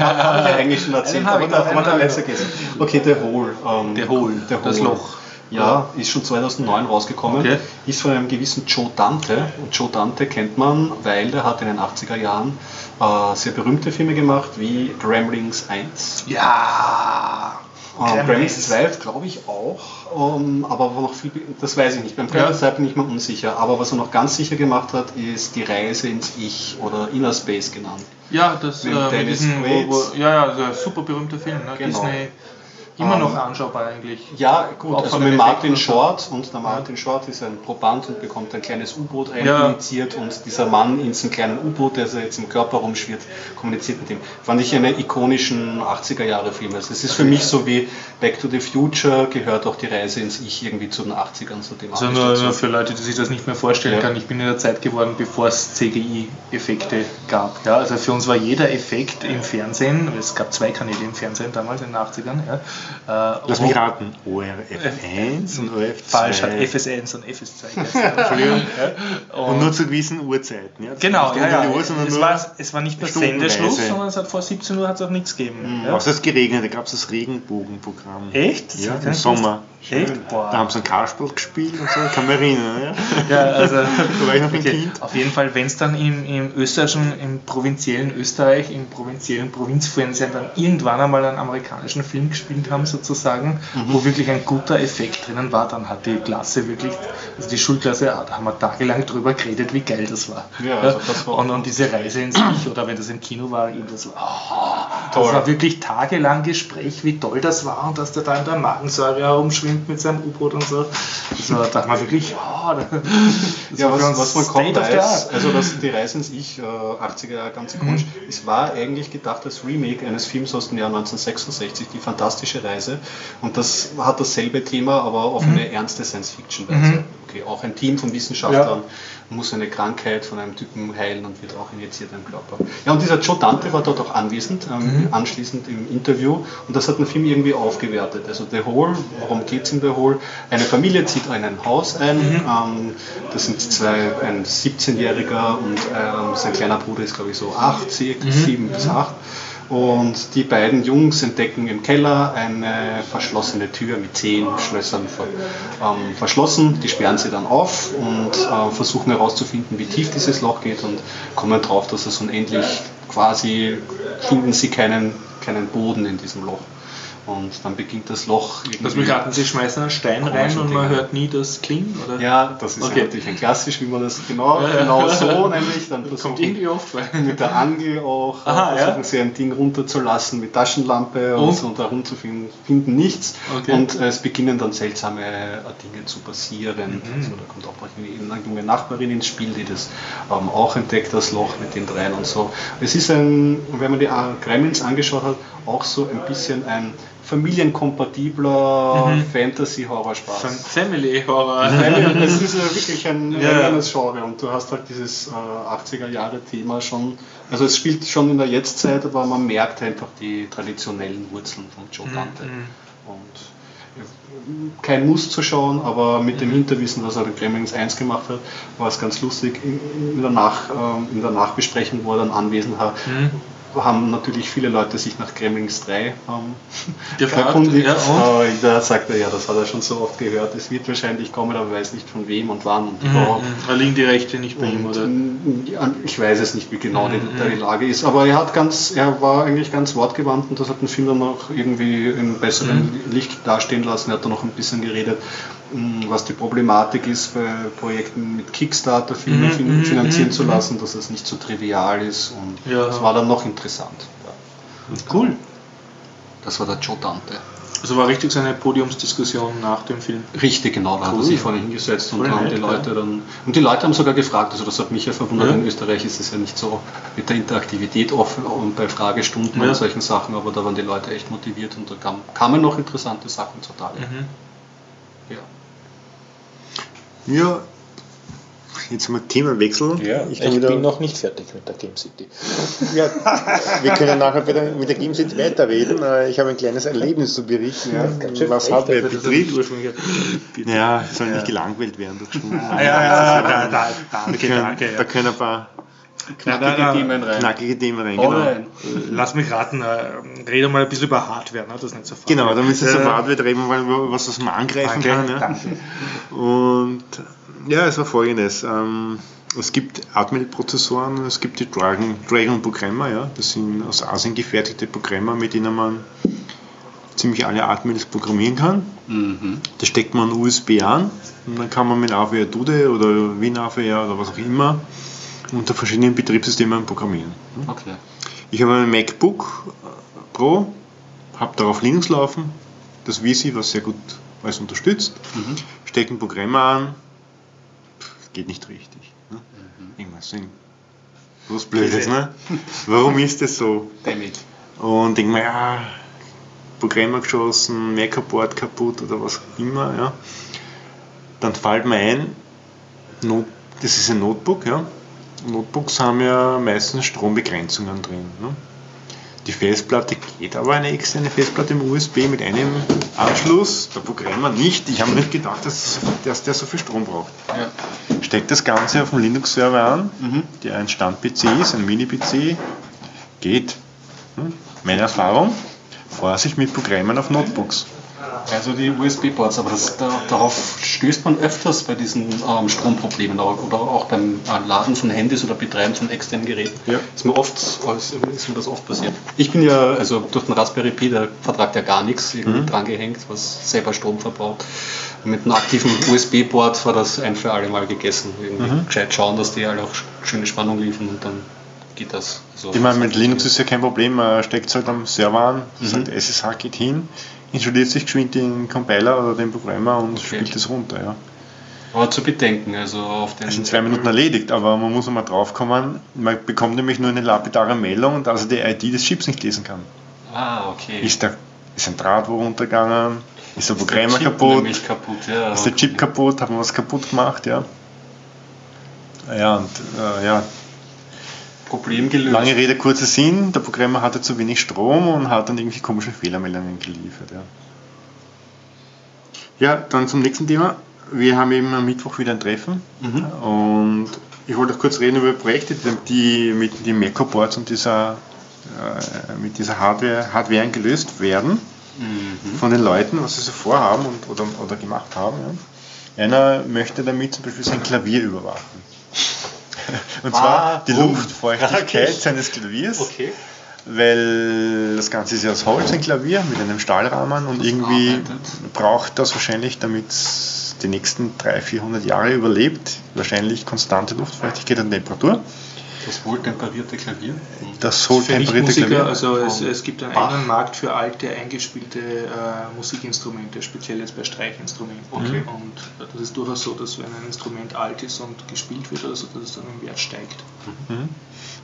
Habe ich eigentlich schon erzählt, aber, der, aber der letzte geht. Okay, The Hole. Ähm, der Hole, das Loch. Ja, ist schon 2009 rausgekommen. Okay. Ist von einem gewissen Joe Dante. Und Joe Dante kennt man, weil der hat in den 80er Jahren äh, sehr berühmte Filme gemacht, wie Gremlins 1. Ja! Ähm, Gremlins 2 glaube ich auch, ähm, aber noch viel, das weiß ich nicht. Beim Gremlins 2 bin ich mir unsicher. Aber was er noch ganz sicher gemacht hat, ist die Reise ins Ich oder Inner Space genannt. Ja, das Mit äh, mit Dennis Quaid. wo, wo, ja, ja, also super berühmter Film. Ne? Genau. Disney immer Ähm, noch anschaubar eigentlich. Ja, gut, Auch also mit Martin Short und der Martin Short ist ein Proband und bekommt ein kleines U-Boot Ja. eininiziert und dieser Mann in diesem kleinen U-Boot, der so jetzt im Körper rumschwirrt, kommuniziert mit ihm. Fand ich einen ikonischen 80er Jahre Film. Also es ist für mich so wie Back to the Future gehört auch die Reise ins Ich irgendwie zu den 80ern so thematisch Also nur, dazu. für Leute, die sich das nicht mehr vorstellen Ja. können, ich bin in der Zeit geworden, bevor es CGI-Effekte gab. Ja, also für uns war jeder Effekt im Fernsehen, es gab zwei Kanäle im Fernsehen damals in den 80ern. Ja, äh, Lass mich raten. ORF1 und ORF2. Falsch, hat FS1 und FS2 geheißen. Entschuldigung. Ja. Und nur zu gewissen Uhrzeiten. Ja? Genau, ja, ja. Uhr, Es, war, es war nicht stundenweise. Sendeschluss, sondern es hat vor 17 Uhr hat es auch nichts gegeben. Ja. Außer es geregnet, da gab es das Regenbogenprogramm. Echt? Ja, Das im ist Sommer. Echt? Boah. Da haben sie ein Karlspiel gespielt und so, erinnern. Ja? Ja, also, Da war ich noch ein okay. Kind. Auf jeden Fall, wenn es dann im, im österreichischen, im provinziellen Österreich, im provinziellen Provinzfernsehen dann irgendwann einmal einen amerikanischen Film gespielt haben, sozusagen, Mhm. wo wirklich ein guter Effekt drinnen war, dann hat die Klasse wirklich, also die Schulklasse, da haben wir tagelang drüber geredet, wie geil das war. Ja, also das war- und, und diese Reise ins Ich, oder wenn das im Kino war, eben das war, oh, Toll. das war wirklich tagelang Gespräch, wie toll das war und dass der da in der Magensäure herumschwimmt mit seinem U-Boot und so. Also, da dachte man wirklich, oh, Ja, was, was man kaum weiß, also das, die Reise ins Ich, äh, 80er Jahre, ganz ikonisch, es war eigentlich gedacht als Remake eines Films aus dem Jahr 1966, Die Fantastische Reise. Und das hat dasselbe Thema, aber auf eine ernste Science-Fiction-Weise. Okay, auch ein Team von Wissenschaftlern muss eine Krankheit von einem Typen heilen und wird auch injiziert im Körper. Ja, und dieser Joe Dante war dort auch anwesend, ähm, anschließend im Interview, und das hat den Film irgendwie aufgewertet. Also The Hole, worum geht es in The Hole? Eine Familie zieht in ein Haus ein, ähm, das sind zwei, ein 17-Jähriger und ähm, sein kleiner Bruder ist glaube ich so 8, 7 bis 8. Und die beiden Jungs entdecken im Keller eine verschlossene Tür mit zehn Schlössern ver, ähm, verschlossen. Die sperren sie dann auf und äh, versuchen herauszufinden, wie tief dieses Loch geht und kommen drauf, dass es unendlich quasi finden sie keinen, keinen Boden in diesem Loch. Und dann beginnt das Loch Lass mich raten, Sie schmeißen einen Stein rein und man Dinge. hört nie das Klingen? Oder? Ja, das ist Okay. ja natürlich ein klassisch, wie man das genau, Ja, ja. genau so nämlich dann Kommt versuchen, irgendwie oft, mit der Angel auch Aha, versuchen sie ein Ding runterzulassen mit Taschenlampe und, Und? so und da rumzufinden, finden nichts. Okay. Und äh, es beginnen dann seltsame äh, Dinge zu passieren. Mhm. Also da kommt auch eine junge Nachbarin ins Spiel, die das ähm, auch entdeckt, das Loch mit den dreien und so. Es ist ein, wenn man die äh, Gremlins angeschaut hat, auch so ein bisschen ein familienkompatibler Mhm. Fantasy-Horrorspaß. Fam- Family es ist ja wirklich ein Ja. eigenes Genre und du hast halt dieses äh, 80er Jahre Thema schon. Also es spielt schon in der Jetztzeit, aber man merkt einfach die traditionellen Wurzeln von Joe Dante. Und äh, kein Muss zu schauen, aber mit dem Hinterwissen, dass er den Gremlins 1 gemacht hat, war es ganz lustig. In, in, der, Nach, ähm, in der Nachbesprechung, wo er dann anwesend war, haben natürlich viele Leute sich nach Gremlins 3 ähm, Gefragt, erkundigt. ja? Aber da sagt er ja, das hat er schon so oft gehört. Es wird wahrscheinlich kommen, aber weiß nicht von wem und wann und überhaupt. Da liegen die Rechte nicht bei ihm, oder? ich weiß es nicht, wie genau die, da die Lage ist, aber er hat ganz, er war eigentlich ganz wortgewandt und das hat den Film dann auch irgendwie in besserem Licht dastehen lassen. Er hat dann noch ein bisschen geredet, was die Problematik ist bei Projekten mit Kickstarter Filme Mhm, mhm, finanzieren mhm, zu lassen, dass es nicht so trivial ist und Ja. das war dann noch interessant. Ja. Cool. Das war der Joe Dante. Also war richtig so eine Podiumsdiskussion nach dem Film. Richtig, genau, da hat er Cool. sich vorne hingesetzt und haben die Leute dann. Und die Leute haben sogar gefragt, also das hat mich ja verwundert, Ja. in Österreich ist es ja nicht so mit der Interaktivität offen und bei Fragestunden Ja. und solchen Sachen, aber da waren die Leute echt motiviert und da kam, kamen noch interessante Sachen zutage. Mhm. Ja. Ja, jetzt haben wir Themenwechsel. Ich, kann wieder, bin noch nicht fertig mit der Game City. ja, wir können nachher der, mit der Game City weiterreden. Äh, Ich habe ein kleines Erlebnis zu berichten, ja, was Hardware betrifft. Ja, soll nicht gelangweilt werden durch Stunden. Ja, ja, da, da, Da danke, können, danke. da können ein paar Knackige da- Themen rein. knackige Themen rein. Genau, rein. Lass mich raten, äh, rede mal ein bisschen über Hardware, ne? das ist nicht so genau damit wir so Äh, Hardware reden wollen, was das man angreifen Danke, kann. Ja. danke. Und ja, es war folgendes. Ähm, es gibt Atmel-Prozessoren, es gibt die Dragon, Dragon Programmer, ja. das sind aus Asien gefertigte Programmer, mit denen man ziemlich alle das programmieren kann. Mhm. Da steckt man USB an und dann kann man mit AVR Dude oder WinAVR oder was auch immer unter verschiedenen Betriebssystemen programmieren. Okay. Ich habe ein MacBook Pro, habe darauf Linux laufen, das VC, was sehr gut alles unterstützt, Mhm. stecke ein Programm an, Pff, geht nicht richtig. Ne? Irgendwas so was Blödes, ne? Warum ist das so? Damit. Und denke mir, ja, Programm geschossen, Meckerboard kaputt oder was auch immer, ja. Dann fällt mir ein, Not, das ist ein Notebook, ja. Notebooks haben ja meistens Strombegrenzungen drin. Ne? Die Festplatte geht aber eine externe Festplatte im USB mit einem Anschluss, der Programmer nicht. Ich habe nicht gedacht, dass, dass der so viel Strom braucht. Ja. Steckt das Ganze auf dem Linux-Server an, Mhm. der ein Stand-PC ist, ein Mini-PC, geht. Hm? Meine Erfahrung, Vorsicht mit Programmen auf Notebooks. Also die USB-Ports, aber das, da, darauf stößt man öfters bei diesen ähm, Stromproblemen oder auch beim äh, Laden von Handys oder Betreiben von externen Geräten. Ja. Ist, mir oft, ist, mir das oft passiert. Ich bin ja, also durch den Raspberry Pi, der vertragt ja gar nichts irgendwie drangehängt, was selber Strom verbraucht. Mit einem aktiven USB-Port war das ein für alle Mal gegessen. Irgendwie gescheit schauen, dass die alle auch schöne Spannung liefern und dann geht das. Also, Ich meine, mit Linux ist ja kein Problem, man steckt es halt am Server an, sagt SSH geht hin, installiert sich geschwind den Compiler oder den Programmer und Okay. spielt es runter. Ja. Aber zu bedenken, also auf den. Das ist in zwei Minuten erledigt, aber man muss einmal drauf kommen, man bekommt nämlich nur eine lapidare Meldung, dass er die ID des Chips nicht lesen kann. Ah, okay. Ist, der, ist ein Draht wo runtergegangen, ist der Programmer Chip kaputt, nämlich kaputt, ja. ist der Chip kaputt, hat man was kaputt gemacht, ja. Ja, und äh, ja, Problem gelöst. lange Rede, kurzer Sinn, der Programmer hatte zu wenig Strom und hat dann irgendwie komische Fehlermeldungen geliefert, ja. Ja, dann zum nächsten Thema. Wir haben eben am Mittwoch wieder ein Treffen Mhm. und ich wollte auch kurz reden über Projekte, die mit den Meco-Boards und dieser, äh, mit dieser Hardware, Hardware gelöst werden Mhm. von den Leuten, was sie so vorhaben und, oder, oder gemacht haben. Ja. Einer möchte damit zum Beispiel sein Klavier überwachen. Und zwar die Warum? Luftfeuchtigkeit seines Klaviers, Okay. weil das Ganze ist ja aus Holz, ein Klavier mit einem Stahlrahmen und irgendwie braucht das wahrscheinlich, damit es die nächsten 300, 400 Jahre überlebt, wahrscheinlich konstante Luftfeuchtigkeit und Temperatur. Das wohltemperierte Klavier. Das Nichtmusiker, Klavier. also es, es gibt einen Bach. eigenen Markt für alte, eingespielte äh, Musikinstrumente, speziell jetzt bei Streichinstrumenten. Okay. Und das ist durchaus so, dass wenn ein Instrument alt ist und gespielt wird oder so, dass es dann im Wert steigt.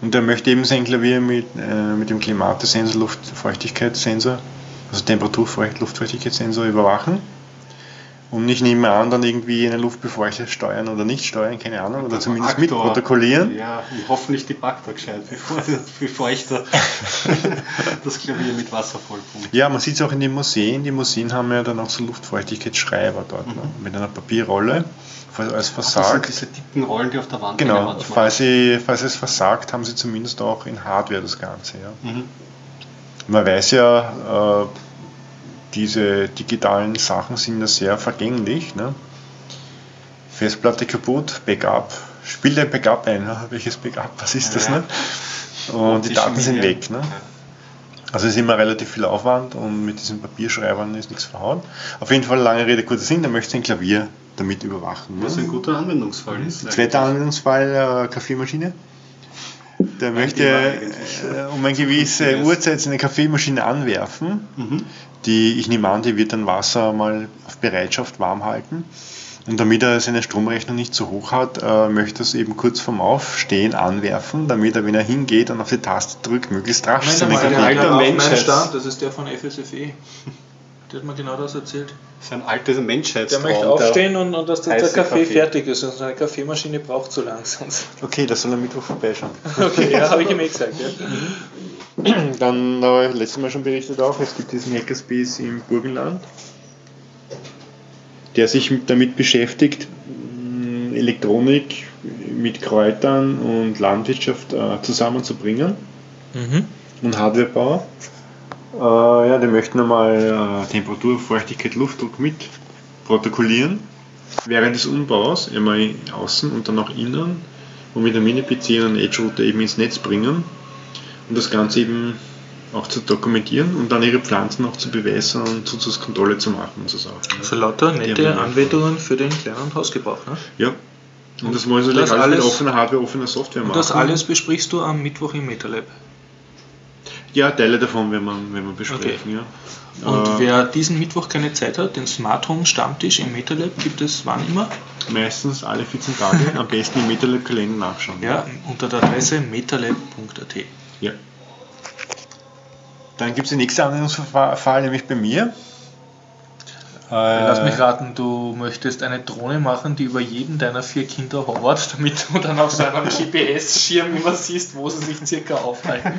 Und er möchte eben sein Klavier mit, äh, mit dem Klimatesensor, Luftfeuchtigkeitssensor, also Temperatur-, Luftfeuchtigkeitssensor überwachen. Und ich nehme an, dann irgendwie eine Luftbefeuchter steuern oder nicht steuern, keine Ahnung, oder zumindest Aktor. mitprotokollieren. Ja, hoffentlich die backt er gescheit, bevor, bevor ich da das Klavier mit Wasser vollpumpe. Ja, man sieht es auch in den Museen. Die Museen haben ja dann auch so Luftfeuchtigkeitsschreiber dort, ne? mit einer Papierrolle. Falls alles Das sind versagt, diese dicken Rollen, die auf der Wand genau, falls, sie, falls es versagt, haben sie zumindest auch in Hardware das Ganze. Ja. Mhm. Man weiß ja, äh, diese digitalen Sachen sind ja sehr vergänglich. Ne? Festplatte kaputt, Backup. Spiel dein Backup ein. ne? Welches Backup? Was ist das? Ja. Ne? Und die Daten sind weg. Ne? Also es ist immer relativ viel Aufwand und mit diesen Papierschreibern ist nichts verhauen. Auf jeden Fall lange Rede, kurzer Sinn, der möchte sein Klavier damit überwachen. Was Ne? ein guter Anwendungsfall ist. Zweiter Anwendungsfall, äh, Kaffeemaschine. Der möchte äh, um eine gewisse Uhrzeit seine Kaffeemaschine anwerfen. Mhm. Die, ich nehme an, die wird dann Wasser mal auf Bereitschaft warm halten. Und damit er seine Stromrechnung nicht so hoch hat, äh, möchte er es eben kurz vorm Aufstehen anwerfen, damit er, wenn er hingeht und auf die Taste drückt, möglichst rasch Moment seine Kaffee... alter alter Mensch das ist der von FSFE. Der hat mir genau das erzählt. Das ist ein altes Der Menschheitstraum. möchte aufstehen und, und dass der, der Kaffee, Kaffee. fertig ist. Und seine Kaffeemaschine braucht so lang sonst. Okay, das soll er Mittwoch vorbeischauen. Okay, ja, habe ich ihm eh gesagt. Ja. Dann habe ich letztes Mal schon berichtet auch, es gibt diesen Hackerspace im Burgenland, der sich mit- damit beschäftigt, mh, Elektronik mit Kräutern und Landwirtschaft äh, zusammenzubringen Mhm. und Hardwarebau. Äh, ja, die möchten einmal äh, Temperatur, Feuchtigkeit, Luftdruck mit protokollieren während des Umbaus, einmal außen und dann auch innen und mit einem Mini-PC und einem Edge-Router eben ins Netz bringen und das Ganze eben auch zu dokumentieren und dann ihre Pflanzen auch zu bewässern und Zuzugskontrolle zu machen und so Sachen. Also lauter nette Anwendungen für den kleinen Hausgebrauch. Ne? Ja. Und das wollen sie Das legal mit alles- offener Hardware, offener Software Und machen. das alles besprichst du am Mittwoch im MetaLab. Ja, Teile davon werden wir, werden wir besprechen, ja. Und Äh, wer diesen Mittwoch keine Zeit hat, den Smart Home Stammtisch im MetaLab gibt es wann immer? meistens alle 14 Tage, am besten im MetaLab-Kalender nachschauen. Ja, unter der Adresse metalab.at. Ja. Dann gibt es die nächste Anwendungsfall, nämlich bei mir. Lass Äh, mich raten, du möchtest eine Drohne machen, die über jeden deiner vier Kinder hovert, damit du dann auf so einem GPS-Schirm immer siehst, wo sie sich circa aufhalten.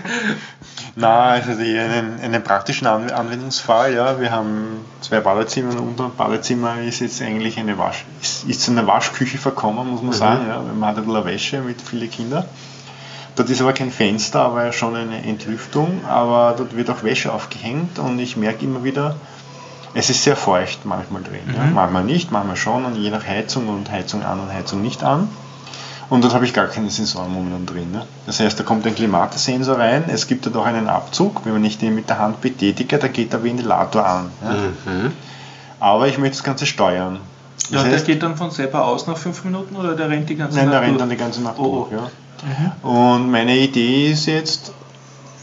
Na, also die, einen, einen praktischen An Anwendungsfall, ja. Wir haben zwei Badezimmer und unter dem Badezimmer ist jetzt eigentlich eine Wasch, ist, ist zu einer Waschküche verkommen, muss man sagen. Ja. Man hat ein bisschen Wäsche mit vielen Kindern. Dort ist aber kein Fenster, aber schon eine Entlüftung, aber dort wird auch Wäsche aufgehängt und ich merke immer wieder, es ist sehr feucht manchmal drin. Ja. Manchmal nicht, manchmal schon und je nach Heizung und Heizung an und Heizung nicht an. Und dort habe ich gar keine Sensoren momentan drin. Ne? Das heißt, da kommt ein Klimatesensor rein, es gibt dort auch einen Abzug, wenn man nicht den mit der Hand betätige, da geht der Ventilator an. Ja? Aber ich möchte das Ganze steuern. Das Ja, der heißt, geht dann von selber aus nach fünf Minuten oder der rennt die ganze nein, der Nacht rennt durch? dann die ganze Nacht Oh, durch. Ja. Und meine Idee ist jetzt,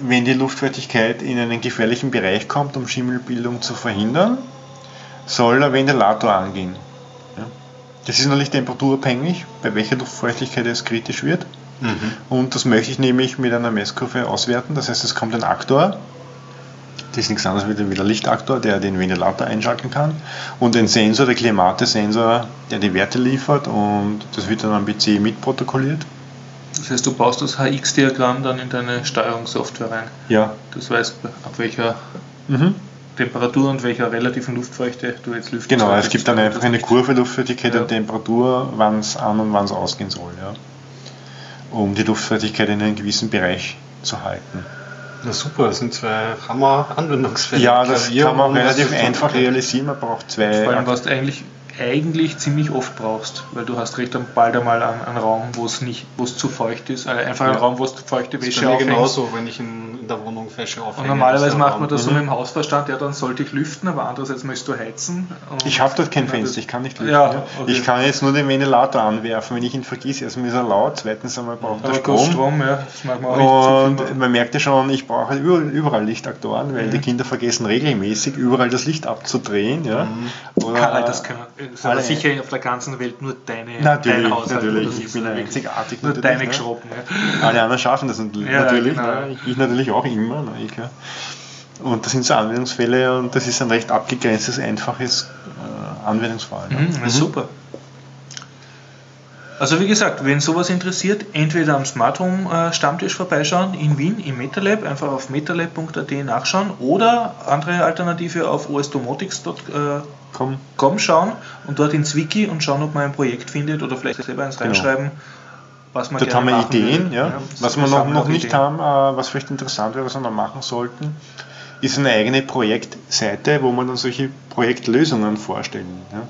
wenn die Luftfeuchtigkeit in einen gefährlichen Bereich kommt, um Schimmelbildung zu verhindern, soll der Ventilator angehen. Das ist natürlich temperaturabhängig, bei welcher Luftfeuchtigkeit es kritisch wird. Und das möchte ich nämlich mit einer Messkurve auswerten. Das heißt, es kommt ein Aktor. Das ist nichts anderes wie der Lichtaktor, der den Ventilator einschalten kann. Und ein Sensor, der Klimatesensor, der die Werte liefert. Und das wird dann am PC mitprotokolliert. Das heißt, du baust das HX-Diagramm dann in deine Steuerungssoftware rein. Ja. Das weißt, ab welcher Mhm. Temperatur und welcher relativen Luftfeuchte du jetzt lüften Genau, es gibt dann einfach eine Kurve Luftfeuchtigkeit Ja. und Temperatur, wann es an und wann es ausgehen soll. Ja. Um die Luftfeuchtigkeit in einem gewissen Bereich zu halten. Na super, das sind zwei Hammer-Anwendungsfälle. Ja, das Klavier kann man relativ einfach realisieren. Man braucht zwei. Vor allem, was du eigentlich, eigentlich ziemlich oft brauchst, weil du hast recht bald einmal einen, einen Raum, wo es nicht, wo es zu feucht ist, also einfach einen Ja. Raum, wo es feuchte Das Wäsche mir aufhängt. genauso, wenn ich in, in der Wohnung Wäsche aufhänge. Und normalerweise macht man das so Mhm. mit dem Hausverstand, ja, dann sollte ich lüften, aber andererseits möchtest du heizen. Ich habe dort kein Fenster, das- ich kann nicht lüften. Ja, okay. Ich kann jetzt nur den Ventilator anwerfen, wenn ich ihn vergesse. Erstens ist er laut, zweitens einmal braucht er Strom. Strom. Ja, das mag man auch nicht Und man merkt ja schon, ich brauche überall, Lichtaktoren, weil Mhm. die Kinder vergessen regelmäßig, überall das Licht abzudrehen. Ja. Karl, das können, ist aber alle- sicher auf der ganzen Welt nur deine, Natürlich, dein Haushalt. natürlich. Ich bin einzigartig Nur deine ne? Geschroppen. Ja. Alle anderen schaffen das natürlich, Ja, natürlich genau. ne? ich natürlich auch immer. Ne? Ich, ja. Und das sind so Anwendungsfälle und das ist ein recht abgegrenztes, einfaches äh, Anwendungsfall. Mhm, na super. Also wie gesagt, wenn sowas interessiert, entweder am Smart Home äh, Stammtisch vorbeischauen in Wien im MetaLab, einfach auf metalab.at nachschauen oder andere Alternative auf osdomotics.com Komm, schauen und dort ins Wiki und schauen, ob man ein Projekt findet oder vielleicht selber eins Genau. reinschreiben, was man dort gerne haben wir Ideen. Ja. Was wir noch, noch nicht Ideen. haben, äh, was vielleicht interessant wäre, was wir noch machen sollten, ist eine eigene Projektseite, wo man dann solche Projektlösungen vorstellen. Ja.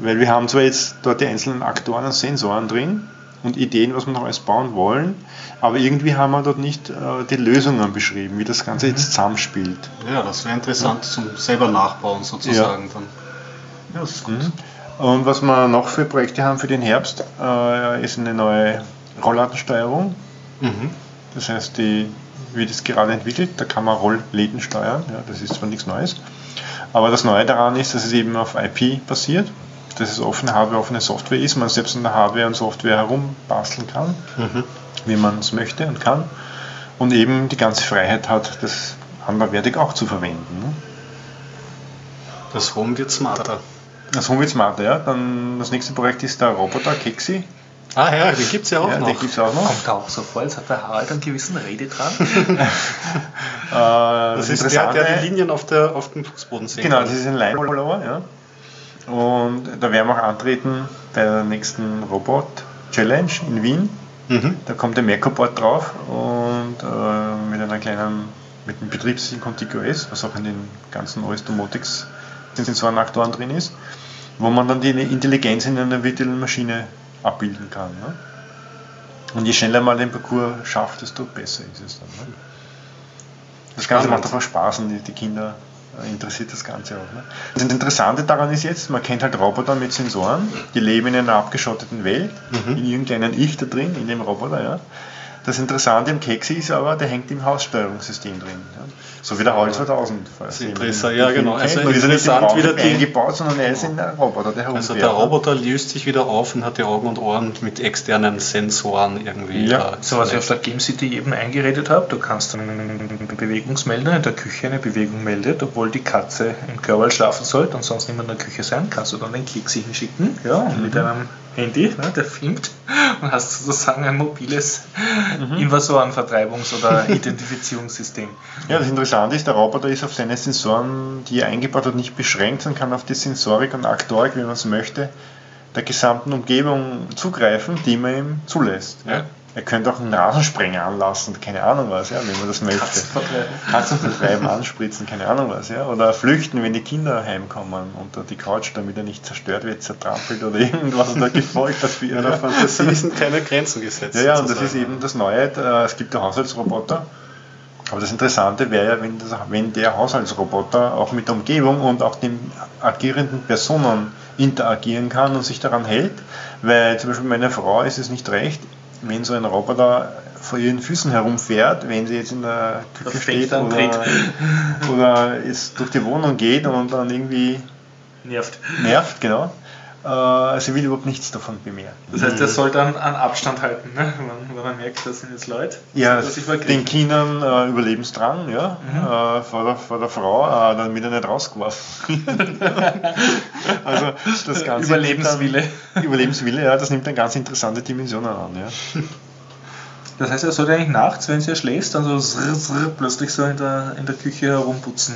Weil wir haben zwar jetzt dort die einzelnen Aktoren und Sensoren drin und Ideen, was wir noch alles bauen wollen, aber irgendwie haben wir dort nicht äh, die Lösungen beschrieben, wie das Ganze Mhm. jetzt zusammenspielt. Ja, das wäre interessant zum selber nachbauen sozusagen dann. Ja, das ist gut. Mhm. Und was wir noch für Projekte haben für den Herbst, äh, ist eine neue Rollladensteuerung. Mhm. Das heißt, die wird jetzt gerade entwickelt, da kann man Rollläden steuern, ja, das ist zwar nichts Neues. Aber das Neue daran ist, dass es eben auf IP basiert, dass es offene Hardware, offene Software ist, man selbst an der Hardware und Software herumbasteln kann, Mhm. wie man es möchte und kann. Und eben die ganze Freiheit hat, das anderweitig auch zu verwenden. Ne? Das Home wird smarter. Das Home Smarter, ja. Dann das nächste Projekt ist der Roboter Kexi. Ah ja, den gibt es ja auch Ja, noch. den gibt es auch noch. Kommt da auch so vor, als hat der Harald einen gewissen Redetrag. Äh, das ist der, der die Linien auf, der, auf dem Fußboden sehen Genau, kann. das ist ein Line-Follower, ja. Und da werden wir auch antreten bei der nächsten Robot-Challenge in Wien. Mhm. Da kommt ein Merco-Board drauf und äh, mit einer kleinen, mit dem Betriebssystem ContigoS, was auch in den ganzen OS Domotics Sensorenaktoren drin ist, wo man dann die Intelligenz in einer virtuellen Maschine abbilden kann. Ne? Und je schneller man den Parcours schafft, desto besser ist es dann. Ne? Das Ganze macht einfach Spaß und die, die Kinder interessiert das Ganze auch. Ne? Das Interessante daran ist jetzt, man kennt halt Roboter mit Sensoren, die leben in einer abgeschotteten Welt, in irgendeinem Ich da drin, in dem Roboter, ja. Das Interessante im Keks ist aber, der hängt im Haussteuerungssystem drin. Ja. So wie der HAL 2000. falls ihr interessant, ja, genau. Also ist interessant wieder die- eingebaut, sondern er ist in einem Roboter, der Also der Roboter löst sich wieder auf und hat die Augen und Ohren mit externen Sensoren irgendwie. Ja. So was ich auf der Game City eben eingeredet habe, du kannst einen Bewegungsmelder in der Küche eine Bewegung meldet, obwohl die Katze im Körperl schlafen sollte und sonst niemand in der Küche sein, kannst du dann den Keks hinschicken ja, und mit einem Handy, ne, der filmt und hast sozusagen ein mobiles Invasorenvertreibungs- oder Identifizierungssystem. Ja, das Interessante ist, der Roboter ist auf seine Sensoren, die er eingebaut hat, nicht beschränkt, sondern kann auf die Sensorik und Aktorik, wie man es möchte, der gesamten Umgebung zugreifen, die man ihm zulässt. Ja. Ja. Er könnte auch einen Rasensprenger anlassen, keine Ahnung was, ja, wenn man das möchte. Katzen vertreiben. Katzen vertreiben, anspritzen, keine Ahnung was, ja. Oder flüchten, wenn die Kinder heimkommen unter die Couch, damit er nicht zerstört wird, zertrampelt oder irgendwas oder gefolgt hat für Der ihre Fantasie sind keine Grenzen gesetzt. ja, ja, und das ist eben das Neue. äh, Es gibt ja Haushaltsroboter. Aber das Interessante wäre ja, wenn, das, wenn der Haushaltsroboter auch mit der Umgebung und auch den agierenden Personen interagieren kann und sich daran hält. Weil zum Beispiel meiner Frau ist es nicht recht, wenn so ein Roboter vor ihren Füßen herumfährt, wenn sie jetzt in der Küche Das steht oder, oder jetzt durch die Wohnung geht und dann irgendwie Nervt. nervt, genau. Äh, sie will überhaupt nichts davon bemerken. Das heißt, er soll dann einen Abstand halten, ne? wenn, man, wenn man merkt, das sind jetzt Leute. Ja, den. Kindern äh, Überlebensdrang, ja, Mhm. äh, vor, der, vor der Frau, äh, damit er nicht rausgeworfen also das Ganze Überlebenswille. Dann, Überlebenswille, ja, das nimmt dann ganz interessante Dimensionen an. Ja. Das heißt, er sollte eigentlich nachts, wenn sie schläft, dann so zrr, zrr, plötzlich so in der, in der Küche herumputzen.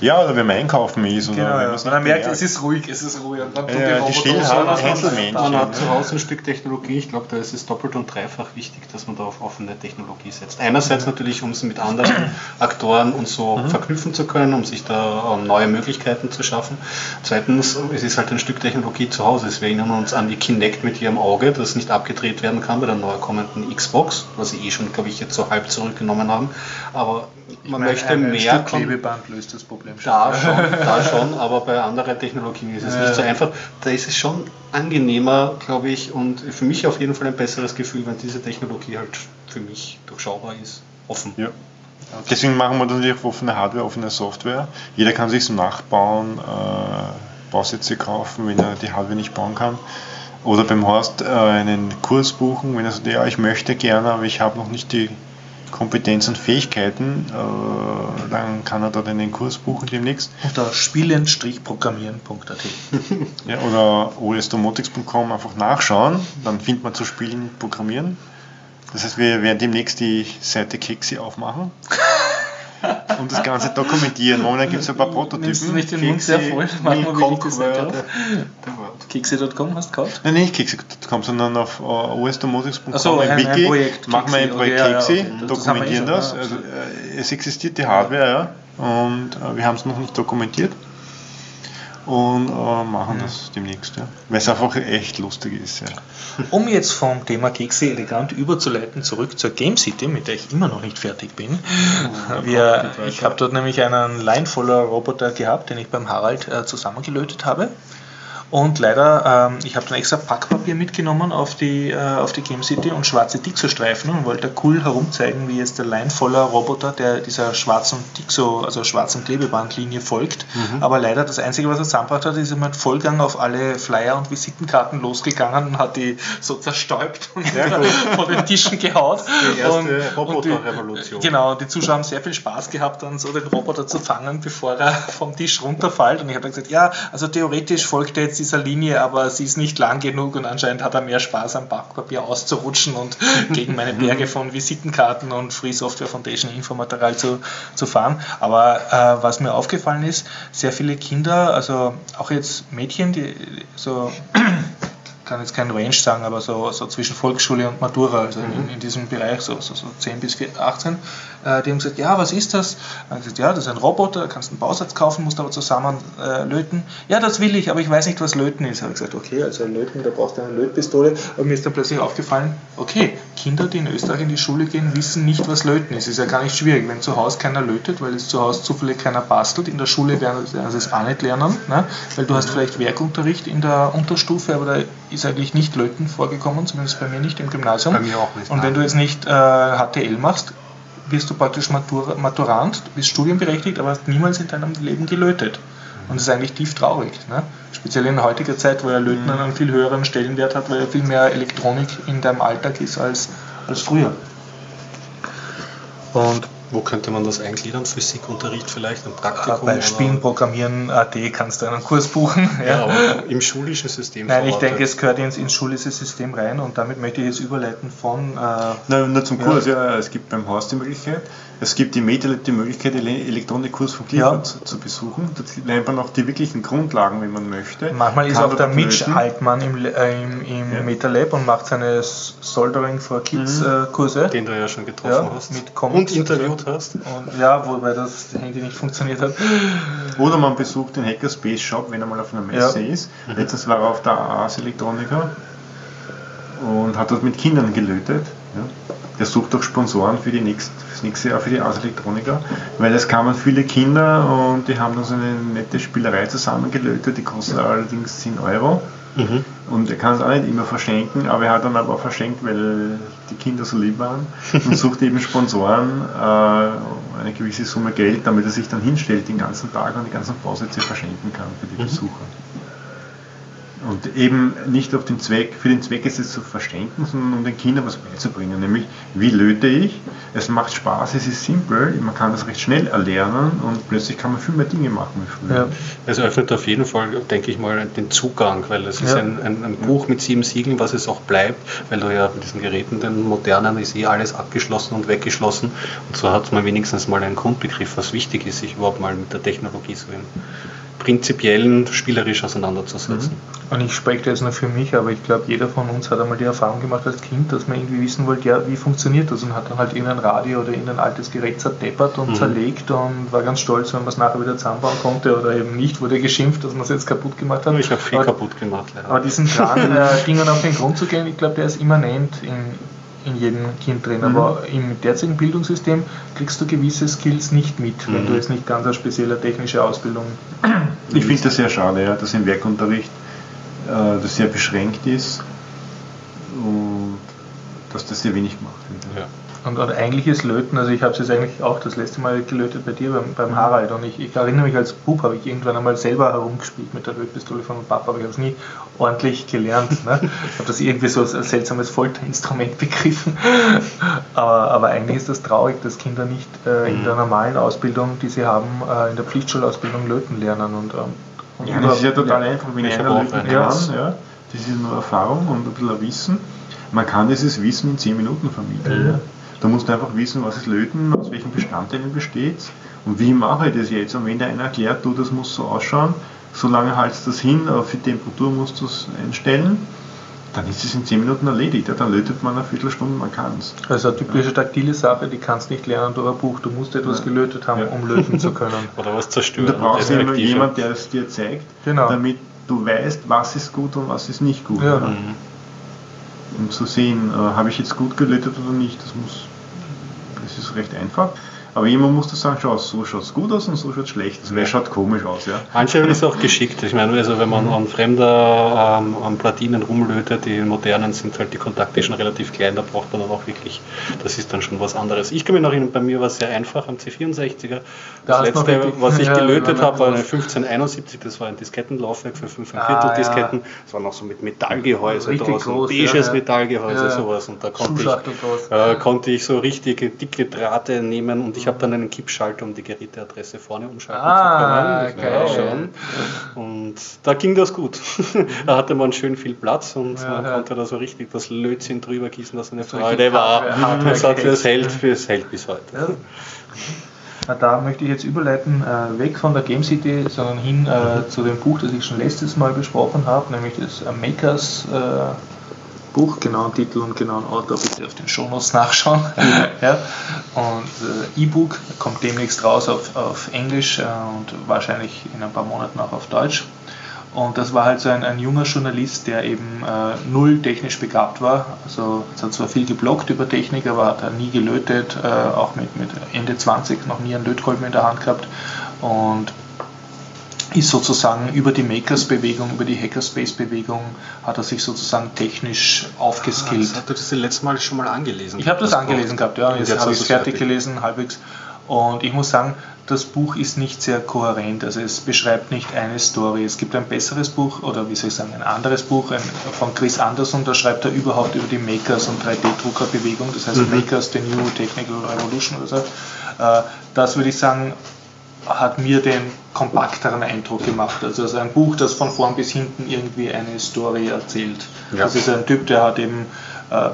Ja, oder wenn man einkaufen ist. Oder Genau, wenn ja. nicht merkt, es ist ruhig, es ist ruhig. Und dann tut Ja, der die wenn- Hänselmännchen. Man hat zu Hause ein Stück Technologie. Ich glaube, da ist es doppelt und dreifach wichtig, dass man da auf offene Technologie setzt. Einerseits natürlich, um es mit anderen Aktoren und so Mhm. verknüpfen zu können, um sich da ähm, neue Möglichkeiten zu schaffen. Zweitens, es ist halt ein Stück Technologie zu Hause. Wir erinnern uns an die Kinect mit ihrem Auge, das nicht abgedreht werden kann bei der neu kommenden Xbox, was sie eh schon, glaube ich, jetzt so halb zurückgenommen haben. Aber man Mein- möchte ein, ein mehr Stück Klebeband löst das Problem schon. da schon, da schon, aber bei anderen Technologien ist es nicht so einfach. Da ist es schon angenehmer, glaube ich, und für mich auf jeden Fall ein besseres Gefühl, wenn diese Technologie halt für mich durchschaubar ist, offen. Ja. Deswegen machen wir natürlich auch offene Hardware, offene Software. Jeder kann sich so nachbauen, äh, Bausätze kaufen, wenn er die Hardware nicht bauen kann. Oder beim Horst äh, einen Kurs buchen, wenn er sagt, ja, ich möchte gerne, aber ich habe noch nicht die Kompetenz und Fähigkeiten, äh, dann kann er dort einen Kurs buchen demnächst. Unter spielen-programmieren.at. Ja, oder osdomotics.com einfach nachschauen, dann findet man zu Spielen Programmieren. Das heißt, wir werden demnächst die Seite Keksi aufmachen und das Ganze dokumentieren. Momentan gibt es ein paar Prototypen. Nimmst du nicht den Mund sehr voll? Mach mal, wie liegt das auf? Kekse.com hast du gekauft? Nein, nicht Keksi.com, sondern auf osdomotics.com Ach so, im ein Wiki Projekt machen wir ein. Projekt Okay, ja, ja, okay. Das- das wir eh dokumentieren das. ja, Also, äh, es existiert die Hardware, ja, und äh, wir haben es noch nicht dokumentiert und äh, machen das demnächst, ja. weil es einfach echt lustig ist. Ja. Um jetzt vom Thema Kekse elegant überzuleiten zurück zur Game City, mit der ich immer noch nicht fertig bin. Wir, ich habe dort nämlich einen Line-Voller Roboter gehabt, den ich beim Harald äh, zusammengelötet habe. Und leider, ähm, ich habe dann extra Packpapier mitgenommen auf die, äh, auf die Game City und schwarze Dixo-Streifen und wollte cool herumzeigen, wie jetzt der Line-Voller Roboter, der dieser schwarzen Dixo, also schwarzen Klebebandlinie folgt. Aber leider das Einzige, was er zusammengebracht hat, ist er mit Vollgang auf alle Flyer und Visitenkarten losgegangen und hat die so zerstäubt und von den Tischen gehaut. Die erste Roboterrevolution. Genau, die Zuschauer haben sehr viel Spaß gehabt, dann so den Roboter zu fangen, bevor er vom Tisch runterfällt. Und ich habe gesagt, ja, also theoretisch folgt er jetzt dieser Linie, aber sie ist nicht lang genug und anscheinend hat er mehr Spaß am Backpapier auszurutschen und gegen meine Berge von Visitenkarten und Free Software Foundation Infomaterial zu, zu fahren. Aber äh, was mir aufgefallen ist, sehr viele Kinder, also auch jetzt Mädchen, die so kann jetzt kein Range sagen, aber so, so zwischen Volksschule und Matura, also in, in diesem Bereich, so, so, so 10 bis 18, äh, die haben gesagt, ja, was ist das? Dann gesagt, ja, das ist ein Roboter, da kannst du einen Bausatz kaufen, musst aber zusammen äh, löten. Ja, das will ich, aber ich weiß nicht, was Löten ist. Habe ich gesagt, okay, also Löten, da brauchst du eine Lötpistole. Und mir ist dann plötzlich aufgefallen, okay, Kinder, die in Österreich in die Schule gehen, wissen nicht, was Löten ist. Ist ja gar nicht schwierig, wenn zu Hause keiner lötet, weil es zu Hause zufällig keiner bastelt. In der Schule werden sie es auch nicht lernen, ne? weil du hast vielleicht Werkunterricht in der Unterstufe, aber da ist eigentlich nicht Löten vorgekommen, zumindest bei mir nicht im Gymnasium. Bei mir auch nicht. Und wenn du jetzt nicht äh, HTL machst, wirst du praktisch Matur Maturant, du bist studienberechtigt, aber hast niemals in deinem Leben gelötet. Und das ist eigentlich tief traurig. Ne? Speziell in heutiger Zeit, wo ja Löten Mhm. einen viel höheren Stellenwert hat, weil ja viel mehr Elektronik in deinem Alltag ist als, als früher. Und Wo könnte man das eingliedern? Physikunterricht vielleicht, ein Praktikum? bei Spielen, Programmieren, kannst du einen Kurs buchen. Ja, aber im schulischen System. Nein, ich denke, es gehört ins, ins schulische System rein und damit möchte ich jetzt überleiten von äh, Na, nur zum Ja. Kurs, ja. es gibt beim Haus die Möglichkeit, es gibt im MetaLab die Möglichkeit, den Elektronikkurs von Clifford Ja. zu, zu besuchen. Da lernt man auch die wirklichen Grundlagen, wenn man möchte. Manchmal ist Kann auch der Mitch löten. Altmann im, äh, im, im Ja. MetaLab und macht seine Soldering for Kids äh, Kurse. Den du ja schon getroffen Ja, hast. mit Comics und interviewt hast. Und ja, wobei das Handy nicht funktioniert hat. Oder man besucht den Hackerspace Shop, wenn er mal auf einer Messe Ja. ist. Letztens war er auf der AAS Elektroniker und hat dort mit Kindern gelötet. Ja. Der sucht auch Sponsoren für die nächst, fürs nächste Jahr für die AAS Elektroniker, weil es kamen viele Kinder und die haben dann so eine nette Spielerei zusammengelötet, die kostet allerdings 10 Euro. Mhm. Und er kann es auch nicht immer verschenken, aber er hat dann aber auch verschenkt, weil die Kinder so lieb waren und sucht eben Sponsoren äh, eine gewisse Summe Geld, damit er sich dann hinstellt den ganzen Tag und die ganzen Bausätze verschenken kann für die Besucher. Und eben nicht auf den Zweck, für den Zweck ist es zu verschenken, sondern um den Kindern was beizubringen, nämlich wie löte ich, es macht Spaß, es ist simpel, man kann das recht schnell erlernen und plötzlich kann man viel mehr Dinge machen wie früher. Ja. Es öffnet auf jeden Fall, denke ich mal, den Zugang, weil es ist Ja. ein, ein, ein Buch mit sieben Siegeln, was es auch bleibt, weil du ja mit diesen Geräten, den modernen, ist eh alles abgeschlossen und weggeschlossen. Und so hat man wenigstens mal einen Grundbegriff, was wichtig ist, sich überhaupt mal mit der Technologie so im prinzipiellen spielerisch auseinanderzusetzen. Und ich spreche jetzt nur für mich, aber ich glaube, jeder von uns hat einmal die Erfahrung gemacht als Kind, dass man irgendwie wissen wollte, ja, wie funktioniert das und hat dann halt irgendein Radio oder irgendein altes Gerät zerdeppert und Mhm. zerlegt und war ganz stolz, wenn man es nachher wieder zusammenbauen konnte oder eben nicht, wurde geschimpft, dass man es jetzt kaputt gemacht hat. Ich habe viel aber, kaputt gemacht, leider. aber diesen Drang, äh, Dingen auf den Grund zu gehen, ich glaube, der ist immanent in, in jedem Kind drin. Aber im derzeitigen Bildungssystem kriegst du gewisse Skills nicht mit, wenn Mhm. du jetzt nicht ganz eine spezielle technische Ausbildung Ich finde das sehr schade, ja, dass im Werkunterricht das sehr beschränkt ist und dass das sehr wenig gemacht wird. Ja. Und, und eigentliches Löten, also ich habe es jetzt eigentlich auch das letzte Mal gelötet bei dir beim, beim Harald und ich, ich erinnere mich als Bub habe ich irgendwann einmal selber herumgespielt mit der Lötpistole von meinem Papa, aber ich habe es nie ordentlich gelernt. Ne? Ich habe das irgendwie so als ein seltsames Folterinstrument begriffen. Aber, aber eigentlich ist das traurig, dass Kinder nicht äh, in der normalen Ausbildung, die sie haben, äh, in der Pflichtschulausbildung löten lernen. Und, ähm, und Ja, das ist ja total einfach, wenn Ich einer eine. kann, Ja. ja, das ist nur Erfahrung und ein bisschen Wissen. Man kann dieses Wissen in 10 Minuten vermitteln. Ja. Da musst du einfach wissen, was ist Löten, aus welchen Bestandteilen besteht und wie mache ich das jetzt. Und wenn der einer erklärt, du, das muss so ausschauen, solange haltst du das hin, auf die Temperatur musst du es einstellen, dann ist es in 10 Minuten erledigt. Ja, dann lötet man eine Viertelstunde, man kann es. Also eine typische taktile Sache, die kannst nicht lernen durch ein Buch. Du musst etwas Ja. gelötet haben, Ja. um löten zu können. Oder was zerstören. Und da brauchst du immer effektiv. jemand, der es dir zeigt, Genau. damit du weißt, was ist gut und was ist nicht gut. Ja. Mhm. um zu sehen, äh, habe ich jetzt gut gelötet oder nicht. Das muss, das ist recht einfach. Aber jemand muss das sagen, schau, so schaut es gut aus und so schaut es schlecht aus. Wer schaut komisch aus, ja? Manchmal ist es auch geschickt. Ich meine, also wenn man an fremder ähm, an Platinen rumlötet, die modernen sind halt die Kontakte schon relativ klein, da braucht man dann auch wirklich, das ist dann schon was anderes. Ich kann mich noch erinnern, bei mir war es sehr einfach am C64er. Da Das noch letzte, was ich ja, gelötet ja, habe, war eine ja. 1571, das war ein Diskettenlaufwerk für 5 Ah, Viertel ja. Disketten. Das war noch so mit Metallgehäuse Richtig draußen, groß, beiges ja, ja. Metallgehäuse, Ja. sowas. Und da konnte ich, äh, konnte ich so richtige dicke Drahte nehmen und ich habe dann einen Kippschalter, um die Geräteadresse vorne umschalten Ah, zu können. Das geil. schon. Und da ging das gut. da hatte man schön viel Platz und Ja, man ja. konnte da so richtig das Lötzinn drüber gießen, dass eine So Freude war. Hardware Das, hat, das, gehackt. hält, das hält bis heute. Ja. Da möchte ich jetzt überleiten, äh, weg von der Game City, sondern hin äh, zu dem Buch, das ich schon letztes Mal besprochen habe, nämlich das äh, Makers äh, Buch, genauen Titel und genauen Autor bitte auf den Shownotes nachschauen. ja. Und äh, E-Book kommt demnächst raus auf, auf Englisch äh, und wahrscheinlich in ein paar Monaten auch auf Deutsch. Und das war halt so ein, ein junger Journalist, der eben äh, null technisch begabt war. Also es hat zwar viel geblockt über Technik, aber hat er nie gelötet, äh, auch mit, mit Ende 20 noch nie einen Lötkolben in der Hand gehabt. Und ist sozusagen über die Makers-Bewegung, über die Hackerspace-Bewegung, hat er sich sozusagen technisch aufgeskillt. Ah, das hat er das letzte Mal schon mal angelesen. Ich habe das, das angelesen gehabt, ja. Jetzt habe ich es fertig, fertig gelesen, halbwegs. Und ich muss sagen, das Buch ist nicht sehr kohärent, also es beschreibt nicht eine Story. Es gibt ein besseres Buch oder wie soll ich sagen, ein anderes Buch ein, von Chris Anderson, da schreibt er überhaupt über die Makers- und 3D-Druckerbewegung, das heißt mhm. Makers, the New Technical Revolution oder so. Äh, das würde ich sagen, hat mir den kompakteren Eindruck gemacht. Also, also ein Buch, das von vorn bis hinten irgendwie eine Story erzählt. Ja. Das ist ein Typ, der hat eben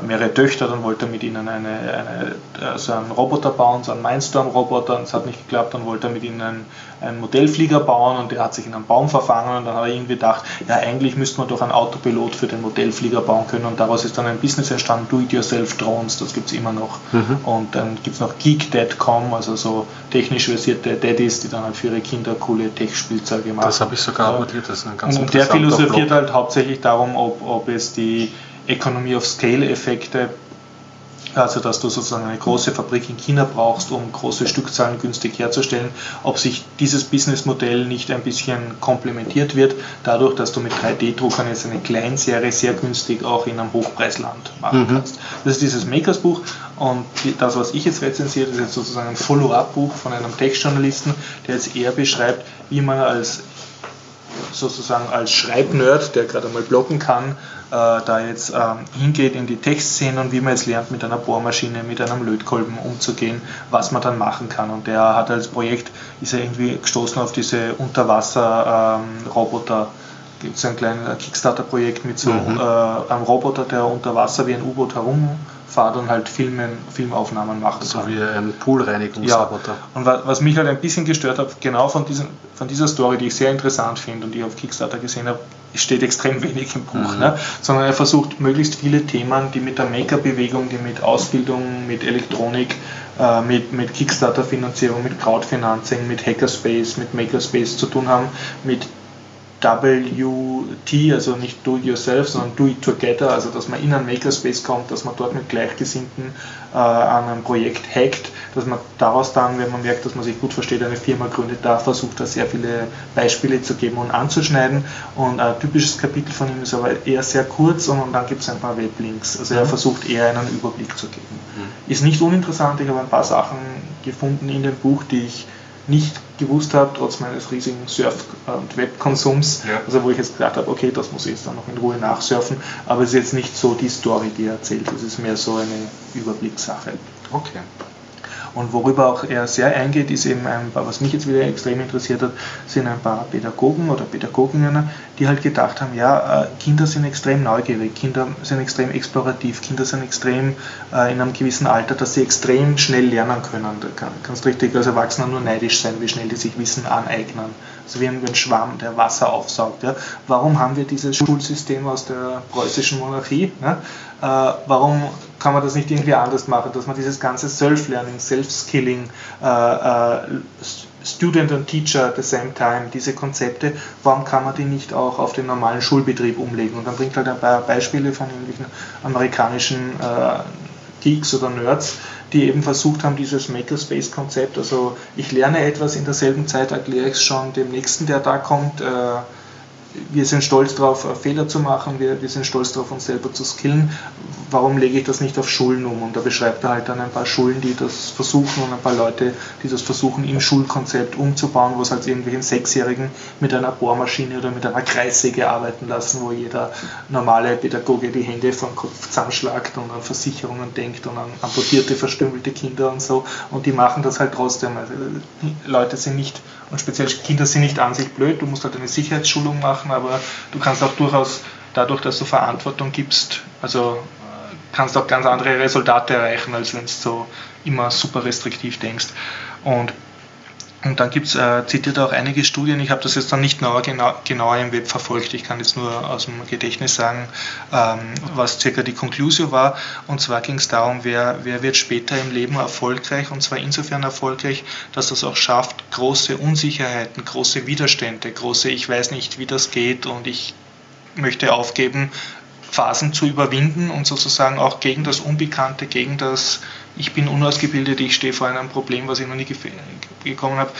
mehrere Töchter, dann wollte er mit ihnen eine, eine, äh, so einen Roboter bauen, so einen Mindstorm-Roboter, und es hat nicht geklappt, dann wollte er mit ihnen einen, einen, Modellflieger bauen und der hat sich in einen Baum verfangen und dann hat er irgendwie gedacht, ja eigentlich müsste man doch einen Autopilot für den Modellflieger bauen können und daraus ist dann ein Business entstanden, Do-it-yourself-Drones, das gibt es immer noch. Mhm. Und dann gibt es noch Geek.com, also so technisch versierte Daddies, die dann halt für ihre Kinder coole Tech-Spielzeuge machen. Das habe ich sogar abonniert, das ist ein ganz Und der philosophiert halt hauptsächlich darum, ob, ob es die Economy of Scale Effekte, also dass du sozusagen eine große Fabrik in China brauchst, um große Stückzahlen günstig herzustellen, ob sich dieses Businessmodell nicht ein bisschen komplementiert wird, dadurch, dass du mit 3D-Druckern jetzt eine Kleinserie sehr günstig auch in einem Hochpreisland machen mhm. kannst. Das ist dieses Makers-Buch und das, was ich jetzt rezensiert, ist jetzt sozusagen ein Follow-up-Buch von einem Tech-Journalisten, der jetzt eher beschreibt, wie man als sozusagen als Schreibnerd, der gerade mal blocken kann, äh, da jetzt ähm, hingeht in die Textszene und wie man jetzt lernt, mit einer Bohrmaschine, mit einem Lötkolben umzugehen, was man dann machen kann. Und der hat als Projekt, ist er irgendwie gestoßen auf diese Unterwasser-Roboter. Ähm, Gibt es ein kleines Kickstarter-Projekt mit so mhm. äh, einem Roboter, der unter Wasser wie ein U-Boot herumfahrt und halt Filmen, Filmaufnahmen macht. So wie ein Poolreinigungsroboter. Ja. Und was mich halt ein bisschen gestört hat, genau von, diesen, von dieser Story, die ich sehr interessant finde und die ich auf Kickstarter gesehen habe, steht extrem wenig im Buch, mhm. ne? sondern er versucht möglichst viele Themen, die mit der Maker-Bewegung, die mit Ausbildung, mit Elektronik, äh, mit, mit Kickstarter-Finanzierung, mit Crowdfinancing, mit Hackerspace, mit Makerspace zu tun haben, mit WT, also nicht Do It Yourself, sondern Do It Together, also dass man in einen Makerspace kommt, dass man dort mit Gleichgesinnten äh, an einem Projekt hackt, dass man daraus dann, wenn man merkt, dass man sich gut versteht, eine Firma gründet, da versucht er sehr viele Beispiele zu geben und anzuschneiden. Und ein typisches Kapitel von ihm ist aber eher sehr kurz und, dann gibt es ein paar Weblinks. Also er mhm. versucht eher einen Überblick zu geben. Mhm. Ist nicht uninteressant, ich habe ein paar Sachen gefunden in dem Buch, die ich nicht gewusst habe, trotz meines riesigen Surf- und Webkonsums. Ja. Also wo ich jetzt gedacht habe, okay, das muss ich jetzt dann noch in Ruhe nachsurfen, aber es ist jetzt nicht so die Story, die er erzählt, es ist mehr so eine Überblickssache. Okay. Und worüber auch er sehr eingeht, ist eben ein paar, was mich jetzt wieder extrem interessiert hat, sind ein paar Pädagogen oder Pädagoginnen, die halt gedacht haben, ja, äh, Kinder sind extrem neugierig, Kinder sind extrem explorativ, Kinder sind extrem äh, in einem gewissen Alter, dass sie extrem schnell lernen können. Da kannst richtig als Erwachsener nur neidisch sein, wie schnell die sich Wissen aneignen. Also wie ein, Schwamm, der Wasser aufsaugt. Ja. Warum haben wir dieses Schulsystem aus der preußischen Monarchie? Ja? Äh, warum kann man das nicht irgendwie anders machen, dass man dieses ganze Self-Learning, Self-Skilling, äh, äh, Student und Teacher at the same time, diese Konzepte, warum kann man die nicht auch auf den normalen Schulbetrieb umlegen? Und dann bringt halt ein paar Beispiele von irgendwelchen amerikanischen äh, Geeks oder Nerds, die eben versucht haben, dieses Makerspace-Konzept, also ich lerne etwas in derselben Zeit, erkläre ich es schon dem Nächsten, der da kommt, äh, wir sind stolz darauf, Fehler zu machen, wir, wir sind stolz darauf, uns selber zu skillen. Warum lege ich das nicht auf Schulen um? Und da beschreibt er halt dann ein paar Schulen, die das versuchen und ein paar Leute, die das versuchen, im Schulkonzept umzubauen, wo es halt irgendwelchen Sechsjährigen mit einer Bohrmaschine oder mit einer Kreissäge arbeiten lassen, wo jeder normale Pädagoge die Hände vom Kopf zusammenschlagt und an Versicherungen denkt und an amputierte, verstümmelte Kinder und so. Und die machen das halt trotzdem. Also Leute sind nicht und speziell Kinder sind nicht an sich blöd, du musst halt eine Sicherheitsschulung machen, aber du kannst auch durchaus dadurch, dass du Verantwortung gibst, also äh, kannst auch ganz andere Resultate erreichen, als wenn du so immer super restriktiv denkst. Und Und dann gibt's, äh, zitiert er auch einige Studien, ich habe das jetzt dann nicht genau, genauer im Web verfolgt, ich kann jetzt nur aus dem Gedächtnis sagen, ähm, was circa die Conclusio war. Und zwar ging es darum, wer, wer wird später im Leben erfolgreich, und zwar insofern erfolgreich, dass das auch schafft, große Unsicherheiten, große Widerstände, große Ich weiß nicht, wie das geht und ich möchte aufgeben, Phasen zu überwinden und sozusagen auch gegen das Unbekannte, gegen das Ich bin unausgebildet, ich stehe vor einem Problem, was ich noch nie gekommen habe,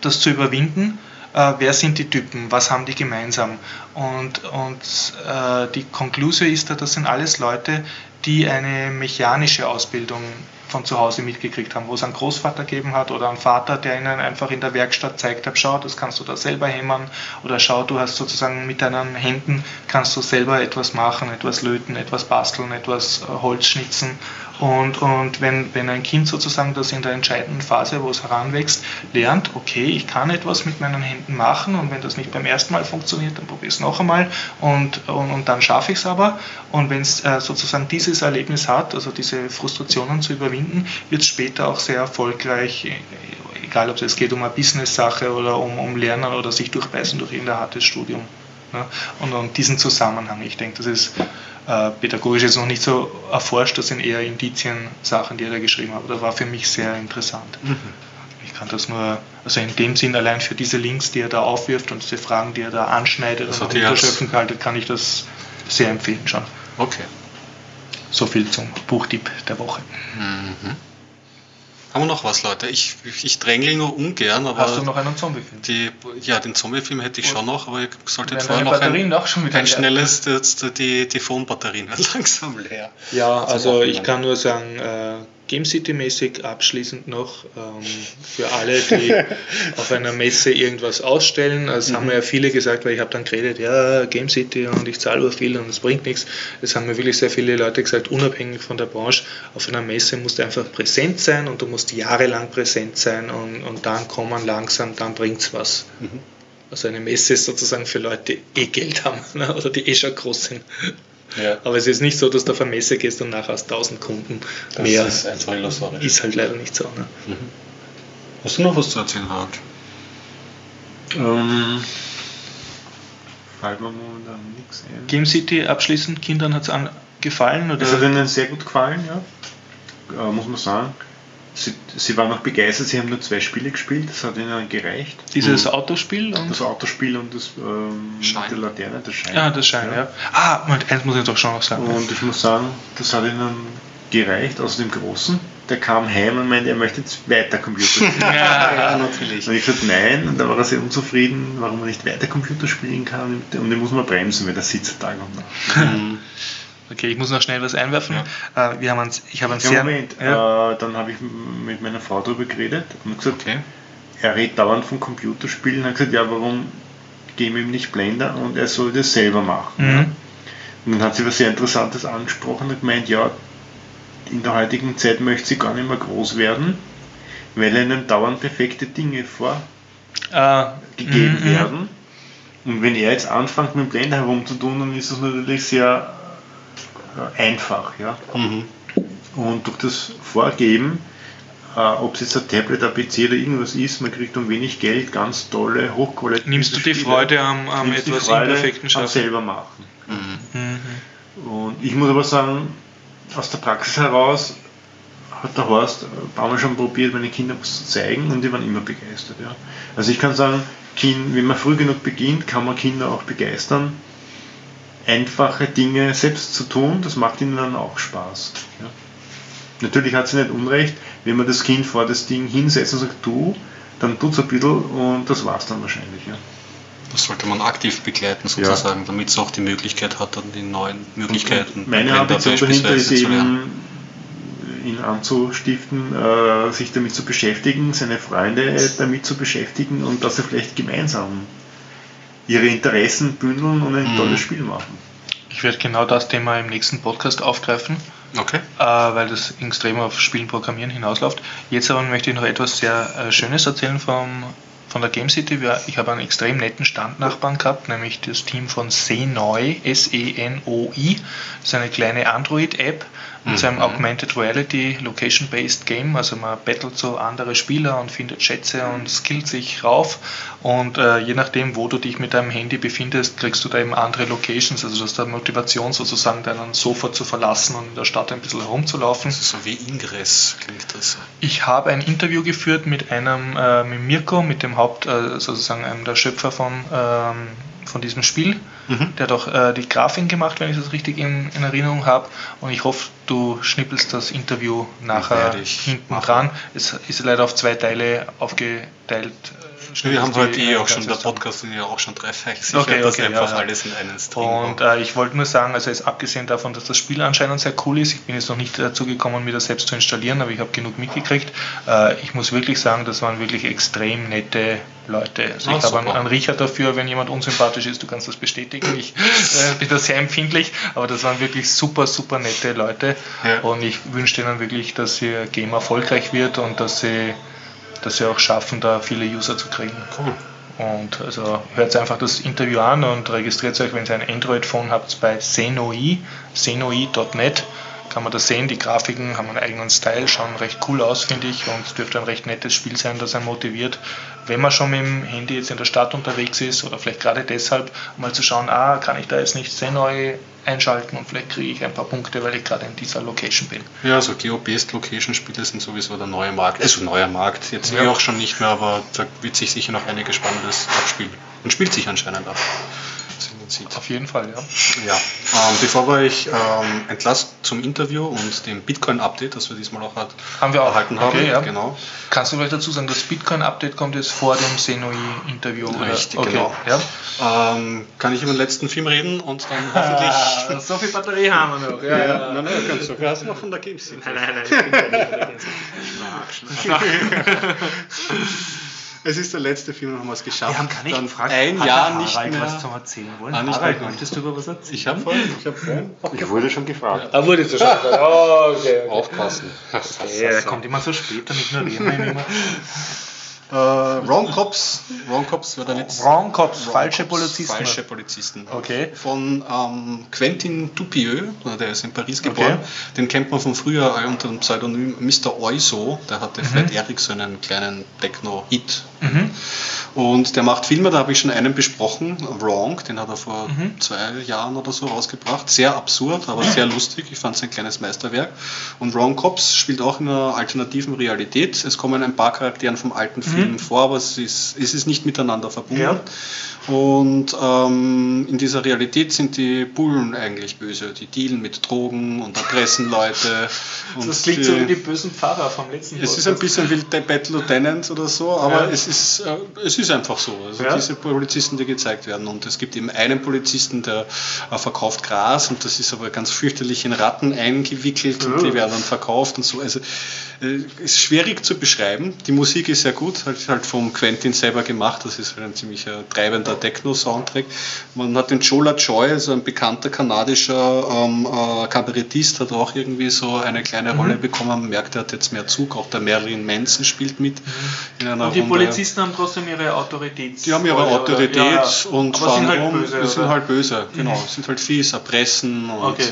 das zu überwinden. Äh, wer sind die Typen? Was haben die gemeinsam? Und, und äh, die Konklusion ist da, das sind alles Leute, die eine mechanische Ausbildung von zu Hause mitgekriegt haben, wo es einen Großvater gegeben hat oder einen Vater, der ihnen einfach in der Werkstatt zeigt hat, schau, das kannst du da selber hämmern oder schau, du hast sozusagen mit deinen Händen kannst du selber etwas machen, etwas löten, etwas basteln, etwas äh, Holz schnitzen und, und wenn, wenn ein Kind sozusagen das in der entscheidenden Phase, wo es heranwächst, lernt, okay, ich kann etwas mit meinen Händen machen und wenn das nicht beim ersten Mal funktioniert, dann probiere ich es noch einmal und, und, und dann schaffe ich es aber. Und wenn es äh, sozusagen dieses Erlebnis hat, also diese Frustrationen zu überwinden, wird es später auch sehr erfolgreich, äh, egal ob es geht um eine Business-Sache oder um, um Lernen oder sich durchbeißen durch irgendein hartes Studium. Ne? Und, und diesen Zusammenhang, ich denke, das ist äh, pädagogisch jetzt noch nicht so erforscht, das sind eher Indizien-Sachen, die er da geschrieben hat. Das war für mich sehr interessant. Mhm. Ich kann das nur, also in dem Sinn allein für diese Links, die er da aufwirft und diese Fragen, die er da anschneidet also und unterschöpfen haltet, kann ich das sehr empfehlen schon. Okay. So viel zum Buchtipp der Woche. Mhm. Haben wir noch was, Leute? Ich, ich drängle nur ungern, aber. Hast du noch einen Zombiefilm? Die, ja, den Zombiefilm hätte ich schon noch, aber ich sollte jetzt vorher noch ein, auch schon ein schnelles, die, die, die Phone-Batterien langsam leer. Ja, also ich kann nur sagen, äh, Game City-mäßig abschließend noch ähm, für alle, die auf einer Messe irgendwas ausstellen. Also mhm. haben mir ja viele gesagt, weil ich habe dann geredet, ja, Game City und ich zahle viel und es bringt nichts. Es haben mir wirklich sehr viele Leute gesagt, unabhängig von der Branche, auf einer Messe musst du einfach präsent sein und du musst jahrelang präsent sein und, und dann kommen langsam, dann bringt es was. Mhm. Also eine Messe ist sozusagen für Leute, die eh Geld haben ne, oder die eh schon groß sind. Ja. Aber es ist nicht so, dass du auf eine Messe gehst und nachher hast 1000 Kunden das mehr. Ist einfach illusorisch. Ist halt leider nicht so. Ne? Mhm. Hast du noch was zu erzählen, Harald? Ähm, fällt mir momentan nichts ein. Game City abschließend, Kindern hat es gefallen? Oder? Es hat ihnen sehr gut gefallen, ja. Äh, muss man sagen. Sie, sie waren auch begeistert, sie haben nur zwei Spiele gespielt, das hat ihnen gereicht. Dieses und Autospiel? Und das Autospiel und das ähm, Schein. der Laterne, das Schein. Ja, das Schein, ja. ja. Ah, Moment, eins muss ich doch schon noch sagen. Und ich muss sagen, das hat ihnen gereicht, außer dem Großen. Der kam heim und meinte, er möchte jetzt weiter Computer spielen. ja, ja, natürlich. Und ich gesagt, nein, und da war er sehr unzufrieden, warum er nicht weiter Computer spielen kann. Und den muss man bremsen, weil der sitzt Tag und Nacht. Mhm. Okay, ich muss noch schnell was einwerfen. Ja. Äh, wir haben uns, ich habe einen ja, sehr. Moment, ja. äh, dann habe ich mit meiner Frau darüber geredet und gesagt, okay. er redet dauernd von Computerspielen und hat gesagt, ja, warum geben ihm nicht Blender und er soll das selber machen. Mhm. Und dann hat sie was sehr Interessantes angesprochen und gemeint, ja, in der heutigen Zeit möchte sie gar nicht mehr groß werden, weil ihnen dauernd perfekte Dinge vorgegeben uh, werden. Und wenn er jetzt anfängt mit dem Blender herumzutun, dann ist das natürlich sehr einfach. Ja? Mhm. Und durch das Vorgeben, äh, ob es jetzt ein Tablet, ein PC oder irgendwas ist, man kriegt um wenig Geld ganz tolle, hochqualitative Nimmst du die Freude am, am etwas imperfekten Schaffen? selber machen. Mhm. Mhm. Und ich muss aber sagen, aus der Praxis heraus hat der Horst ein paar Mal schon probiert, meine Kinder was zu zeigen und die waren immer begeistert. Ja. Also ich kann sagen, kind, wenn man früh genug beginnt, kann man Kinder auch begeistern einfache Dinge selbst zu tun, das macht ihnen dann auch Spaß. Ja. Natürlich hat sie nicht Unrecht, wenn man das Kind vor das Ding hinsetzt und sagt, du, dann tut es ein bisschen und das war es dann wahrscheinlich. Ja. Das sollte man aktiv begleiten sozusagen, ja. damit es auch die Möglichkeit hat, dann die neuen Möglichkeiten. Und meine Ambition dahinter ist eben, ihn anzustiften, äh, sich damit zu beschäftigen, seine Freunde damit zu beschäftigen und dass er vielleicht gemeinsam ihre Interessen bündeln und ein mhm. tolles Spiel machen. Ich werde genau das Thema im nächsten Podcast aufgreifen, okay. äh, weil das extrem auf Spielen Programmieren hinausläuft. Jetzt aber möchte ich noch etwas sehr äh, Schönes erzählen vom, von der Game City. Ich habe einen extrem netten Standnachbarn gehabt, nämlich das Team von Senoi, S-E-N-O-I. Das ist eine kleine Android-App, mit so einem Augmented Reality Location-Based Game. Also man battelt so andere Spieler und findet Schätze und skillt sich rauf. Und äh, je nachdem, wo du dich mit deinem Handy befindest, kriegst du da eben andere Locations. Also du hast da Motivation sozusagen, deinen Sofa zu verlassen und in der Stadt ein bisschen herumzulaufen. So wie Ingress klingt das. Ich habe ein Interview geführt mit einem, äh, mit Mirko, mit dem Haupt, äh, sozusagen einem der Schöpfer von, ähm, von diesem Spiel. Mhm. Der hat auch äh, die Grafik gemacht, wenn ich das richtig in, in Erinnerung habe. Und ich hoffe, du schnippelst das Interview nachher hinten machen. dran. Es ist leider auf zwei Teile aufgeteilt. Äh, Wir haben heute eh äh, auch schon, der Podcast ist ja auch schon dreifach sicher, Okay, dass okay, einfach ja, alles in einen Stream Und äh, ich wollte nur sagen, also jetzt abgesehen davon, dass das Spiel anscheinend sehr cool ist, ich bin jetzt noch nicht dazu gekommen, mir das selbst zu installieren, aber ich habe genug mitgekriegt. Äh, ich muss wirklich sagen, das waren wirklich extrem nette Leute. Also Ah, ich habe einen, einen Riecher dafür, wenn jemand unsympathisch ist, du kannst das bestätigen. Ich äh, bin da sehr empfindlich, aber das waren wirklich super, super nette Leute. Ja. Und ich wünsche denen wirklich, dass ihr Game erfolgreich wird und dass sie, dass sie auch schaffen, da viele User zu kriegen. Cool. Und also hört einfach das Interview an und registriert euch, wenn ihr ein Android-Phone habt, bei Senoi, senoi.net. Kann man das sehen, die Grafiken haben einen eigenen Style, schauen recht cool aus, finde ich, und es dürfte ein recht nettes Spiel sein, das einen motiviert, wenn man schon mit dem Handy jetzt in der Stadt unterwegs ist oder vielleicht gerade deshalb, mal zu schauen, ah, kann ich da jetzt nicht Senoi einschalten und vielleicht kriege ich ein paar Punkte, weil ich gerade in dieser Location bin. Ja, so Geo-Based Location-Spiele sind sowieso der neue Markt. Also neuer Markt, jetzt Ja. auch schon nicht mehr, aber da wird sich sicher noch einiges Spannendes abspielen. Und spielt sich anscheinend ab. Sieht. Auf jeden Fall, ja. Ja, ähm, bevor wir euch ähm, entlassen zum Interview und dem Bitcoin-Update, das wir diesmal auch hat, Haben wir auch. erhalten haben, Okay, ja. genau. Kannst du vielleicht dazu sagen, das Bitcoin-Update kommt jetzt vor dem Senoi-Interview? oder? Richtig, okay. genau. Ja? Ähm, kann ich über den letzten Film reden und dann hoffentlich. so viel Batterie haben wir noch. Ja, nein, nein, ganz so. Du hast noch von der Games. Nein, nein, nein. Es ist der letzte Film, haben wir es geschafft. Wir haben gar nicht Dann gefragt, ein hat Jahr der nicht Harald mehr. was zum Erzählen wollen. Harald, mehr. möchtest du über was erzählen? Ich habe vorhin, ich habe vorhin. Ich wurde schon gefragt. Ah, wurde zu schon. Oh, okay. Aufpassen. Ja, er kommt immer so spät, dann ignorieren wir ihn immer. Äh, Wrong Cops. Wrong Cops wird dann jetzt. Wrong Cops, Wrong falsche Cops, Polizisten. Falsche Polizisten. Okay. Von ähm, Quentin Dupieux, der ist in Paris Okay. geboren. Den kennt man von früher unter dem Pseudonym Mr. Oiso. Der hatte Fred Eric so einen kleinen Techno-Hit. Mhm. Und der macht Filme, da habe ich schon einen besprochen, Wrong, den hat er vor Mhm. zwei Jahren oder so rausgebracht. Sehr absurd, aber sehr lustig. Ich fand es ein kleines Meisterwerk. Und Wrong Cops spielt auch in einer alternativen Realität. Es kommen ein paar Charakteren vom alten Film vor, aber es ist, es ist nicht miteinander verbunden. Mhm. Ja. Und ähm, in dieser Realität sind die Bullen eigentlich böse. Die dealen mit Drogen und erpressen Leute. Und Das klingt so wie die bösen Pfarrer vom letzten es ist ein bisschen wie Battle Lieutenant oder so, aber Ja. es, ist, äh, es ist einfach so. Also Ja. diese Polizisten, die gezeigt werden. Und es gibt eben einen Polizisten, der äh, verkauft Gras und das ist aber ganz fürchterlich in Ratten eingewickelt und die werden dann verkauft und so. Also äh, ist schwierig zu beschreiben. Die Musik ist sehr gut, halt, halt vom Quentin selber gemacht. Das ist halt ein ziemlicher treibender Techno-Soundtrack. Man hat den Jola Joy, also ein bekannter kanadischer ähm, äh, Kabarettist, hat auch irgendwie so eine kleine Rolle bekommen. Man merkt, er hat jetzt mehr Zug. Auch der Marilyn Manson spielt mit in einer Und die Runde. Polizisten haben trotzdem ihre Autorität. Die haben ihre Oder- Autorität ja, ja. und Aber sind fahren halt rum. böse. die sind oder? halt böse, genau. Sind halt fies, erpressen und Okay.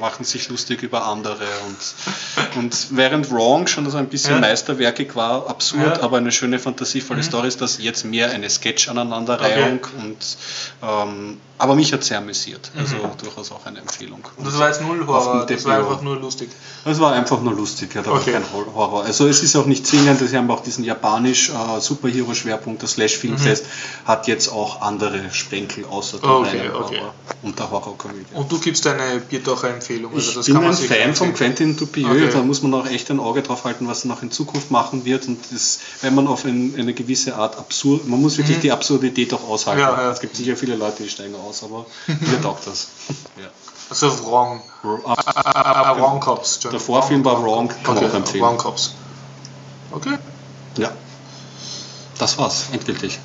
machen sich lustig über andere. Und, und während Wrong schon so ein bisschen Ja. meisterwerkig war, absurd, aber eine schöne, fantasievolle Story ist das jetzt mehr eine Sketch-Aneinanderreihung. Und, ähm, aber mich hat sehr amüsiert. Also durchaus auch eine Empfehlung. Und das war jetzt null Auf Horror, das war einfach nur lustig. Es war einfach nur lustig, ja, da Okay. war kein Hor- Horror. Also es ist auch nicht zwingend, sie haben auch diesen japanisch äh, Superhero-Schwerpunkt, der Slash-Filmfest hat jetzt auch andere Sprenkel außer Mhm. Okay, reinen okay. Horror und der Horrorkomödie. Und du gibst eine Biertocher-Empfehlung. Also Ich bin ein Fan von. Quentin Dupieux, Okay. da muss man auch echt ein Auge drauf halten, was er noch in Zukunft machen wird und das, wenn man auf ein, eine gewisse Art absurd, man muss wirklich die Absurdität auch aushalten. Mhm. Ja, ja. Es gibt sicher viele Leute, die steigen aus, aber mir taugt das. ja. Also Wrong. Ah, Wrong Cops. Der Vorfilm war Wrong, kann man Okay, auch empfehlen. Wrong Cops. Okay. Ja. Das war's, endgültig.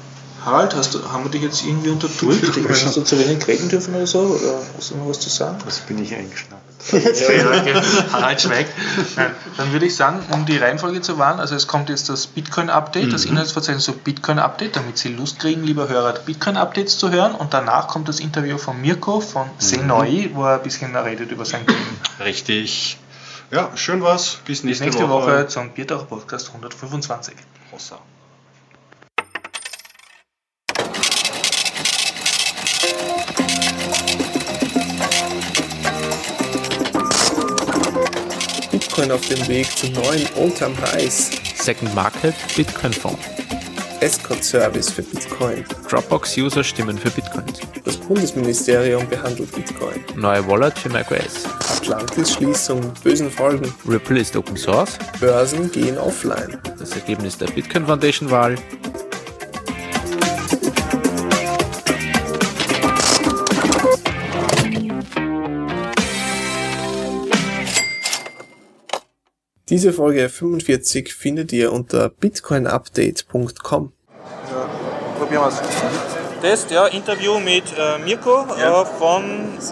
Harald, hast du, haben wir dich jetzt irgendwie unterdrückt? Hast du zu wenig reden dürfen oder so? Oder hast du noch was zu sagen? Was bin ich eingeschnappt? Harald schweigt. Dann würde ich sagen, um die Reihenfolge zu wahren, also es kommt jetzt das Bitcoin-Update, das Inhaltsverzeichnis so Bitcoin-Update, damit Sie Lust kriegen, lieber Hörer, Bitcoin-Updates zu hören und danach kommt das Interview von Mirko von Senoi, wo er ein bisschen redet über sein Game. Richtig. Ja, schön was. Bis Bis nächste, nächste Woche, Woche. zum Biertaucher Podcast 125. Hossa. Bitcoin auf dem Weg zum neuen All-Time-Highs. Second Market Bitcoin Fonds. Escort-Service für Bitcoin. Dropbox-User stimmen für Bitcoins. Das Bundesministerium behandelt Bitcoin. Neue Wallet für macOS. Atlantis-Schließung mit bösen Folgen. Ripple ist Open Source. Börsen gehen offline. Das Ergebnis der Bitcoin Foundation Wahl. Diese Folge 45 findet ihr unter bitcoinupdate.com. Probieren wir es. Test, ja, Interview mit äh, Mirko äh, von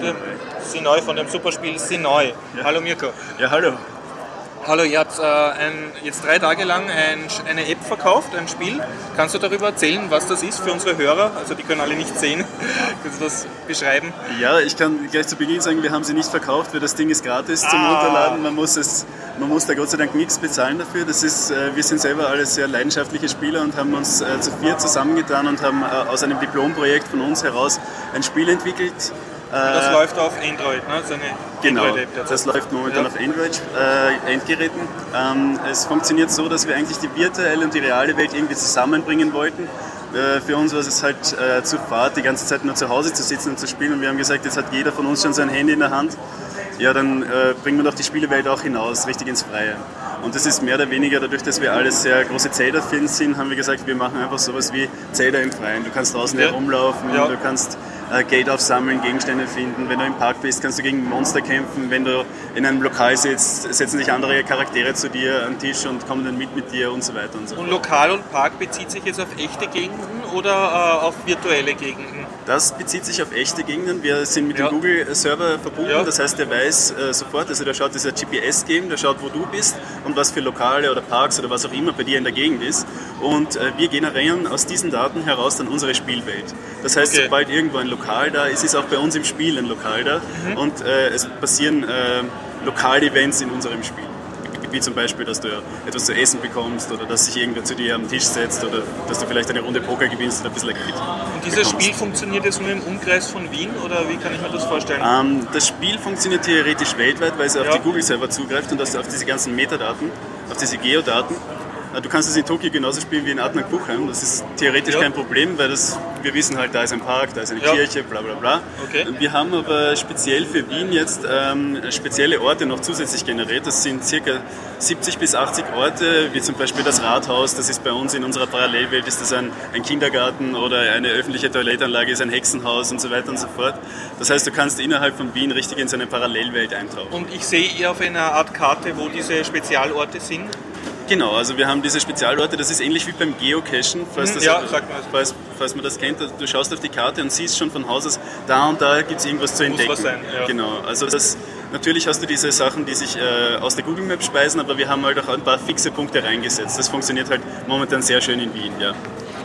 dem Sinoi, von dem Superspiel Sinoi. Hallo Mirko. Ja, hallo. Hallo, ihr habt äh, ein, jetzt drei Tage lang ein, eine App verkauft, ein Spiel. Kannst du darüber erzählen, was das ist für unsere Hörer? Also die können alle nicht sehen. Kannst du das beschreiben? Ja, ich kann gleich zu Beginn sagen, wir haben sie nicht verkauft, weil das Ding ist gratis zum Ah. Runterladen. Man muss, es, man muss da Gott sei Dank nichts bezahlen dafür. Das ist, äh, wir sind selber alle sehr leidenschaftliche Spieler und haben uns äh, zu vier zusammengetan und haben äh, aus einem Diplomprojekt von uns heraus ein Spiel entwickelt. Das Äh, läuft auf Android, ne? Eine Genau, derzeit. das läuft momentan Ja. auf Android-Endgeräten. ähm, es funktioniert so, dass wir eigentlich die virtuelle und die reale Welt irgendwie zusammenbringen wollten. Äh, für uns war es halt äh, zu fad, die ganze Zeit nur zu Hause zu sitzen und zu spielen. Und wir haben gesagt, jetzt hat jeder von uns schon sein Handy in der Hand. Ja, dann äh, bringen wir doch die Spielewelt auch hinaus, richtig ins Freie. Und das ist mehr oder weniger, dadurch, dass wir alle sehr große Zelda-Fans sind, haben wir gesagt, wir machen einfach sowas wie Zelda im Freien. Du kannst draußen Ja. herumlaufen, Ja. du kannst äh, Geld aufsammeln, Gegenstände finden. Wenn du im Park bist, kannst du gegen Monster kämpfen. Wenn du in einem Lokal sitzt, setzen sich andere Charaktere zu dir an den Tisch und kommen dann mit mit dir und so weiter und so Und fort. Lokal und Park bezieht sich jetzt auf echte Gegenden oder äh, auf virtuelle Gegenden? Das bezieht sich auf echte Gegenden. Wir sind mit Ja. dem Google-Server verbunden. Das heißt, der weiß äh, sofort, also der schaut, ein GPS-Game, der schaut, wo du bist und was für Lokale oder Parks oder was auch immer bei dir in der Gegend ist. Und äh, wir generieren aus diesen Daten heraus dann unsere Spielwelt. Das heißt, Okay. sobald irgendwo ein Lokal da ist, ist auch bei uns im Spiel ein Lokal da. Mhm. Und äh, es passieren äh, Lokalevents in unserem Spiel. Wie zum Beispiel, dass du etwas zu essen bekommst oder dass sich irgendwer zu dir am Tisch setzt oder dass du vielleicht eine Runde Poker gewinnst oder ein bisschen Geld. Und dieses Spiel funktioniert jetzt nur im Umkreis von Wien oder wie kann ich mir das vorstellen? Ähm, das Spiel funktioniert theoretisch weltweit, weil es auf Ja. die Google-Server zugreift und auf diese ganzen Metadaten, auf diese Geodaten. Äh, Du kannst es in Tokio genauso spielen wie in Adnang-Buchheim. Das ist theoretisch Ja. kein Problem, weil das, wir wissen halt, da ist ein Park, da ist eine Ja. Kirche, bla bla bla. Okay. Wir haben aber speziell für Wien jetzt ähm, spezielle Orte noch zusätzlich generiert. Das sind circa 70 bis 80 Orte, wie zum Beispiel das Rathaus. Das ist bei uns in unserer Parallelwelt, ist das ein, ein Kindergarten oder eine öffentliche Toilettanlage, ist ein Hexenhaus und so weiter und so fort. Das heißt, du kannst innerhalb von Wien richtig in so eine Parallelwelt eintauchen. Und ich sehe eher auf einer Art Karte, wo diese Spezialorte sind. Genau, also wir haben diese Spezialorte, das ist ähnlich wie beim Geocachen, falls, Mhm, das, ja, falls, falls man das kennt. Du schaust auf die Karte und siehst schon von Haus aus, da und da gibt es irgendwas zu Muss entdecken. was sein, ja. Genau, also das, natürlich hast du diese Sachen, die sich äh, aus der Google Map speisen, aber wir haben halt auch ein paar fixe Punkte reingesetzt. Das funktioniert halt momentan sehr schön in Wien, ja.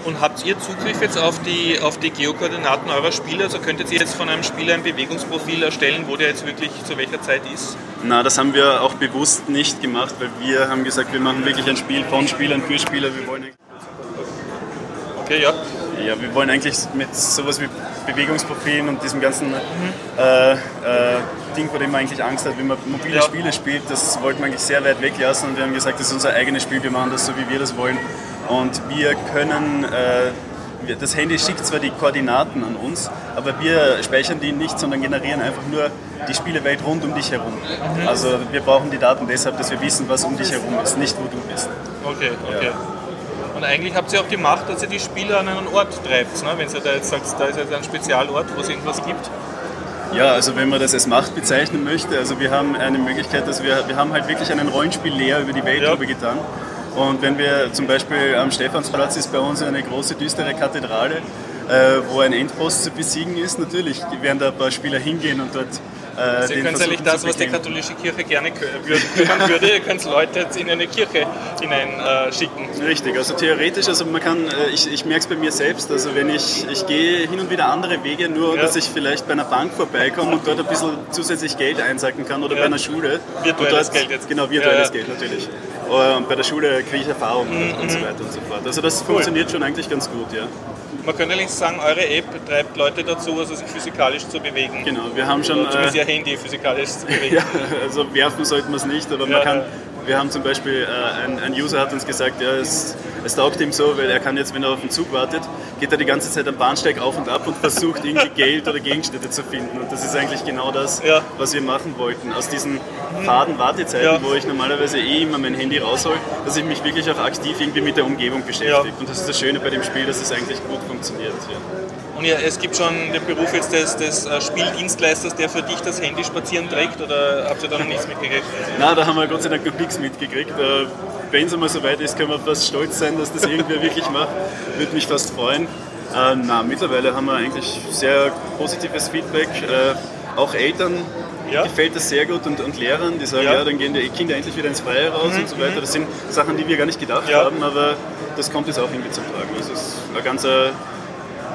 Und habt ihr Zugriff jetzt auf die, auf die Geokoordinaten eurer Spiele? Also könntet ihr jetzt von einem Spieler ein Bewegungsprofil erstellen, wo der jetzt wirklich zu welcher Zeit ist? Na, das haben wir auch bewusst nicht gemacht, weil wir haben gesagt, wir machen wirklich ein Spiel von Spielern für Spieler. Wir wollen Okay, ja. Ja, wir wollen eigentlich mit sowas wie Bewegungsprofilen und diesem ganzen äh, äh, Ding, vor dem man eigentlich Angst hat, wenn man mobile Ja. Spiele spielt, das wollten wir eigentlich sehr weit weglassen und wir haben gesagt, das ist unser eigenes Spiel, wir machen das so, wie wir das wollen. Und wir können, äh, das Handy schickt zwar die Koordinaten an uns, aber wir speichern die nicht, sondern generieren einfach nur die Spielewelt rund um dich herum. Also wir brauchen die Daten deshalb, dass wir wissen, was um dich herum ist, nicht wo du bist. Okay, okay. Und eigentlich habt ihr auch gemacht, dass ihr die Spieler an einen Ort treibt. Ne? Wenn ihr da jetzt sagt, da ist jetzt ein Spezialort, wo es irgendwas gibt. Ja, also wenn man das als Macht bezeichnen möchte, also wir haben eine Möglichkeit, dass wir, wir haben halt wirklich einen Rollenspiel-Lehr über die Welt Ja. getan. Und wenn wir zum Beispiel am Stephansplatz ist bei uns eine große düstere Kathedrale, äh, wo ein Endboss zu besiegen ist, natürlich werden da ein paar Spieler hingehen und dort Äh, Sie können eigentlich das, was die katholische Kirche gerne kö- würde. Ihr könnt Leute jetzt in eine Kirche hinein äh. Richtig, also theoretisch, also man kann, äh, ich, ich merke es bei mir selbst, also wenn ich, ich gehe hin und wieder andere Wege, nur Ja. dass ich vielleicht bei einer Bank vorbeikomme und dort ein bisschen zusätzlich Geld einsacken kann oder Ja. bei einer Schule. Virtuelles dort, Geld jetzt. Genau, virtuelles Ja. Geld natürlich. Und bei der Schule kriege ich Erfahrung Mhm, und so weiter und so fort. Also das funktioniert schon eigentlich ganz gut, ja. Man könnte eigentlich sagen, eure App treibt Leute dazu, also sich physikalisch zu bewegen. Genau, wir haben schon... Äh, Handy physikalisch zu bewegen. Ja, also werfen sollten wir es nicht, aber Ja, man kann, wir haben zum Beispiel, äh, ein, ein User hat uns gesagt, ja, es, es taugt ihm so, weil er kann jetzt, wenn er auf den Zug wartet, geht er die ganze Zeit am Bahnsteig auf und ab und versucht irgendwie Geld oder Gegenstände zu finden. Und das ist eigentlich genau das, Ja. was wir machen wollten. Aus diesen faden Wartezeiten, Ja. wo ich normalerweise eh immer mein Handy raushol, dass ich mich wirklich auch aktiv irgendwie mit der Umgebung beschäftige. Und das ist das Schöne bei dem Spiel, dass es eigentlich gut funktioniert. Und ja, es gibt schon den Beruf jetzt des, des äh, Spieldienstleisters, der für dich das Handy spazieren trägt, oder habt ihr da noch nichts mitgekriegt? Na, da haben wir Gott sei Dank noch nichts mitgekriegt. Äh, Wenn es einmal so weit ist, können wir fast stolz sein, dass das irgendwer wirklich macht. Würde mich fast freuen. Äh, na, mittlerweile haben wir eigentlich sehr positives Feedback. Auch Eltern Ja. gefällt das sehr gut und, und Lehrern, die sagen, Ja. ja. dann gehen die Kinder endlich wieder ins Freie raus Mhm, und so weiter. Das sind Sachen, die wir gar nicht gedacht Ja. haben, aber das kommt jetzt auch irgendwie zum Tragen. Also es ist eine ganze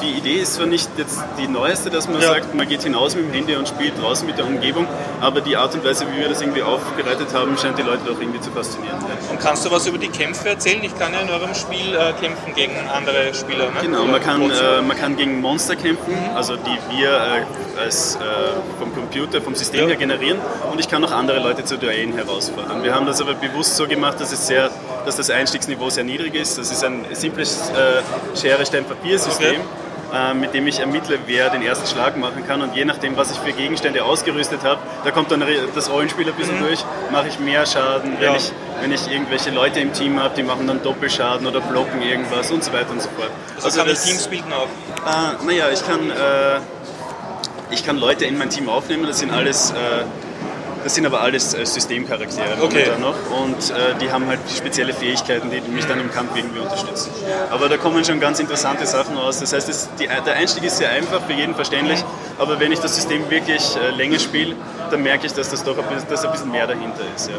die Idee ist zwar nicht jetzt die neueste, dass man Ja. sagt, man geht hinaus mit dem Handy und spielt draußen mit der Umgebung, aber die Art und Weise, wie wir das irgendwie aufbereitet haben, scheint die Leute doch irgendwie zu faszinieren. Und kannst du was über die Kämpfe erzählen? Ich kann ja in eurem Spiel äh, kämpfen gegen andere Spieler. Ne? Genau, man kann, äh, man kann gegen Monster kämpfen, also die wir äh, als, äh, vom Computer, vom System Ja. her generieren und ich kann auch andere Leute zu Duellen herausfordern. Wir haben das aber bewusst so gemacht, dass, es sehr, dass das Einstiegsniveau sehr niedrig ist. Das ist ein simples äh, Schere-Stein-Papier-System. Okay. Äh, Mit dem ich ermittle, wer den ersten Schlag machen kann. Und je nachdem, was ich für Gegenstände ausgerüstet habe, da kommt dann das Rollenspiel ein bisschen durch, mache ich mehr Schaden. Wenn, Mhm. Ja. ich, wenn ich irgendwelche Leute im Team habe, die machen dann Doppelschaden oder blocken irgendwas und so weiter und so fort. also kann ich Teams bilden auch. Äh, naja, ich kann, äh, ich kann Leute in mein Team aufnehmen, das sind alles, äh, das sind aber alles äh, Systemcharaktere Okay. noch und äh, die haben halt spezielle Fähigkeiten, die mich dann im Kampf irgendwie unterstützen. Aber da kommen schon ganz interessante Sachen raus. Das heißt, es, die, der Einstieg ist sehr einfach, für jeden verständlich, aber wenn ich das System wirklich äh, länger spiele, dann merke ich, dass das doch ein bisschen, dass ein bisschen mehr dahinter ist. Ja.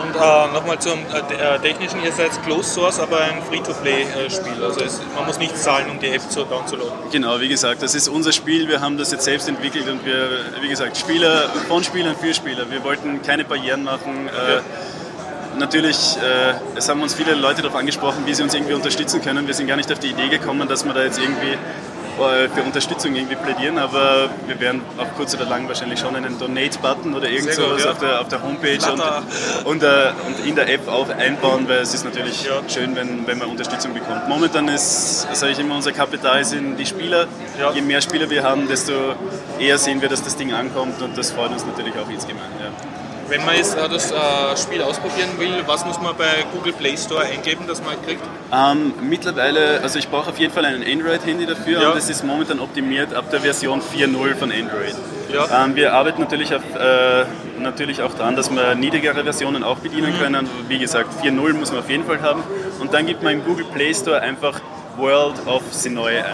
Und äh, nochmal zum äh, äh, technischen, ihr seid Closed Source, aber ein Free-to-Play-Spiel. Also es, man muss nichts zahlen, um die App zu downzuladen. Genau, wie gesagt, das ist unser Spiel. Wir haben das jetzt selbst entwickelt und wir, wie gesagt, Spieler von Spielern für Spieler. Wir wollten keine Barrieren machen. Äh, natürlich, äh, es haben uns viele Leute darauf angesprochen, wie sie uns irgendwie unterstützen können. Wir sind gar nicht auf die Idee gekommen, dass wir da jetzt irgendwie äh, für Unterstützung irgendwie plädieren, aber wir werden auf kurz oder lang wahrscheinlich schon einen Donate-Button oder irgend sowas ja. auf, der, auf der Homepage Flutter. und, und, äh, und in der App auch einbauen, weil es ist natürlich Ja. schön, wenn, wenn man Unterstützung bekommt. Momentan ist, sage ich immer, unser Kapital sind die Spieler. Ja. Je mehr Spieler wir haben, desto eher sehen wir, dass das Ding ankommt und das freut uns natürlich auch insgemein. Ja. Wenn man jetzt äh, das äh, Spiel ausprobieren will, was muss man bei Google Play Store eingeben, dass man kriegt? Ähm, mittlerweile, also ich brauche auf jeden Fall ein Android-Handy dafür Ja. und das ist momentan optimiert ab der Version 4.0 von Android. Ja. Ähm, wir arbeiten natürlich, auf, äh, natürlich auch daran, dass wir niedrigere Versionen auch bedienen Mhm. können. Wie gesagt, 4.0 muss man auf jeden Fall haben. Und dann gibt man im Google Play Store einfach World of Senoi ein.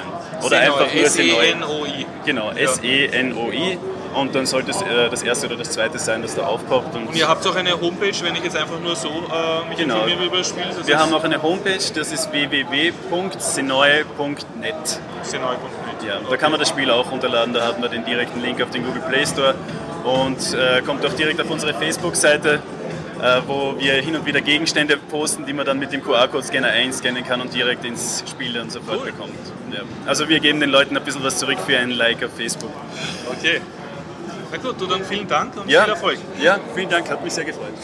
Oder Senoi, einfach nur Senoi. S-E-N-O-I. Genau, Ja. S-E-N-O-I. Und dann sollte es äh, das erste oder das zweite sein, das da aufpoppt. Und Und ihr habt auch eine Homepage, wenn ich jetzt einfach nur so äh, mich Genau. informiere über das Spiel. Das wir haben auch eine Homepage, das ist www.senoi.net. senoi.net. Ja, da kann man das Spiel auch runterladen, da hat man den direkten Link auf den Google Play Store und äh, kommt auch direkt auf unsere Facebook-Seite, äh, wo wir hin und wieder Gegenstände posten, die man dann mit dem QR-Code-Scanner einscannen kann und direkt ins Spiel dann sofort bekommt. Ja. Also wir geben den Leuten ein bisschen was zurück für ein Like auf Facebook. Okay. Na gut, du dann vielen Dank und Ja, viel Erfolg. ja vielen Dank, hat mich sehr gefreut.